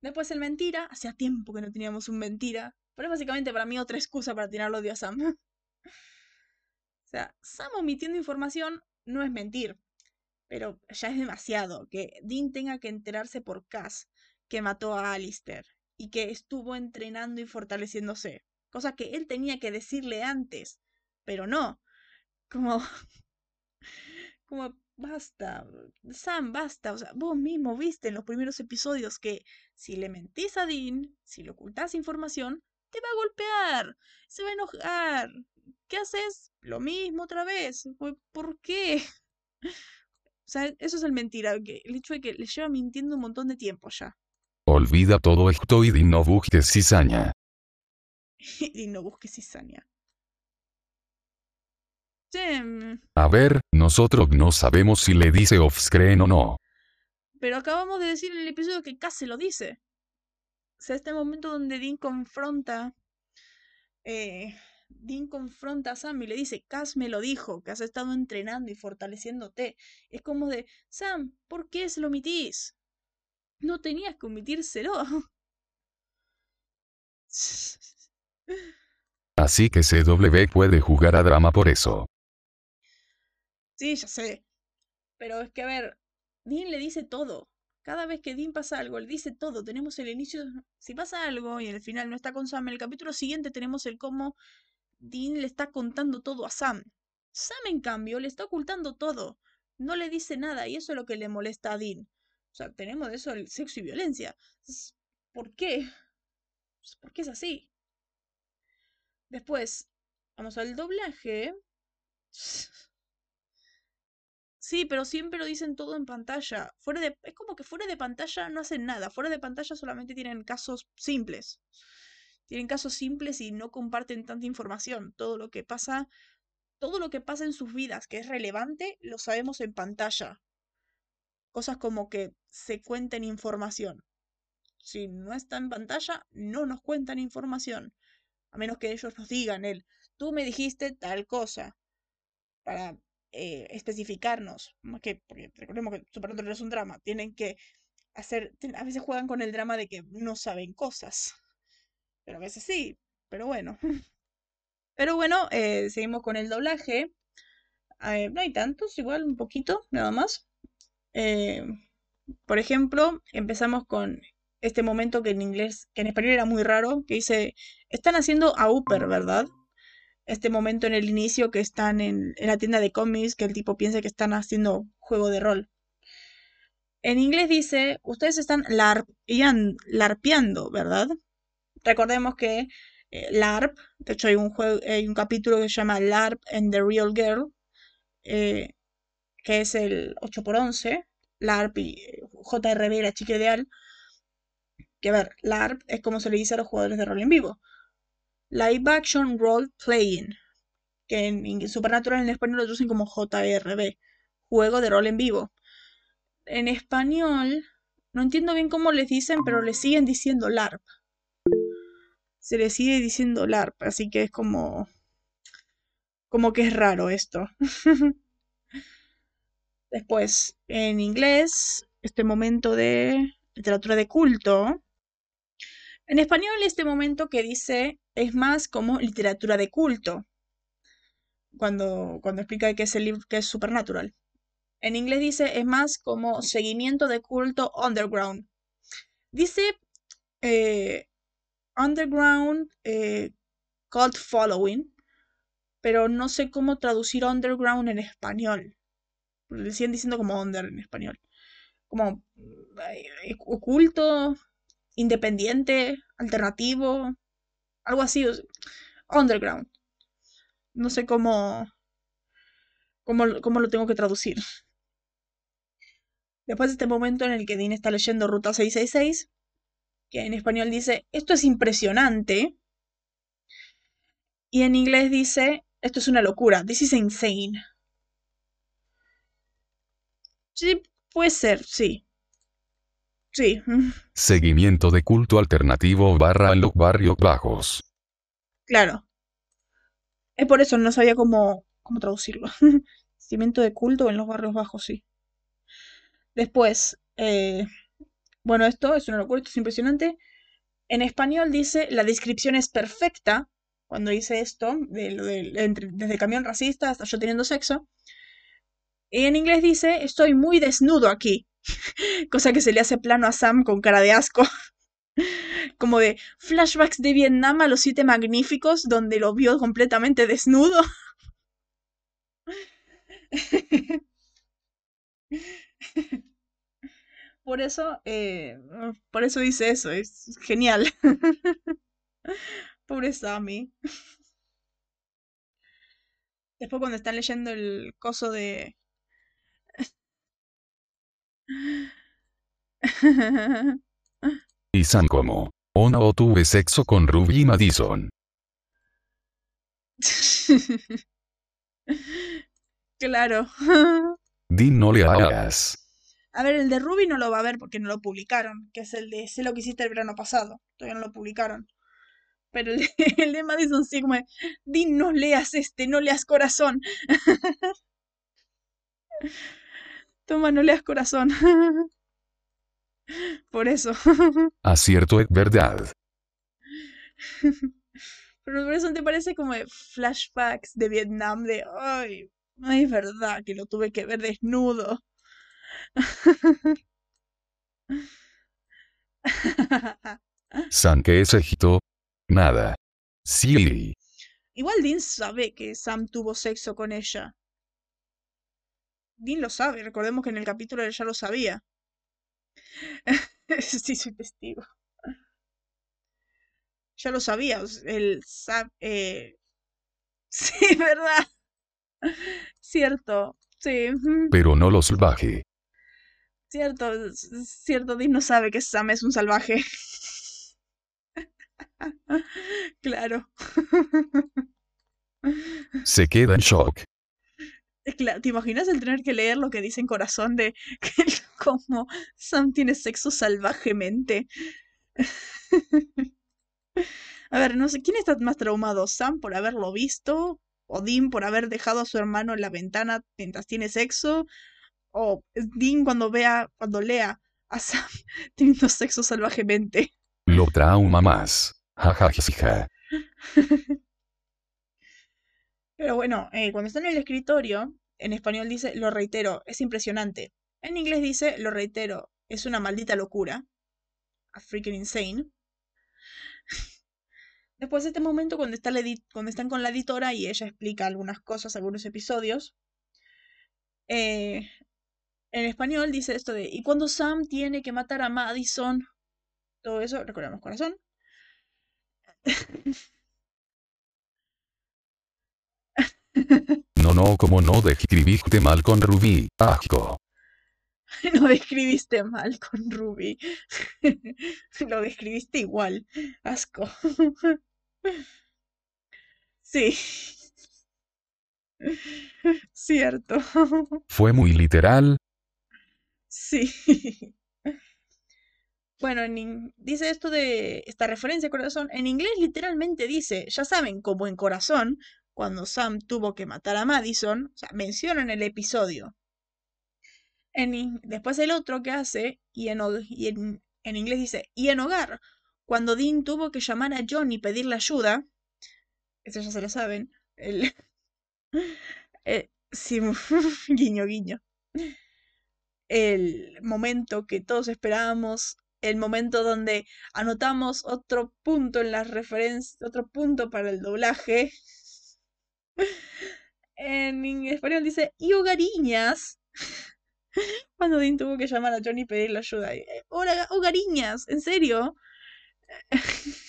Después el mentira, hacía tiempo que no teníamos un mentira, pero es básicamente para mí otra excusa para tirarlo odio a Sam. o sea, Sam omitiendo información no es mentir, pero ya es demasiado que Dean tenga que enterarse por Cass que mató a Alistair y que estuvo entrenando y fortaleciéndose, cosa que él tenía que decirle antes, pero no. Como como basta, Sam, basta. O sea, vos mismo viste en los primeros episodios que si le mentís a Dean, si le ocultás información, te va a golpear, se va a enojar. ¿Qué haces? Lo mismo otra vez. ¿Por qué? O sea, eso es el mentira, el hecho de que le lleva mintiendo un montón de tiempo ya. Olvida todo esto y Dean no busques cizaña. Dean no busques cizaña. Mm. A ver, nosotros no sabemos si le dice off-screen o no. Pero acabamos de decir en el episodio que Cass se lo dice. O sea, este momento donde Dean confronta. Eh, Dean confronta a Sam y le dice: Cass me lo dijo, que has estado entrenando y fortaleciéndote. Es como de: Sam, ¿por qué se lo omitís? No tenías que omitírselo. Así que CW puede jugar a drama por eso. Sí, ya sé. Pero es que, a ver, Dean le dice todo. Cada vez que Dean pasa algo, le dice todo. Tenemos el inicio, si pasa algo y el final no está con Sam, en el capítulo siguiente tenemos el cómo Dean le está contando todo a Sam. Sam, en cambio, le está ocultando todo. No le dice nada y eso es lo que le molesta a Dean. O sea, tenemos eso el sexo y violencia. ¿Por qué? ¿Por qué es así? Después, vamos al doblaje. Sí, pero siempre lo dicen todo en pantalla. Fuera de, es como que fuera de pantalla no hacen nada. Fuera de pantalla solamente tienen casos simples. Tienen casos simples y no comparten tanta información. Todo lo que pasa, todo lo que pasa en sus vidas que es relevante, lo sabemos en pantalla. Cosas como que se cuenten información. si no está en pantalla, no nos cuentan información. A menos que ellos nos digan, él, tú me dijiste tal cosa. Para eh, especificarnos. Más que, porque recordemos que Supernatural es un drama. Tienen que hacer. A veces juegan con el drama de que no saben cosas. Pero a veces sí. Pero bueno. Pero bueno, eh, seguimos con el doblaje. Eh, no hay tantos, igual un poquito, nada más. por ejemplo, empezamos con este momento que en inglés, que en español era muy raro, que dice, están haciendo a Upper, ¿verdad? Este momento en el inicio que están en, la tienda de cómics, que el tipo piensa que están haciendo juego de rol. En inglés dice, ustedes están larpeando, ¿verdad? Recordemos que eh, LARP, de hecho hay un, juego, hay un capítulo que se llama LARP and the Real Girl, eh, que es el 8x11, LARP y eh, JRB, la chica ideal, que a ver, LARP es como se le dice a los jugadores de rol en vivo. Live Action Role Playing, que en, Supernatural en español lo traducen como JRB, juego de rol en vivo. En español, no entiendo bien cómo les dicen, pero le siguen diciendo LARP. Se le sigue diciendo LARP, así que es como. como que es raro esto. Después, en inglés, este momento de literatura de culto en español, este momento que dice es más como literatura de culto, cuando, cuando explica que es el libro que es Supernatural. En inglés dice es más como seguimiento de culto underground. Dice eh, underground eh, cult following, pero no sé cómo traducir underground en español. Le siguen diciendo como under en español. Como eh, oculto, independiente, alternativo, algo así, underground. No sé cómo, cómo, cómo lo tengo que traducir. Después de este momento en el que Dean está leyendo Ruta 666, que en español dice, esto es impresionante. Y en inglés dice, esto es una locura, this is insane. Sí, puede ser, sí. Sí. Seguimiento de culto alternativo barra en los barrios bajos. Claro. Es por eso, no sabía cómo, cómo traducirlo. Seguimiento de culto en los barrios bajos, sí. Después, eh, bueno, esto es una locura, esto es impresionante. En español dice, la descripción es perfecta, cuando dice esto, de, de, desde camión racista hasta yo teniendo sexo. Y en inglés dice, estoy muy desnudo aquí. Cosa que se le hace plano a Sam con cara de asco. Como de flashbacks de Vietnam a los siete magníficos, donde lo vio completamente desnudo. Por eso, eh, por eso dice eso, es genial. Pobre Sammy. Después cuando están leyendo el coso de y Sam como, ¿o no tuve sexo con Ruby Madison? claro. Di no le hagas. A ver, el de Ruby no lo va a ver porque no lo publicaron, que es el de sé lo que hiciste el verano pasado. Todavía no lo publicaron. Pero el de, el de Madison sí como, Di no leas este, no leas corazón. Toma, no leas corazón. Por eso. Acierto es verdad. Pero por eso te parece como de flashbacks de Vietnam de, ay, ay, es verdad que lo tuve que ver desnudo. San que es Egipto. Nada. Sí. Igual Dean sabe que Sam tuvo sexo con ella. Dean lo sabe, recordemos que en el capítulo él ya lo sabía. sí, soy testigo. Ya lo sabía, el eh... Sí, verdad. Cierto, sí. Pero no lo salvaje. Cierto, cierto, Dean no sabe que Sam es un salvaje. claro. Se queda en shock. ¿Te imaginas el tener que leer lo que dice en corazón de que como Sam tiene sexo salvajemente? A ver, no sé, ¿quién está más traumado? ¿Sam por haberlo visto? ¿O Dean por haber dejado a su hermano en la ventana mientras tiene sexo? ¿O Dean cuando vea, cuando lea a Sam teniendo sexo salvajemente? Lo trauma más. Pero bueno, eh, cuando está en el escritorio, en español dice, lo reitero, es impresionante. En inglés dice, lo reitero, es una maldita locura. A freaking insane. Después de este momento, cuando, está están con la editora y ella explica algunas cosas, algunos episodios, eh, en español dice esto de, y cuando Sam tiene que matar a Madison, todo eso, recordamos corazón. No, no, como no describiste mal con Rubí. Asco. No describiste mal con Ruby. Lo describiste igual. Asco. Sí. Cierto. Fue muy literal. Sí. Bueno, en dice esto de esta referencia corazón. En inglés literalmente dice, ya saben, como en corazón, cuando Sam tuvo que matar a Madison, o sea, mencionan el episodio. En, después el otro que hace, y, en, y en, en inglés dice, y en hogar, cuando Dean tuvo que llamar a John y pedirle ayuda, eso ya se lo saben, el, eh, sí, guiño, guiño, el momento que todos esperábamos, el momento donde anotamos otro punto en las referencias, otro punto para el doblaje. En español dice, y hogariñas. Cuando Dean tuvo que llamar a Johnny y pedirle ayuda. eh, "Hola, hogariñas, ¿en serio?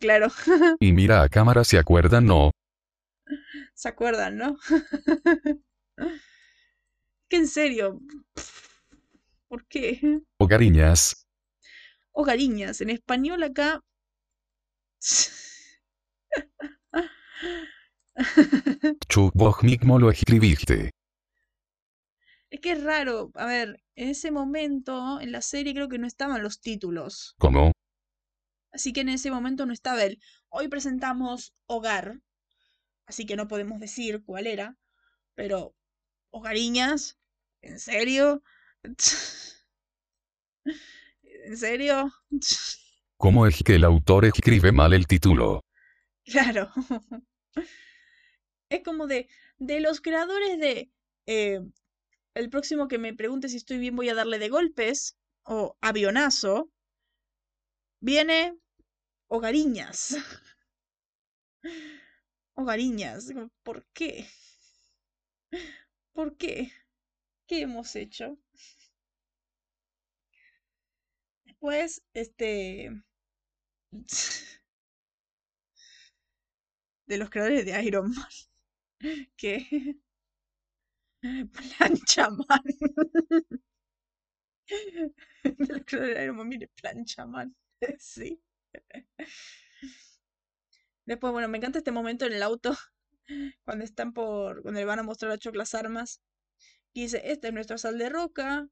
Claro, Y mira a cámara se acuerdan no. se acuerdan, ¿no? Que en serio. ¿Por qué? Hogariñas. Hogariñas. En español acá. Chuck vos mismo lo escribiste. Es que es raro. A ver, en ese momento, en la serie creo que no estaban los títulos. ¿Cómo? Así que en ese momento no estaba él. Hoy presentamos Hogar. Así que no podemos decir cuál era. Pero, Hogariñas. ¿En serio? ¿En serio? ¿Cómo es que el autor escribe mal el título? Claro. Es como de, de los creadores de eh, el próximo que me pregunte si estoy bien voy a darle de golpes o avionazo. Viene Hogariñas. Hogariñas. ¿Por qué? ¿Por qué? ¿Qué hemos hecho? Después, este... De los creadores de Iron Man. que plancha man Del creador de Iron Man, mire plancha man sí. Después bueno me encanta este momento en el auto cuando están por cuando le van a mostrar a Chuck las armas y dice esta es nuestra sal de roca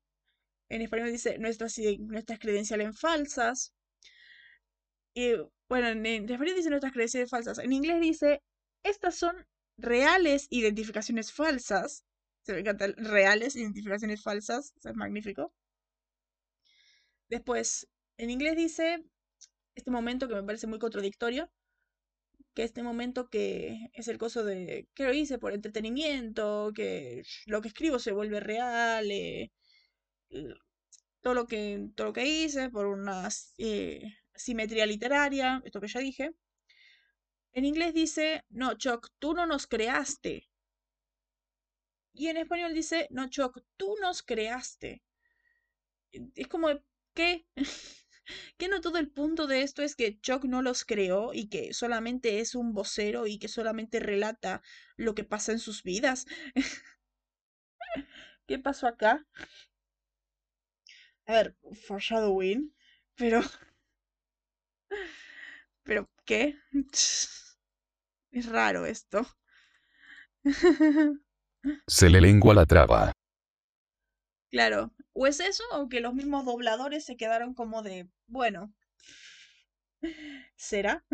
en español dice nuestras nuestras credenciales falsas bueno en, en español dice nuestras credenciales falsas en inglés dice estas son reales identificaciones falsas. Se me encanta reales identificaciones falsas. Es magnífico. Después, en inglés dice este momento que me parece muy contradictorio. Que este momento que es el coso de que lo hice por entretenimiento, que lo que escribo se vuelve real, eh, todo lo que todo lo que hice por una eh, simetría literaria, esto que ya dije. En inglés dice, no, Chuck, tú no nos creaste. Y en español dice, no, Chuck, tú nos creaste. Es como, ¿qué? ¿Que no todo el punto de esto es que Chuck no los creó y que solamente es un vocero y que solamente relata lo que pasa en sus vidas? ¿Qué pasó acá? A ver, foreshadowing, pero... ¿Pero qué? Es raro esto. Se le lengua la traba. Claro, O es eso, o que los mismos dobladores se quedaron como de, bueno, ¿será?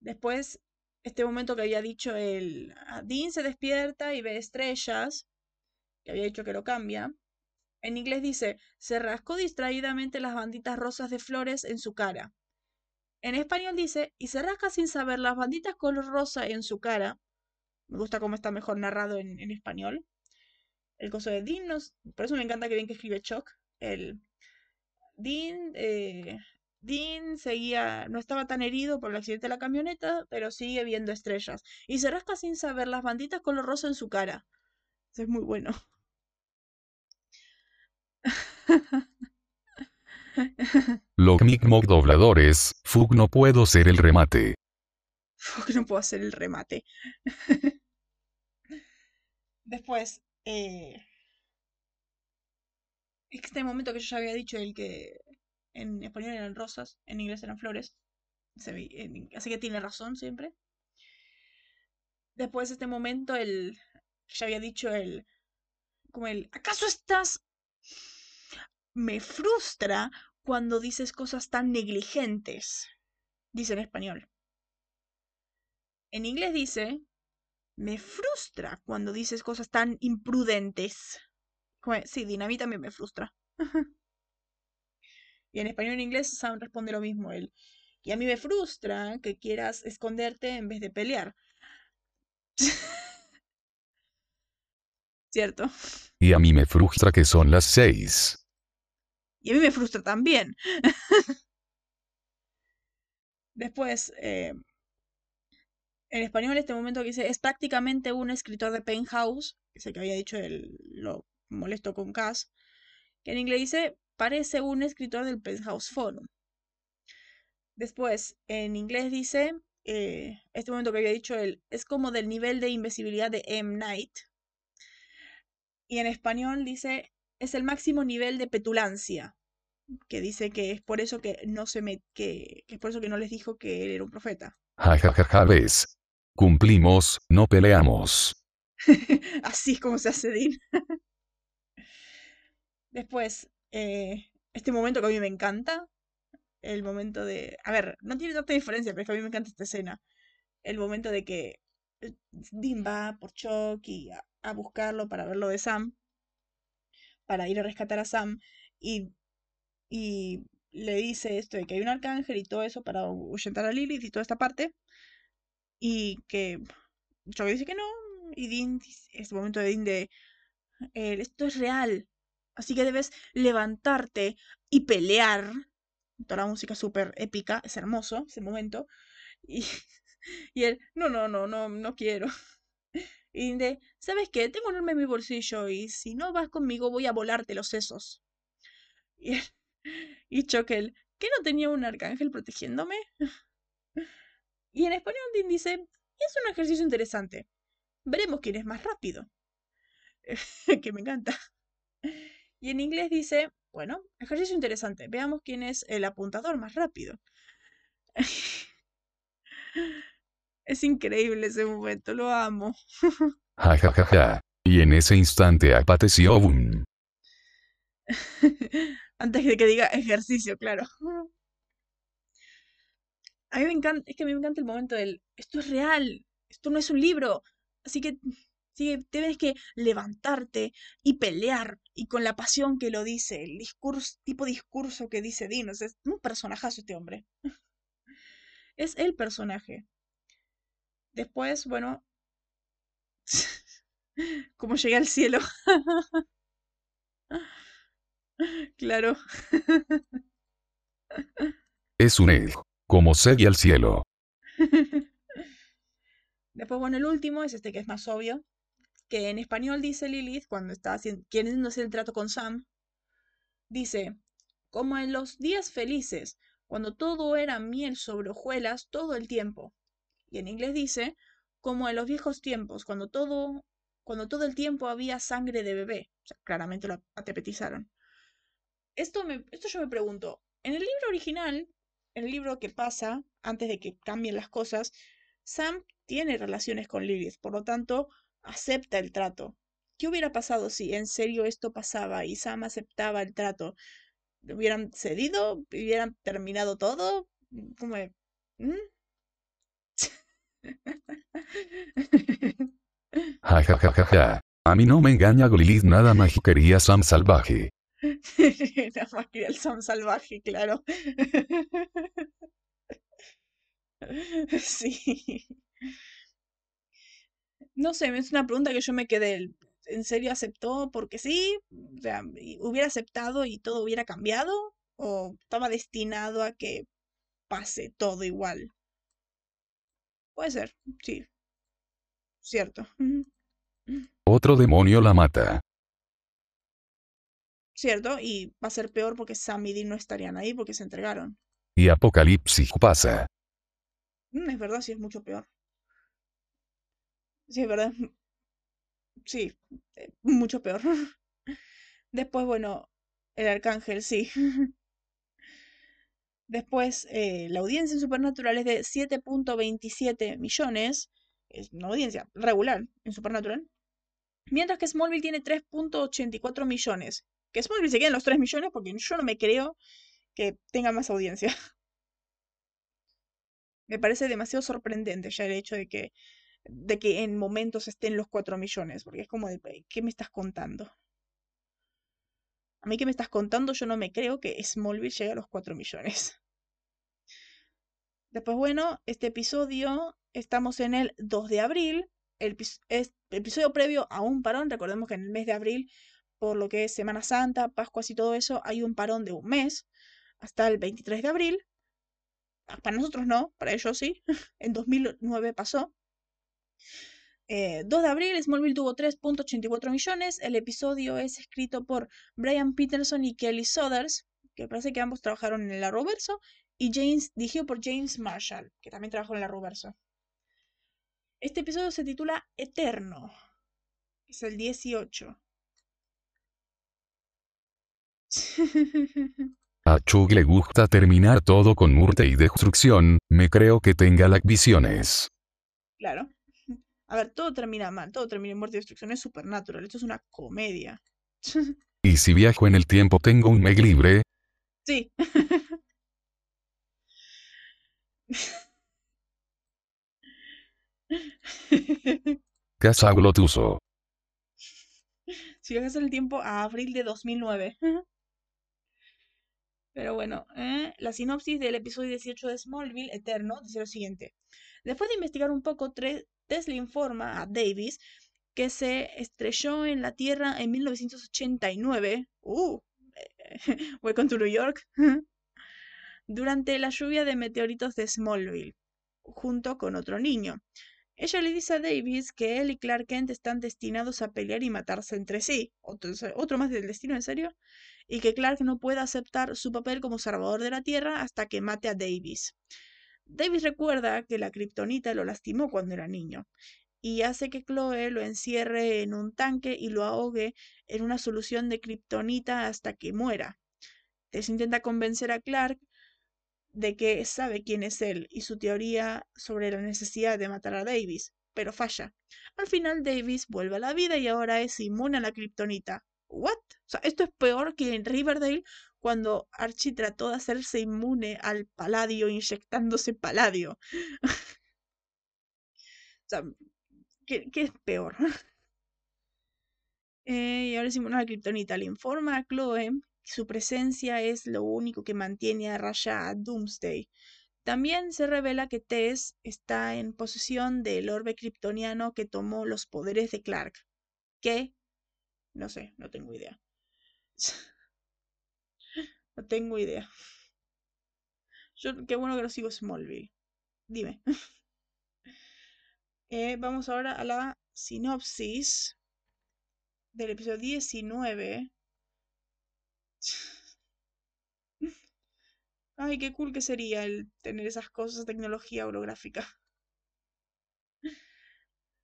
Después, este momento que había dicho el ah, Dean se despierta y ve estrellas, que había dicho que lo cambia. En inglés dice, se rascó distraídamente las banditas rosas de flores en su cara. En español dice, y se rasca sin saber las banditas color rosa en su cara. Me gusta cómo está mejor narrado en, español. El coso de Dean, por eso me encanta que bien que escribe Chuck. El Dean, eh, Dean seguía, no estaba tan herido por el accidente de la camioneta, pero sigue viendo estrellas. Y se rasca sin saber las banditas color rosa en su cara. Eso es muy bueno. Los Mi'kmaq dobladores, Fug no puedo ser el remate. Fug no puedo hacer el remate. Después, eh, este momento que yo ya había dicho, el que en español eran rosas, en inglés eran flores. así que tiene razón siempre. Después este momento, el que ya había dicho, el como el ¿acaso estás? Me frustra cuando dices cosas tan negligentes. Dice en español. En inglés dice, me frustra cuando dices cosas tan imprudentes. Sí, Dinamita también me frustra. y en español y en inglés Sam responde lo mismo él. Y a mí me frustra que quieras esconderte en vez de pelear. ¿Cierto? Y a mí me frustra que son las seis. Y a mí me frustra también. Después, eh, en español, este momento que dice, es prácticamente un escritor de Penthouse, que que había dicho el, lo molesto con Cass, que en inglés dice, parece un escritor del Penthouse Forum. Después, en inglés dice, eh, este momento que había dicho él, es como del nivel de invisibilidad de M. Night. Y en español dice, es el máximo nivel de petulancia, que dice que es por eso que no se me, que, es por eso que no les dijo que él era un profeta. Ja, ja, ja, ja, ves. Cumplimos, no peleamos. Así es como se hace Dean. Después, eh, este momento que a mí me encanta, el momento de... A ver, no tiene tanta diferencia, pero es que a mí me encanta esta escena. El momento de que eh, Dean va por Chucky a, a buscarlo para ver lo de Sam para ir a rescatar a Sam y, y le dice esto de que hay un arcángel y todo eso para ahuyentar a Lilith y toda esta parte. Y que Chucky dice que no. Y Dean, este momento de Dean de, esto es real. Así que debes levantarte y pelear. Toda la música súper épica, es hermoso ese momento. Y, y él, no, no, no, no, no quiero. Y de, ¿sabes qué? Tengo un arma en mi bolsillo y si no vas conmigo voy a volarte los sesos. Y, y Choquel, ¿qué no tenía un arcángel protegiéndome? Y en español Dean dice, es un ejercicio interesante. Veremos quién es más rápido. que me encanta. Y en inglés dice, bueno, ejercicio interesante. Veamos quién es el apuntador más rápido. Es increíble ese momento, lo amo. Ja, ja, ja, ja. Y en ese instante apareció Boom. Antes de que diga ejercicio, claro. A mí me encanta, es que a mí me encanta el momento del, esto es real, esto no es un libro, así que sí, tienes que levantarte y pelear y con la pasión que lo dice, el discurso, tipo discurso que dice Dinos, es un personajazo este hombre. Es el personaje. Después, bueno, como llegué al cielo. claro. es un egg, como seguí al cielo. Después, bueno, el último es este que es más obvio, que en español dice Lilith cuando está haciendo, queriendo hacer el trato con Sam, dice, como en los días felices, cuando todo era miel sobre hojuelas todo el tiempo. Y en inglés dice, como en los viejos tiempos, cuando todo, cuando todo el tiempo había sangre de bebé. Claramente lo atepetizaron. Esto, me, esto yo me pregunto, en el libro original, en el libro que pasa, antes de que cambien las cosas, Sam tiene relaciones con Lilith, por lo tanto, acepta el trato. ¿Qué hubiera pasado si en serio esto pasaba y Sam aceptaba el trato? ¿Hubieran cedido? ¿Hubieran terminado todo? Como... ¿Mm? Ja ja ja ja ja. A mí no me engaña Lilith nada más quería Sam salvaje. Nada más quería el Sam salvaje, claro. Sí. No sé, es una pregunta que yo me quedé. ¿En serio aceptó porque sí? O sea, ¿hubiera aceptado y todo hubiera cambiado? ¿O estaba destinado a que pase todo igual? Puede ser, sí. Cierto. Otro demonio la mata. Cierto, y va a ser peor porque Sam y Dean no estarían ahí porque se entregaron. Y Apocalipsis pasa. Mm, es verdad, sí, es mucho peor. Sí, es verdad. Sí, eh, mucho peor. Después, bueno, el arcángel, sí. Después, eh, la audiencia en Supernatural es de 7.27 millones. Es una audiencia regular en Supernatural. Mientras que Smallville tiene 3.84 millones. Que Smallville se quede en los 3 millones porque yo no me creo que tenga más audiencia. me parece demasiado sorprendente ya el hecho de que, de que en momentos estén los 4 millones. Porque es como de, ¿qué me estás contando? A mí que me estás contando, yo no me creo que Smallville llegue a los 4 millones. Después, bueno, este episodio, estamos en el 2 de abril. El, episodio previo a un parón, recordemos que en el mes de abril, por lo que es Semana Santa, Pascuas y todo eso, hay un parón de un mes, hasta el 23 de abril. Ah, para nosotros no, para ellos sí. en 2009 pasó. 2 eh, de abril, Smallville tuvo 3.84 millones. El episodio es escrito por Brian Peterson y Kelly Sothers, que parece que ambos trabajaron en el Arrowverso, y James, dirigido por James Marshall, que también trabajó en el Arrowverso. Este episodio se titula Eterno. Es el 18. A Chug le gusta terminar todo con muerte y destrucción, me creo que tenga las visiones. Claro. A ver, todo termina mal, todo termina en muerte y destrucción. Es supernatural, esto es una comedia. ¿Y si viajo en el tiempo tengo un meg libre? Sí. Casa Glotuso. Si viajas en el tiempo a abril de 2009. Pero bueno, ¿eh? la sinopsis del episodio 18 de Smallville, Eterno, dice lo siguiente. Después de investigar un poco, Tesla informa a Davis que se estrelló en la Tierra en 1989. Uh, welcome to New York. durante la lluvia de meteoritos de Smallville, junto con otro niño. Ella le dice a Davis que él y Clark Kent están destinados a pelear y matarse entre sí. Otro, otro más del destino, ¿en serio? Y que Clark no puede aceptar su papel como salvador de la Tierra hasta que mate a Davis. Davis recuerda que la kriptonita lo lastimó cuando era niño y hace que Chloe lo encierre en un tanque y lo ahogue en una solución de kriptonita hasta que muera. Tess intenta convencer a Clark de que sabe quién es él y su teoría sobre la necesidad de matar a Davis, pero falla. Al final Davis vuelve a la vida y ahora es inmune a la kriptonita. ¿What? O sea, esto es peor que en Riverdale cuando Archie trató de hacerse inmune al paladio inyectándose paladio. o sea, ¿qué, es peor? Eh, y ahora inmune a la kriptonita. Le informa a Chloe su presencia es lo único que mantiene a raya a Doomsday. También se revela que Tess está en posesión del orbe kryptoniano que tomó los poderes de Clark. ¿Qué? No sé, no tengo idea. no tengo idea. Yo, qué bueno que no sigo Smallville. Dime. Eh, vamos ahora a la sinopsis del episodio 19 Ay, qué cool que sería el tener esas cosas, tecnología holográfica.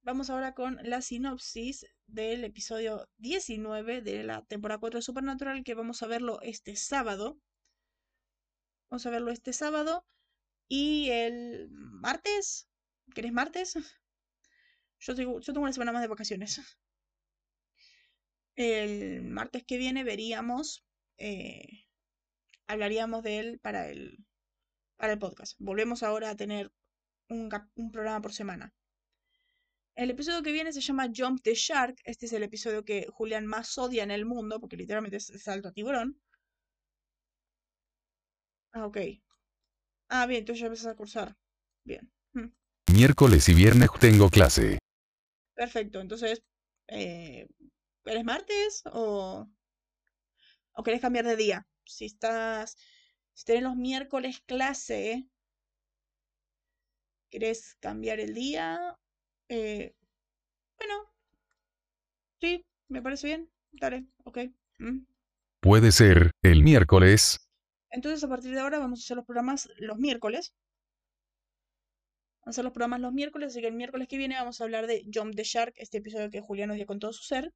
Vamos ahora con la sinopsis del episodio 19 de la temporada 4 de Supernatural, que vamos a verlo este sábado. Vamos a verlo este sábado. Y el martes. ¿Querés martes? Yo tengo, una semana más de vacaciones. El martes que viene veríamos, eh, hablaríamos de él para el, para el podcast. Volvemos ahora a tener un programa por semana. El episodio que viene se llama Jump the Shark. Este es el episodio que Julián más odia en el mundo, porque literalmente es salto a tiburón. Ah, ok. Ah, bien, entonces ya empiezas a cursar. Bien. Mm, Miércoles y viernes tengo clase. Perfecto. Entonces, eh, ¿eres martes o, o querés cambiar de día? Si estás, si tenés los miércoles clase, ¿querés cambiar el día? Eh, bueno, sí, me parece bien. Dale, ok. mm. Puede ser, el miércoles. Entonces, a partir de ahora vamos a hacer los programas los miércoles. Vamos a hacer los programas los miércoles, así que el miércoles que viene vamos a hablar de Jump the Shark, este episodio que Julián odia con todo su ser.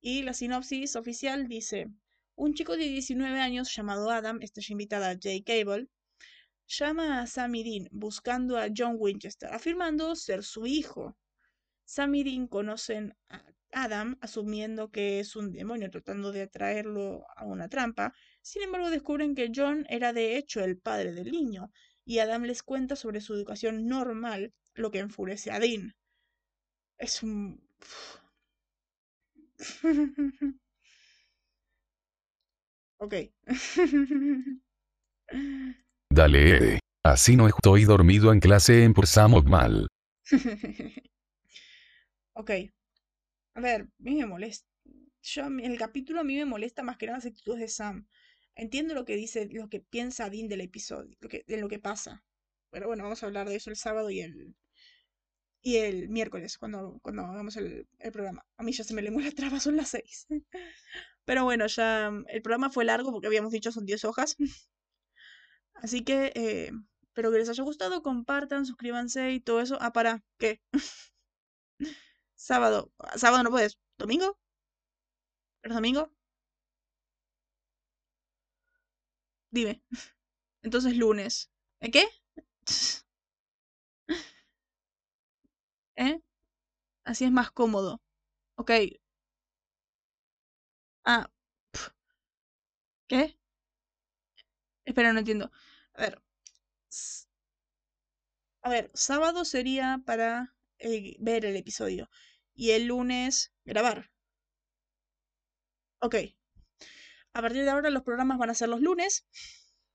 Y la sinopsis oficial dice: Un chico de 19 años llamado Adam, estrella invitada Jay Cable, llama a Sammy Dean buscando a John Winchester, afirmando ser su hijo. Sam y Dean conocen a Adam, asumiendo que es un demonio tratando de atraerlo a una trampa. Sin embargo, descubren que John era de hecho el padre del niño, y Adam les cuenta sobre su educación normal, lo que enfurece a Dean. Es un... ok. Dale. Así no estoy dormido en clase en Pursamos mal. ok. A ver, a mí me molesta. El capítulo a mí me molesta más que nada las actitudes de Sam. Entiendo lo que dice, lo que piensa Dean del episodio, lo que, de lo que pasa. Pero bueno, vamos a hablar de eso el sábado y el, y el miércoles, cuando, cuando hagamos el, el programa. A mí ya se me lengua la traba, son las seis. Pero bueno, ya el programa fue largo porque habíamos dicho son 10 hojas. Así que eh, espero que les haya gustado, compartan, suscríbanse y todo eso. Ah, para, ¿qué? Sábado. Sábado no puedes. ¿Domingo? ¿Eres domingo? Dime. Entonces lunes. ¿Eh, qué? ¿Eh? Así es más cómodo. Ok. Ah, ¿qué? Espera, no entiendo. A ver. A ver, sábado sería para eh, ver el episodio. Y el lunes grabar. Ok. A partir de ahora los programas van a ser los lunes,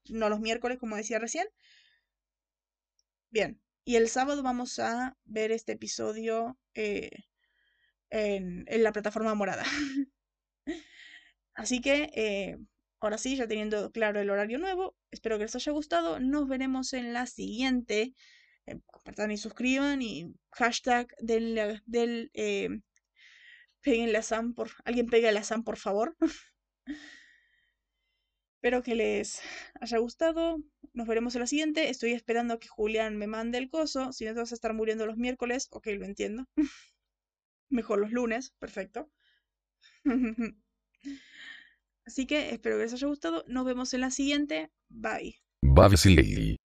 no los miércoles, como decía recién. Bien. Y el sábado vamos a ver este episodio eh, en, en la plataforma morada. Así que, eh, ahora sí, ya teniendo claro el horario nuevo, espero que les haya gustado. Nos veremos en la siguiente. Eh, compartan y suscriban y hashtag del, del eh, péguenle a Sam por, alguien pégale a Sam por favor. Espero que les haya gustado. Nos veremos en la siguiente. Estoy esperando a que Julián me mande el coso. Si no te vas a estar muriendo los miércoles, ok, lo entiendo. Mejor los lunes, perfecto. Así que espero que les haya gustado. Nos vemos en la siguiente. Bye. Babsy.